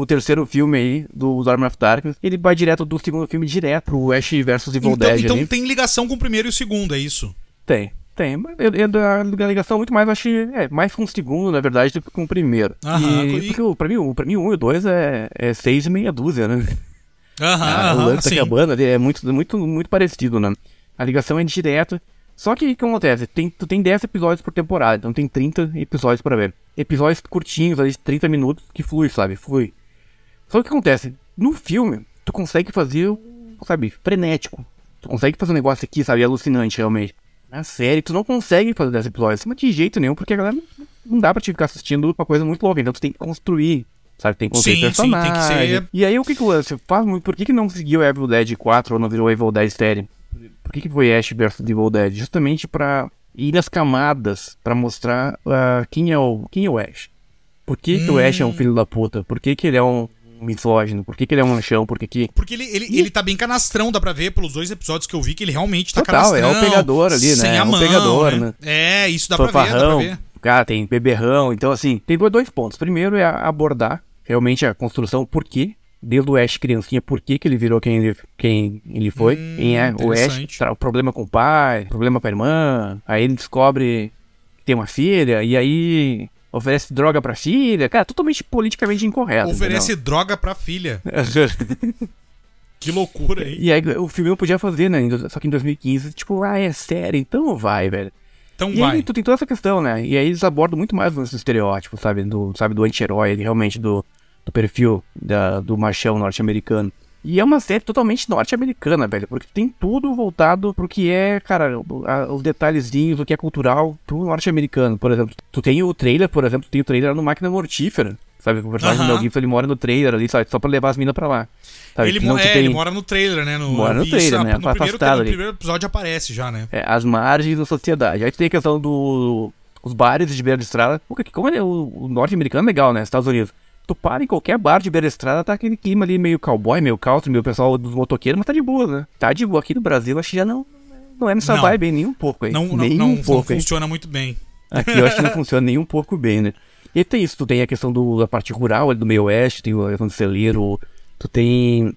o terceiro filme aí do Arm of Darkness, ele vai direto do segundo filme direto pro Ash vs Evil Então, Dead então ali. tem ligação com o primeiro e o segundo, é isso? Tem, tem. Eu- eu- A ligação muito mais, acho, é, mais com o segundo, na verdade, do que com o primeiro. Aham, e, e- porque o- pra mim, o- pra mim, o um e o dois é, é seis e meia dúzia, né? Aham, Ah, o aham, lance sim. da cabana ali é muito, muito, muito parecido, né? A ligação é direta. Só que o que acontece? Tem, tu tem 10 episódios por temporada, então tem 30 episódios pra ver. Episódios curtinhos, ali, de 30 minutos, que flui, sabe? Flui. Só que o que acontece? No filme, tu consegue fazer, sabe, frenético. Tu consegue fazer um negócio aqui, sabe, alucinante, realmente. Na série, tu não consegue fazer 10 episódios, mas de jeito nenhum, porque a galera não- dá pra te ficar assistindo uma coisa muito louca. Então tu tem que construir, sabe? Tem que construir Sim, sim, tem que personagem. ser- E aí o que que o lance faz muito? Por que que não seguiu Evil Dead 4 ou não virou Evil Dead série? Por que que foi Ash vs Evil Dead? Justamente pra ir nas camadas, pra mostrar ah, quem é o quem é o Ash. Por que, que o Ash é um filho da puta? Por que, que ele é um misógino? Por que, que ele é um manchão? Por que que... Porque ele, ele, ele tá bem canastrão, dá pra ver pelos dois episódios que eu vi que ele realmente tá Total, é o canastrão. pegador ali, né? Sem É a o mão, pegador, né? né? É, isso dá pra ver, dá pra ver. cara, tem beberrão. Então, assim, tem dois, pontos. Primeiro é abordar realmente a construção, por quê? Desde o Ash criancinha, por que, que ele virou quem ele, quem ele foi? Hum, quem é o Ash? O problema com o pai, problema com a irmã. Aí ele descobre que tem uma filha, e aí oferece droga pra filha. Cara, totalmente politicamente incorreto. Oferece droga pra filha. entendeu? Que loucura, hein? e aí o filme não podia fazer, né? Só que em 2015, tipo, ah, é sério, então vai, velho. Então E vai. aí tu tem toda essa questão, né? E aí eles abordam muito mais esse estereótipo, sabe? Do, sabe, do anti-herói, realmente do, do perfil da, do machão norte-americano. E é uma série totalmente norte-americana, velho, porque tem tudo voltado pro que é, cara, o- os detalhezinhos, o que é cultural pro norte-americano. Por exemplo, tu tem o trailer, por exemplo, tu tem o trailer no Máquina Mortífera, sabe? O personagem do Aham. Mel Gibson, ele mora no trailer ali, sabe? Só pra levar as minas pra lá. Sabe? Ele, mo- é, tem- ele mora no trailer, né? No, Mora no trailer, isso, né? No primeiro, Afastado no ali. primeiro episódio aparece já, né? É, as margens da sociedade. Aí tu tem a questão do. Os bares de beira de estrada. Como é, o, o norte-americano é legal, né? Estados Unidos. Tu para em qualquer bar de beira estrada, tá aquele clima ali meio cowboy, meio country, meio pessoal dos motoqueiros, mas tá de boa, né? Tá de boa. Aqui no Brasil, acho que já não. Não é nessa Não. vibe nem um pouco, hein? Não, não, nem não, um não pouco, hein? funciona muito bem. Aqui eu acho que não funciona nem um pouco bem, né? E tem isso, tu tem a questão do, da parte rural ali do meio oeste, tem a questão do celeiro, tu tem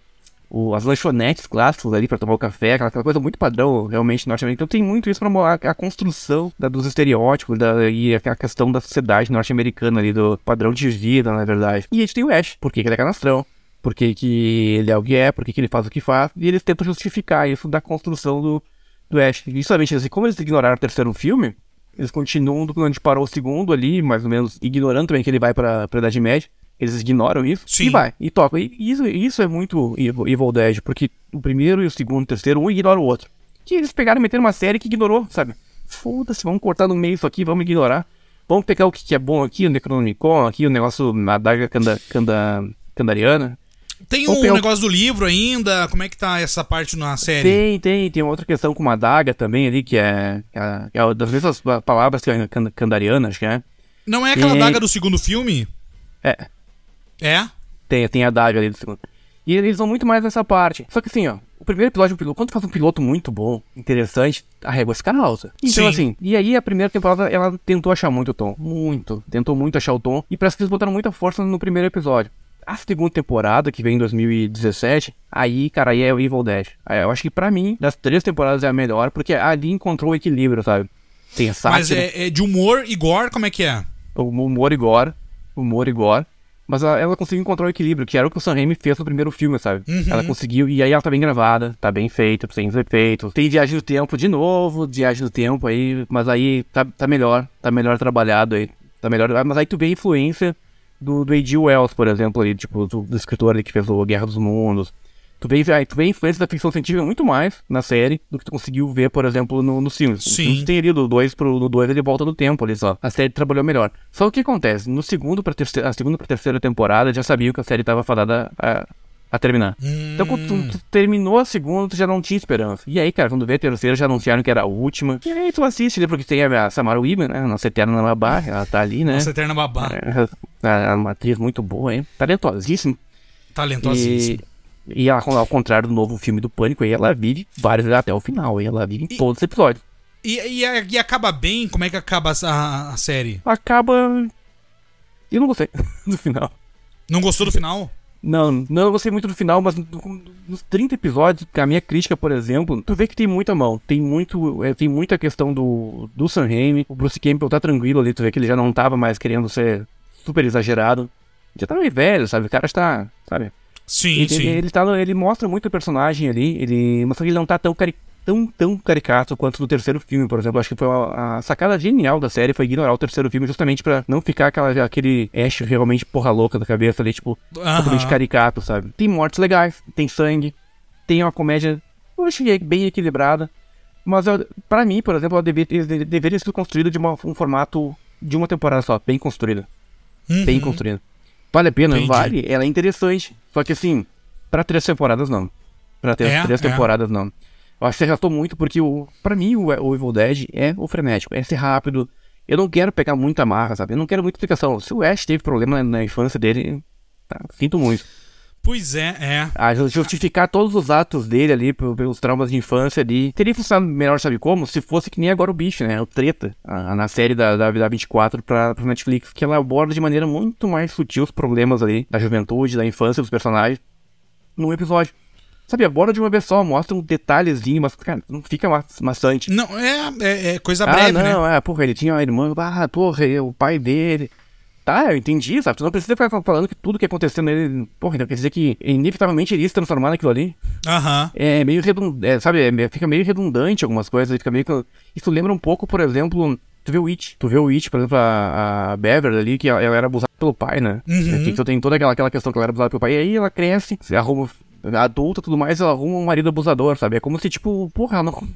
o- as lanchonetes clássicas ali pra tomar o café, aquela, aquela coisa muito padrão, realmente, norte-americana. Então tem muito isso pra mostrar a construção da- dos estereótipos da, e a, a questão da sociedade norte-americana ali, do padrão de vida, na verdade. E a gente tem o Ash, por que que ele é canastrão, por que ele é o que é, por que que ele faz o que faz, e eles tentam justificar isso da construção do, do Ash. E justamente assim, como eles ignoraram o terceiro filme, eles continuam do onde parou o segundo ali, mais ou menos, ignorando também que ele vai pra, pra Idade Média. Eles ignoram isso Sim. e vai, e toca. E isso, isso é muito Evil Evil Dead, porque o primeiro e o segundo e o terceiro, um ignora o outro. Que eles pegaram e meteram uma série que ignorou, sabe? Foda-se, vamos cortar no meio isso aqui, vamos ignorar. Vamos pegar o que que é bom aqui, o Necronomicon, aqui o negócio, a daga canda, canda, candariana. Tem um o- negócio do livro ainda? Como é que tá essa parte na série? Tem, tem, tem outra questão com uma daga também ali, que é, que é, é das mesmas palavras que can- candariana, acho que é. Não é aquela Tem. daga do segundo filme? É, É? Tem, tem a daga ali do segundo. E eles vão muito mais nessa parte. Só que assim, ó, o primeiro episódio quando tu faz um piloto muito bom, interessante, a régua fica alta. Então, Sim. assim, e aí a primeira temporada ela tentou achar muito o tom. Muito. Tentou muito achar o tom. E parece que eles botaram muita força no primeiro episódio. A segunda temporada, que vem em 2017, aí, cara, aí é o Evil Dead. Aí Eu acho que pra mim, das três temporadas é a melhor, porque ali encontrou o equilíbrio, sabe? Tem a sátira, Mas é, é de humor e gore, como é que é? humor e gore, humor e gore. Mas ela, ela conseguiu encontrar o equilíbrio, que era o que o Sam Raimi fez no primeiro filme, sabe? Uhum. Ela conseguiu, e aí ela tá bem gravada, tá bem feita, sem os efeitos. Tem viagem no tempo de novo, viagem no tempo aí, mas aí tá, tá melhor, tá melhor trabalhado aí, tá melhor. Mas aí tu vê a influência do, do A.G. Wells, por exemplo, ali, tipo, do, do escritor ali que fez o Guerra dos Mundos. Tu vê, tu vê a influência da ficção científica muito mais na série do que tu conseguiu ver, por exemplo, no, nos filmes. Sim. Nos filmes tem ali do 2 pro no 2 ele volta no tempo ali só. A série trabalhou melhor. Só o que acontece? No segundo pra terceira, a segunda pra terceira temporada já sabia que a série tava fadada a, a terminar. Então quando tu, tu terminou a segunda, tu já não tinha esperança. E aí, cara, quando vê a terceira, já anunciaram que era a última. E aí tu assiste, né? Porque tem a Samara Weaving, né? Nossa eterna babá, ela tá ali, né? Nossa eterna babá. É, é uma atriz muito boa, hein? Talentosíssima. Talentosíssimo. E, e ela, ao contrário do novo filme do Pânico, aí ela vive vários até o final, e ela vive em E- todos os episódios. E, e, e acaba bem? Como é que acaba a, a série? Acaba. Eu não gostei do final. Não gostou do final? Não, não gostei muito do final, mas nos 30 episódios, a minha crítica, por exemplo, tu vê que tem muita mão. Tem muito. É, tem muita questão do, do Sam Raimi. O Bruce Campbell tá tranquilo ali, tu vê que ele já não tava mais querendo ser super exagerado. Já tá meio velho, sabe? O cara está. Sabe? Sim, Ele, sim. ele, ele tá, ele mostra muito o personagem ali, ele, mas só que ele não tá tão, cari tão, tão caricato quanto no terceiro filme, por exemplo. Acho que foi a, a sacada genial da série foi ignorar o terceiro filme justamente pra não ficar aquela, aquele Ash realmente porra louca da cabeça ali, tipo, Aham. totalmente caricato, sabe? Tem mortes legais, tem sangue, tem uma comédia, eu achei bem equilibrada, mas pra mim, por exemplo, ela deveria, ter- deveria ser construída de uma, um formato de uma temporada só, bem construída bem Uhum. construída. Vale a pena? Entendi. Vale. Ela é interessante. Só que assim, pra três temporadas não. Pra ter É, três é. temporadas não. Eu acho que você gastou muito porque o, pra mim o, o Evil Dead é o frenético, é ser rápido. Eu não quero pegar muita marra, sabe? Eu não quero muita explicação. Se o Ash teve problema na, na infância dele, tá, sinto muito. Pois é, é. A ju- justificar todos os atos dele ali, pe- pelos traumas de infância ali. Teria funcionado melhor, sabe como? Se fosse que nem agora o bicho, né? O Treta, a- na série da, da, da 24 pra, pra Netflix, que ela aborda de maneira muito mais sutil os problemas ali da juventude, da infância dos personagens, num episódio. Sabe, aborda de uma vez só, mostra um detalhezinho, mas, cara, não fica ma maçante. Não, é, é, é coisa ah, breve, não, né? é, porra, ele tinha uma irmã, ah, porra, o pai dele. Tá, eu entendi, sabe? Tu não precisa ficar falando que tudo que aconteceu nele, porra, então quer dizer que inevitavelmente ele ia se transformar naquilo ali. Aham. É meio redundante, sabe? É, fica meio redundante algumas coisas. Fica meio que... Isso lembra um pouco, por exemplo, tu vê o It. Tu vê o It, por exemplo, a, a Beverly ali, que ela, ela era abusada pelo pai, né? Uhum. É, que tu tem toda aquela, aquela questão que ela era abusada pelo pai. E aí ela cresce, se arruma adulta e tudo mais, ela arruma um marido abusador, sabe? É como se, tipo, porra, ela não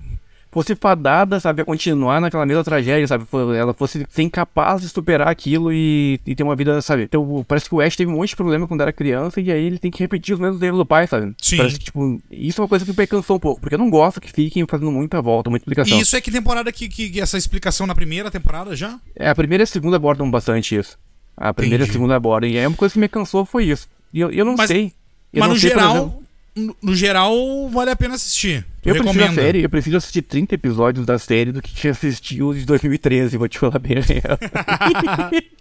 fosse fadada, sabe, a continuar naquela mesma tragédia, sabe? Ela fosse ser incapaz de superar aquilo e, e ter uma vida, sabe? Então, parece que o Ash teve um monte de problema quando era criança e aí ele tem que repetir os mesmos erros do pai, sabe? Sim. Parece que, tipo, isso é uma coisa que me cansou um pouco, porque eu não gosto que fiquem fazendo muita volta, muita explicação. E isso é que temporada que, que, que essa explicação na primeira temporada já? É, a primeira e a segunda abordam bastante isso. A primeira e a Entendi. segunda abordam. E aí uma coisa que me cansou foi isso. E eu, eu não Mas- sei. Eu Mas não no sei, geral, no, no geral, vale a pena assistir. Tu Eu prefiro a série, eu prefiro assistir 30 episódios da série do que assistir os de 2013, vou te falar bem a.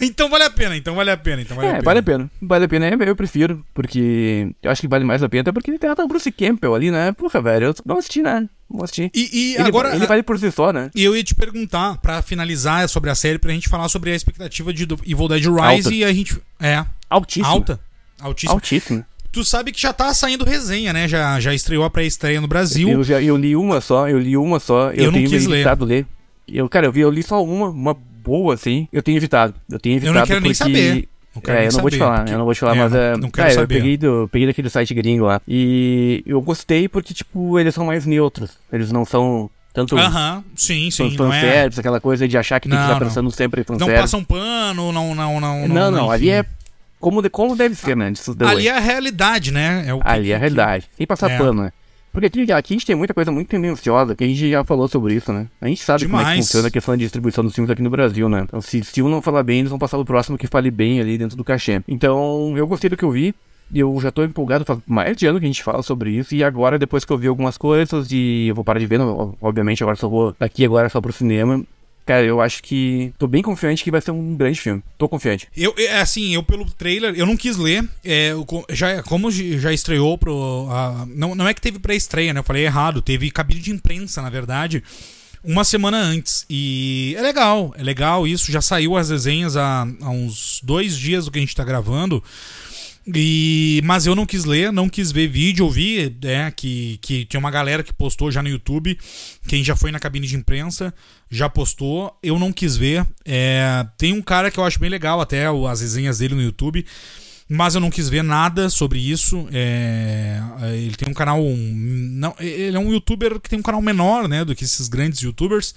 Então vale a pena, então vale a pena, então vale a é, pena. vale a pena. Vale a pena, é, eu prefiro, porque eu acho que vale mais a pena, até porque tem até o Bruce Campbell ali, né? Porra, velho, eu não assisti, né? Não assisti. E, e ele, agora, ele vale por si só, né? E eu ia te perguntar, pra finalizar sobre a série, pra gente falar sobre a expectativa de Evil Dead Rise Alta. e a gente. É. Altíssimo. Alta. Altíssima. Altíssimo. Tu sabe que já tá saindo resenha, né? Já, já estreou a pré-estreia no Brasil. Eu, já, eu li uma só, eu li uma só, eu, Eu não tenho quis ler. evitado ler. Eu, cara, eu vi, eu li só uma, uma boa, assim. Eu tenho evitado. Eu tenho evitado não quero nem porque... saber. Não quero é, nem eu não vou te saber, falar, porque- eu não vou te falar, é, mas não- é. não quero é, saber. Eu peguei, do, peguei daquele site gringo lá. E eu gostei porque, tipo, eles são mais neutros. Eles não são tanto Aham, sim, sim. fan- Não, é, fanservice, aquela coisa de achar que tem que Não, estar não. pensando sempre em não fanservice. passa um pano, não. Não, não, Não, não, ali enfim. é como, de, como deve ser, né? Isso deu- Ali é a realidade, né? É o que- Ali é a realidade. Sem passar É. pano, né? Porque aqui, aqui a gente tem muita coisa muito tendenciosa, que a gente já falou sobre isso, né? A gente sabe como é que Demais. funciona a questão de distribuição dos filmes aqui no Brasil, né? Então, se, se um não falar bem, eles vão passar o próximo que fale bem ali dentro do cachê. Então, eu gostei do que eu vi. Eu já tô empolgado, faz mais de ano que a gente fala sobre isso. E agora, depois que eu vi algumas coisas, e eu vou parar de ver, não- obviamente, agora só vou daqui agora só pro cinema. Cara, eu acho que. Tô bem confiante que vai ser um grande filme. Tô confiante. Eu, é, assim, eu pelo trailer, eu não quis ler. É, já, como já estreou pro. a- não, não é que teve pré-estreia, né? Eu falei errado. Teve cabine de imprensa, na verdade, uma semana antes. E é legal, é legal isso. Já saiu as resenhas há, há uns dois dias do que a gente tá gravando. E, mas eu não quis ler, não quis ver vídeo, eu vi é, que, que tinha uma galera que postou já no YouTube. Quem já foi na cabine de imprensa já postou. Eu não quis ver. É, tem um cara que eu acho bem legal, até as resenhas dele no YouTube. Mas eu não quis ver nada sobre isso. É, ele tem um canal. não, ele é um youtuber que tem um canal menor né, do que esses grandes youtubers.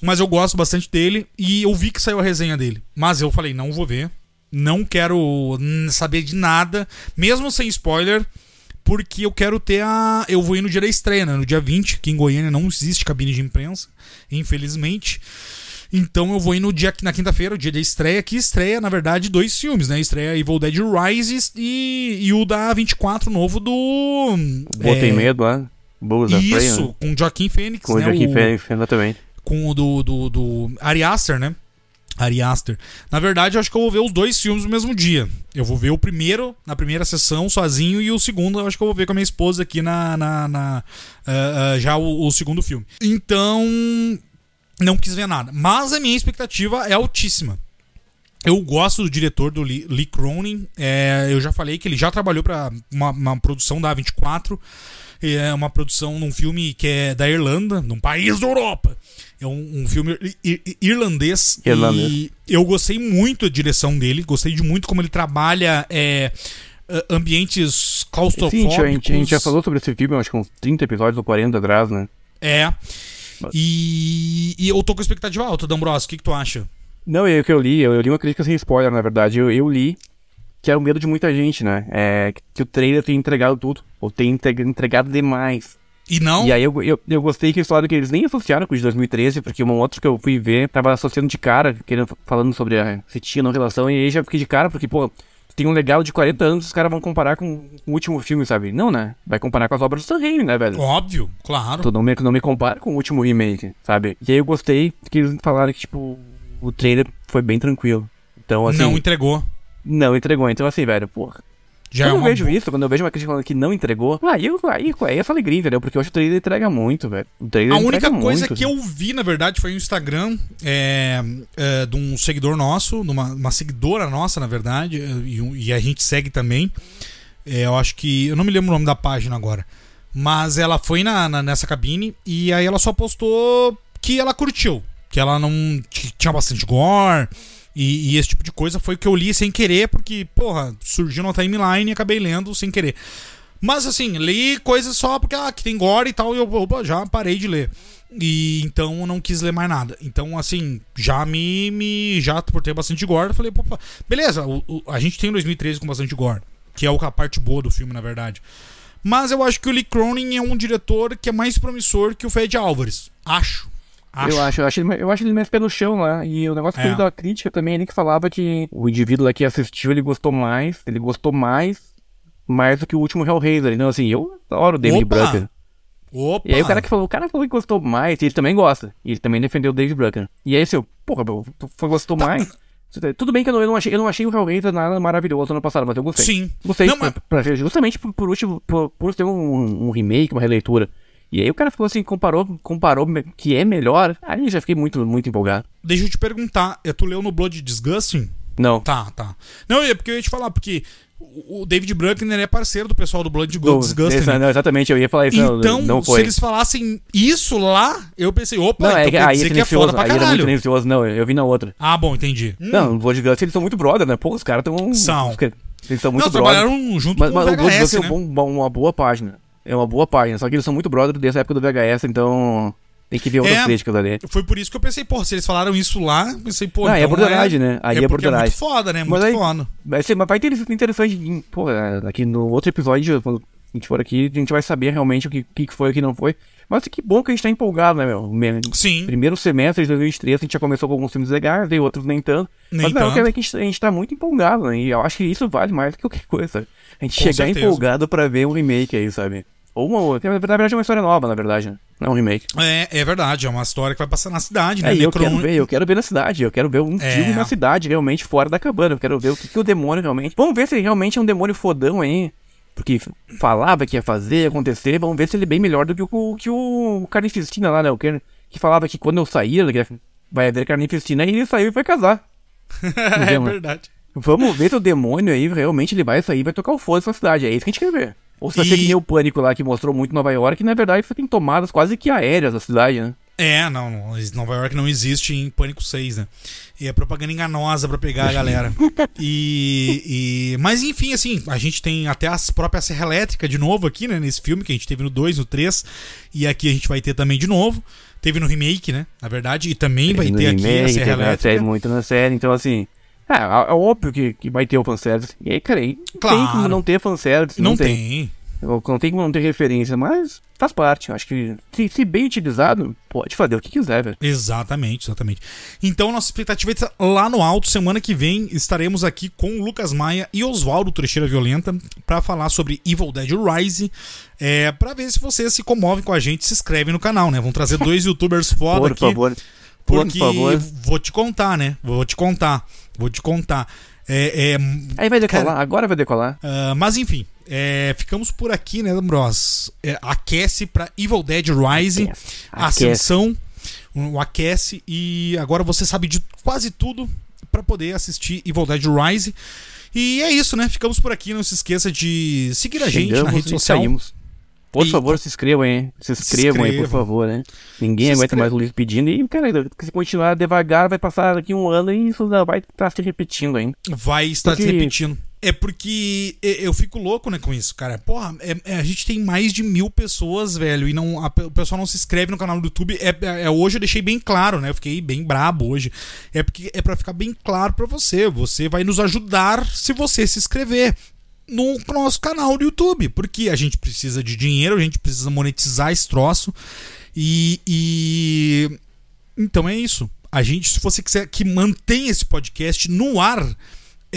Mas eu gosto bastante dele. E eu vi que saiu a resenha dele. Mas eu falei, não vou ver. Não quero saber de nada. Mesmo sem spoiler. Porque eu quero ter a. Eu vou ir no dia da estreia, né? No dia 20, que em Goiânia não existe cabine de imprensa, infelizmente. Então eu vou ir no dia na quinta-feira, o dia da estreia, que estreia, na verdade, dois filmes, né? Estreia Evil Dead Rises e, e o da 24 novo do. Botei é, medo. Bulls Prey, Isso, né? com o Joaquim Fênix, Com o né? Joaquim o- Phoenix, exatamente. com o do, do, do Ari Aster, né? Ari Aster. Na verdade, eu acho que eu vou ver os dois filmes no mesmo dia. Eu vou ver o primeiro na primeira sessão sozinho e o segundo eu acho que eu vou ver com a minha esposa aqui na. na, na uh, uh, já o, o, segundo filme. Então. Não quis ver nada. Mas a minha expectativa é altíssima. Eu gosto do diretor do Lee, Lee Cronin. É, eu já falei que ele já trabalhou para uma, uma produção da A24. É uma produção num filme que é da Irlanda, num país da Europa. É um, um filme irlandês, irlandês. E eu gostei muito da direção dele. Gostei de muito como ele trabalha é, ambientes claustrofóbicos. Sim, a gente, a gente já falou sobre esse filme, acho que uns 30 episódios ou 40 atrás, né? É. E, e eu tô com expectativa alta, D'Ambrosio. O que, que tu acha? Não, é o que eu li. Eu, eu, li uma crítica sem spoiler, na verdade. Eu, eu li que era o medo de muita gente, né? É, que o trailer tem entregado tudo. Ou tem entregado demais. E não? E aí eu, eu, eu gostei que eles falaram que eles nem associaram com o de 2013, porque um outro que eu fui ver tava associando de cara, querendo, falando sobre a, se tinha não relação, e aí já fiquei de cara, porque, pô, tem um legal de 40 anos, os caras vão comparar com o último filme, sabe? Não, né? Vai comparar com as obras do Sam Raimi, né, velho? Óbvio, claro. Tu não me, não me compara com o último remake, sabe? E aí eu gostei que eles falaram que, tipo, o trailer foi bem tranquilo. Então, assim... Não entregou. Não entregou. Então, assim, velho, porra, já quando é eu vejo isso, quando eu vejo uma crítica falando que não entregou, aí, aí, aí essa alegria, entendeu? Porque que o trailer entrega muito, velho. O trailer A única coisa muito, que eu vi, na verdade, foi um Instagram é, é, de um seguidor nosso, de uma, uma seguidora nossa, na verdade, e, e a gente segue também. É, eu acho que. Eu não me lembro o nome da página agora. Mas ela foi na, na, nessa cabine e aí ela só postou que ela curtiu. Que ela não tinha bastante gore e, e, esse tipo de coisa foi o que eu li sem querer, porque, porra, surgiu na timeline e acabei lendo sem querer. Mas assim, li coisas só porque ah, que tem gore e tal, e eu opa, já parei de ler. E então não quis ler mais nada. Então, assim, já me. me já por ter bastante gore, eu falei, opa, beleza, o, o, a gente tem 2013 com bastante gore. Que é a parte boa do filme, na verdade. Mas eu acho que o Lee Cronin é um diretor que é mais promissor que o Fed Álvares. Acho. Acho. Eu acho, eu acho, ele, eu acho ele mais pé no chão lá. E o negócio que ele da crítica também, ele que falava que o indivíduo lá que assistiu, ele gostou mais, ele gostou mais, mais do que o último Hellraiser. Então, assim, eu adoro o David Brucker. Opa! E aí o cara que falou, o cara falou que gostou mais, e ele também gosta. E ele também defendeu o David Brucker. E aí, assim, eu, porra, meu, tu gostou tá. mais? Tudo bem que eu não, eu não, achei, eu não achei o Hellraiser nada maravilhoso ano passado, mas eu gostei. Sim. Gostei, não, pra, pra, justamente por, por último, por, por ter um, um remake, uma releitura. E aí o cara falou assim, comparou, comparou que é melhor. Aí já fiquei muito, muito empolgado. Deixa eu te perguntar, é, tu leu no Blood Disgusting? Não. Tá, tá. Não, é porque eu ia te falar, porque o David Bruckner é parceiro do pessoal do Blood do, Disgusting. Esse, não, exatamente, eu ia falar isso. Então, não, se eles falassem isso lá, eu pensei, opa, não, é, então aí dizer é que é foda pra caralho. Aí era muito não, eu vi na outra. Ah, bom, entendi. Hum. Não, o Blood Disgusting eles são muito brother, né? Pô, os caras estão... São. Eles são muito não, trabalharam junto mas, com mas o VHS, Blood né? é um bom, uma boa página é uma boa página. Só que eles são muito brothers desde a época do VHS, então tem que ver outras é, críticas ali. Foi por isso que eu pensei, pô, se eles falaram isso lá, pensei, pô, Não, é então é borderline, é, né? Aí é, é. É muito foda, né? Muito mas aí, foda. Vai, ser, mas vai ter interessante, pô, aqui no outro episódio, quando a gente for aqui, a gente vai saber realmente o que, que foi e o que não foi. Mas que bom que a gente tá empolgado, né, meu? Sim. Primeiro semestre de 2003, a gente já começou com alguns filmes legais, veio outros nem tanto. Nem mas não, tanto. É que a gente, a gente tá muito empolgado, né? E eu acho que isso vale mais do que qualquer coisa. A gente com chegar certeza. empolgado pra ver um remake aí, sabe? Ou uma outra. Na verdade, é uma história nova, na verdade. Né? Não é um remake. É, é verdade. É uma história que vai passar na cidade, né? É, eu quero ver, eu quero ver na cidade. Eu quero ver um é. filme na cidade, realmente, fora da cabana. Eu quero ver o que, que o demônio realmente. Vamos ver se ele realmente é um demônio fodão aí. Porque falava que ia fazer, ia acontecer. Vamos ver se ele é bem melhor do que o, que o Carnificina lá, né? O que, que falava que quando eu sair, vai haver Carnificina, e ele saiu e vai casar. é verdade. Vamos ver se o demônio aí realmente ele vai sair e vai tocar o foda na cidade. É isso que a gente quer ver. Ou se vai e... ser que nem o Pânico lá, que mostrou muito Nova York, que na verdade você tem tomadas quase que aéreas da cidade, né? É, não, Nova York não existe em Pânico 6, né? E é propaganda enganosa para pegar a galera. e, e, Mas enfim, assim, a gente tem até as próprias Serra Elétrica de novo aqui, né? Nesse filme que a gente teve no 2, no 3. E aqui a gente vai ter também de novo. Teve no remake, né? Na verdade, e também vai ter remake, aqui a Serra Elétrica. Série, muito na série, então assim. É, é óbvio que, que vai ter o fanservice. E aí, cara, claro. tem como não ter fanservice. Não, não tem. tem. Não tem como não ter referência, mas faz parte. Acho que se, se, bem utilizado, pode fazer o que quiser, velho. Exatamente, exatamente. Então, nossa expectativa é lá no alto. Semana que vem estaremos aqui com o Lucas Maia e Oswaldo Trecheira Violenta para falar sobre Evil Dead Rise. É, para ver se vocês se comovem com a gente, se inscrevem no canal, né? Vamos trazer dois youtubers foda Por aqui. favor. Por Porque favor. vou te contar, né? Vou te contar. Vou te contar. É, é, Aí vai decolar, Cara- agora vai decolar. ah, mas enfim, é, ficamos por aqui, né, Bros? É, aquece pra Evil Dead Rising, Aquece. Ascensão, o aquece e agora você sabe de quase tudo pra poder assistir Evil Dead Rising. E é isso, né? Ficamos por aqui. Não se esqueça de seguir a gente na rede e social. saímos. Por E- favor, se inscrevam, hein? Se inscrevam aí, por favor, né? Ninguém Se aguenta inscreva. mais o Luiz pedindo. E, cara, se continuar devagar, vai passar daqui um ano e isso vai estar se repetindo ainda. vai estar se Porque- repetindo. É porque eu fico louco, né, com isso, cara. Porra, é- é- a gente tem mais de mil pessoas, velho, e não, a o pessoal não se inscreve no canal do YouTube. É, é- é- hoje eu deixei bem claro, né? Eu fiquei bem brabo hoje. É porque é pra ficar bem claro pra você. Você vai nos ajudar se você se inscrever no nosso canal do YouTube, porque a gente precisa de dinheiro, a gente precisa monetizar esse troço. E, e então é isso. A gente, se você quiser que mantenha esse podcast no ar,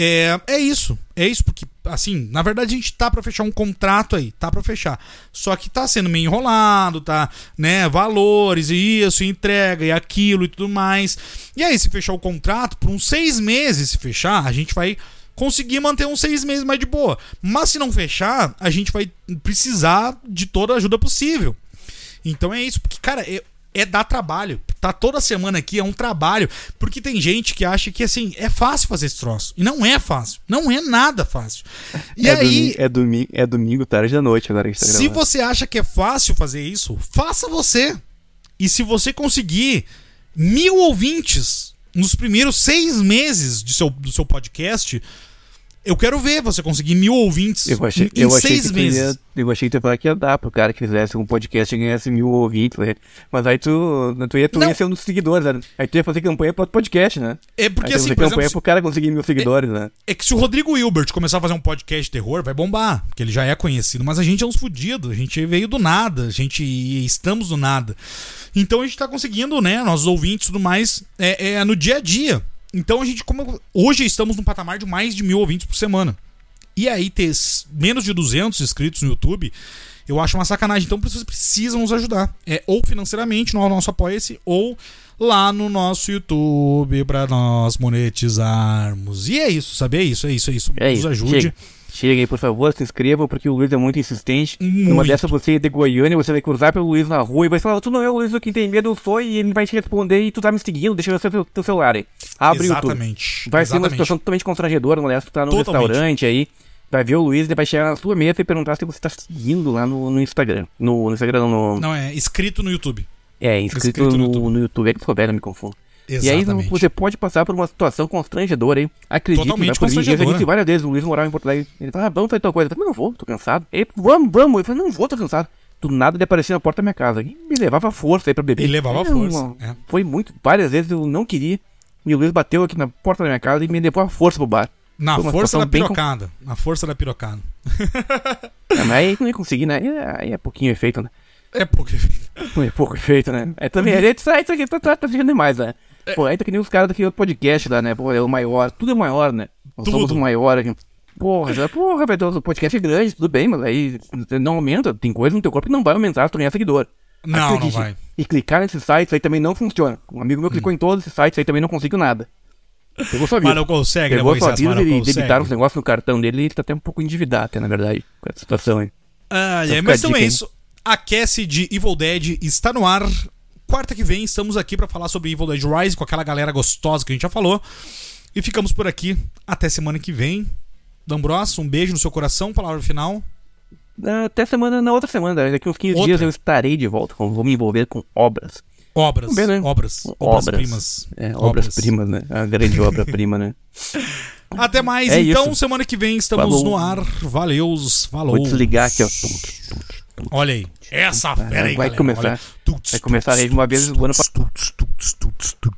é, é isso. É isso, porque, assim, na verdade a gente tá pra fechar um contrato aí, tá pra fechar. Só que tá sendo meio enrolado, tá, né? Valores e isso, entrega e aquilo e tudo mais. E aí, se fechar o contrato, por uns seis meses, se fechar, a gente vai conseguir manter uns seis meses mais de boa. Mas se não fechar, a gente vai precisar de toda a ajuda possível. Então é isso, porque, cara, é, é dar trabalho. Tá toda semana aqui, é um trabalho. Porque tem gente que acha que, assim, é fácil fazer esse troço. E não é fácil. Não é nada fácil. E é, aí, domingo, é, domingo, é domingo, tarde da noite agora que tá se você acha que é fácil fazer isso, faça você. E se você conseguir mil ouvintes nos primeiros seis meses de seu, do seu podcast, eu quero ver você conseguir mil ouvintes Eu achei, em, eu achei seis meses. ia, eu achei que tu ia falar que ia dar pro cara que fizesse um podcast e ganhasse mil ouvintes, né? Mas aí tu, tu, ia, tu Não. ia ser um dos seguidores, né? Aí tu ia fazer campanha pro podcast, né? É porque aí assim, por campanha exemplo, pro cara conseguir mil seguidores, né? É que se o Rodrigo Hilbert começar a fazer um podcast de terror, vai bombar, porque ele já é conhecido, mas a gente é uns fudidos, a gente veio do nada, a gente estamos do nada. Então a gente tá conseguindo, né, nossos ouvintes e tudo mais, é, é no dia a dia. Então a gente, como hoje estamos num patamar de mais de mil ouvintes por semana. E aí ter menos de 200 inscritos no YouTube, eu acho uma sacanagem. Então vocês precisam nos ajudar. É ou financeiramente no nosso Apoia-se ou lá no nosso YouTube para nós monetizarmos. E é isso, sabe? É isso, é isso, é isso. É nos isso. ajude. Chega. Chega aí, por favor, se inscrevam, porque o Luiz é muito insistente. Numa Muito. dessa você é de Goiânia, você vai cruzar pelo Luiz na rua e vai falar, tu não é o Luiz do Quem Tem Medo, eu sou, e ele vai te responder e tu tá me seguindo, deixa eu ver teu, teu celular aí. Abre o YouTube. Exatamente. Vai ser uma exatamente. situação totalmente constrangedora, mulher, tu tá num Totalmente. restaurante aí, vai ver o Luiz, ele vai chegar na sua mesa e perguntar se você tá seguindo lá no, no Instagram. No, no Instagram, não, no... Não, é inscrito no YouTube. É, inscrito, inscrito no no, YouTube. no YouTube, é que souber, não me confundo. E aí Exatamente. você pode passar por uma situação constrangedora aí. Acredite, Totalmente vai por mim. Já disse várias vezes, o Luiz morava em Porto Alegre. Ele fala, ah, vamos fazer tal coisa. Eu falei, não vou, tô cansado. Ele, vamos, vamos. Eu falei, não vou, tô cansado. Do nada ele aparecia na porta da minha casa. E me levava força aí pra beber. Ele levava É, força, uma- é. Foi muito. Várias vezes eu não queria. E o Luiz bateu aqui na porta da minha casa e me levou à força pro bar. Na força da bem com- pirocada. Na força da pirocada. Ah, mas aí não ia conseguir, né? Aí é- Aí é pouquinho efeito, né? É porque. É pouco efeito, né? É também, é, isso aqui tá, tá, tá demais, né? É. Pô, aí tá que nem os caras daquele outro podcast lá, né? Pô, é o maior, tudo é maior, né? Nós somos Tudo. o maior aqui. Porra, já, porra, velho, o podcast é grande, tudo bem, mas aí não aumenta, tem coisa no teu corpo que não vai aumentar se tu ganhar seguidor. Não, não vai. Hum. E clicar nesses sites aí também não funciona. Um amigo meu clicou em todos esses sites aí também não conseguiu nada. Pegou sua vida. Mas não consegue, né, Pegou sua Moisés? vida Mas e debitaram os negócios no cartão dele e ele tá até um pouco endividado, até, na verdade, com essa situação aí. Ah, Então é, mas então é isso. Aquece de Evil Dead está no ar. Quarta que vem estamos aqui pra falar sobre Evil Dead Rise com aquela galera gostosa que a gente já falou. E ficamos por aqui. Até semana que vem. D'Ambros, um beijo no seu coração. Palavra final. Até semana, na outra semana, daqui uns 15 Outra. dias eu estarei de volta. Vou me envolver com obras. Obras. Bem, né? Obras. Obras-primas. É, obras-primas, né? A grande obra-prima, né? Até mais. É então, isso. semana que vem estamos Falou. no ar. Valeus. Falou. Vou desligar aqui, ó. Olha aí. Essa fera aí, Vai galera. começar. Olha. Vai começar de uma vez o ano tuts,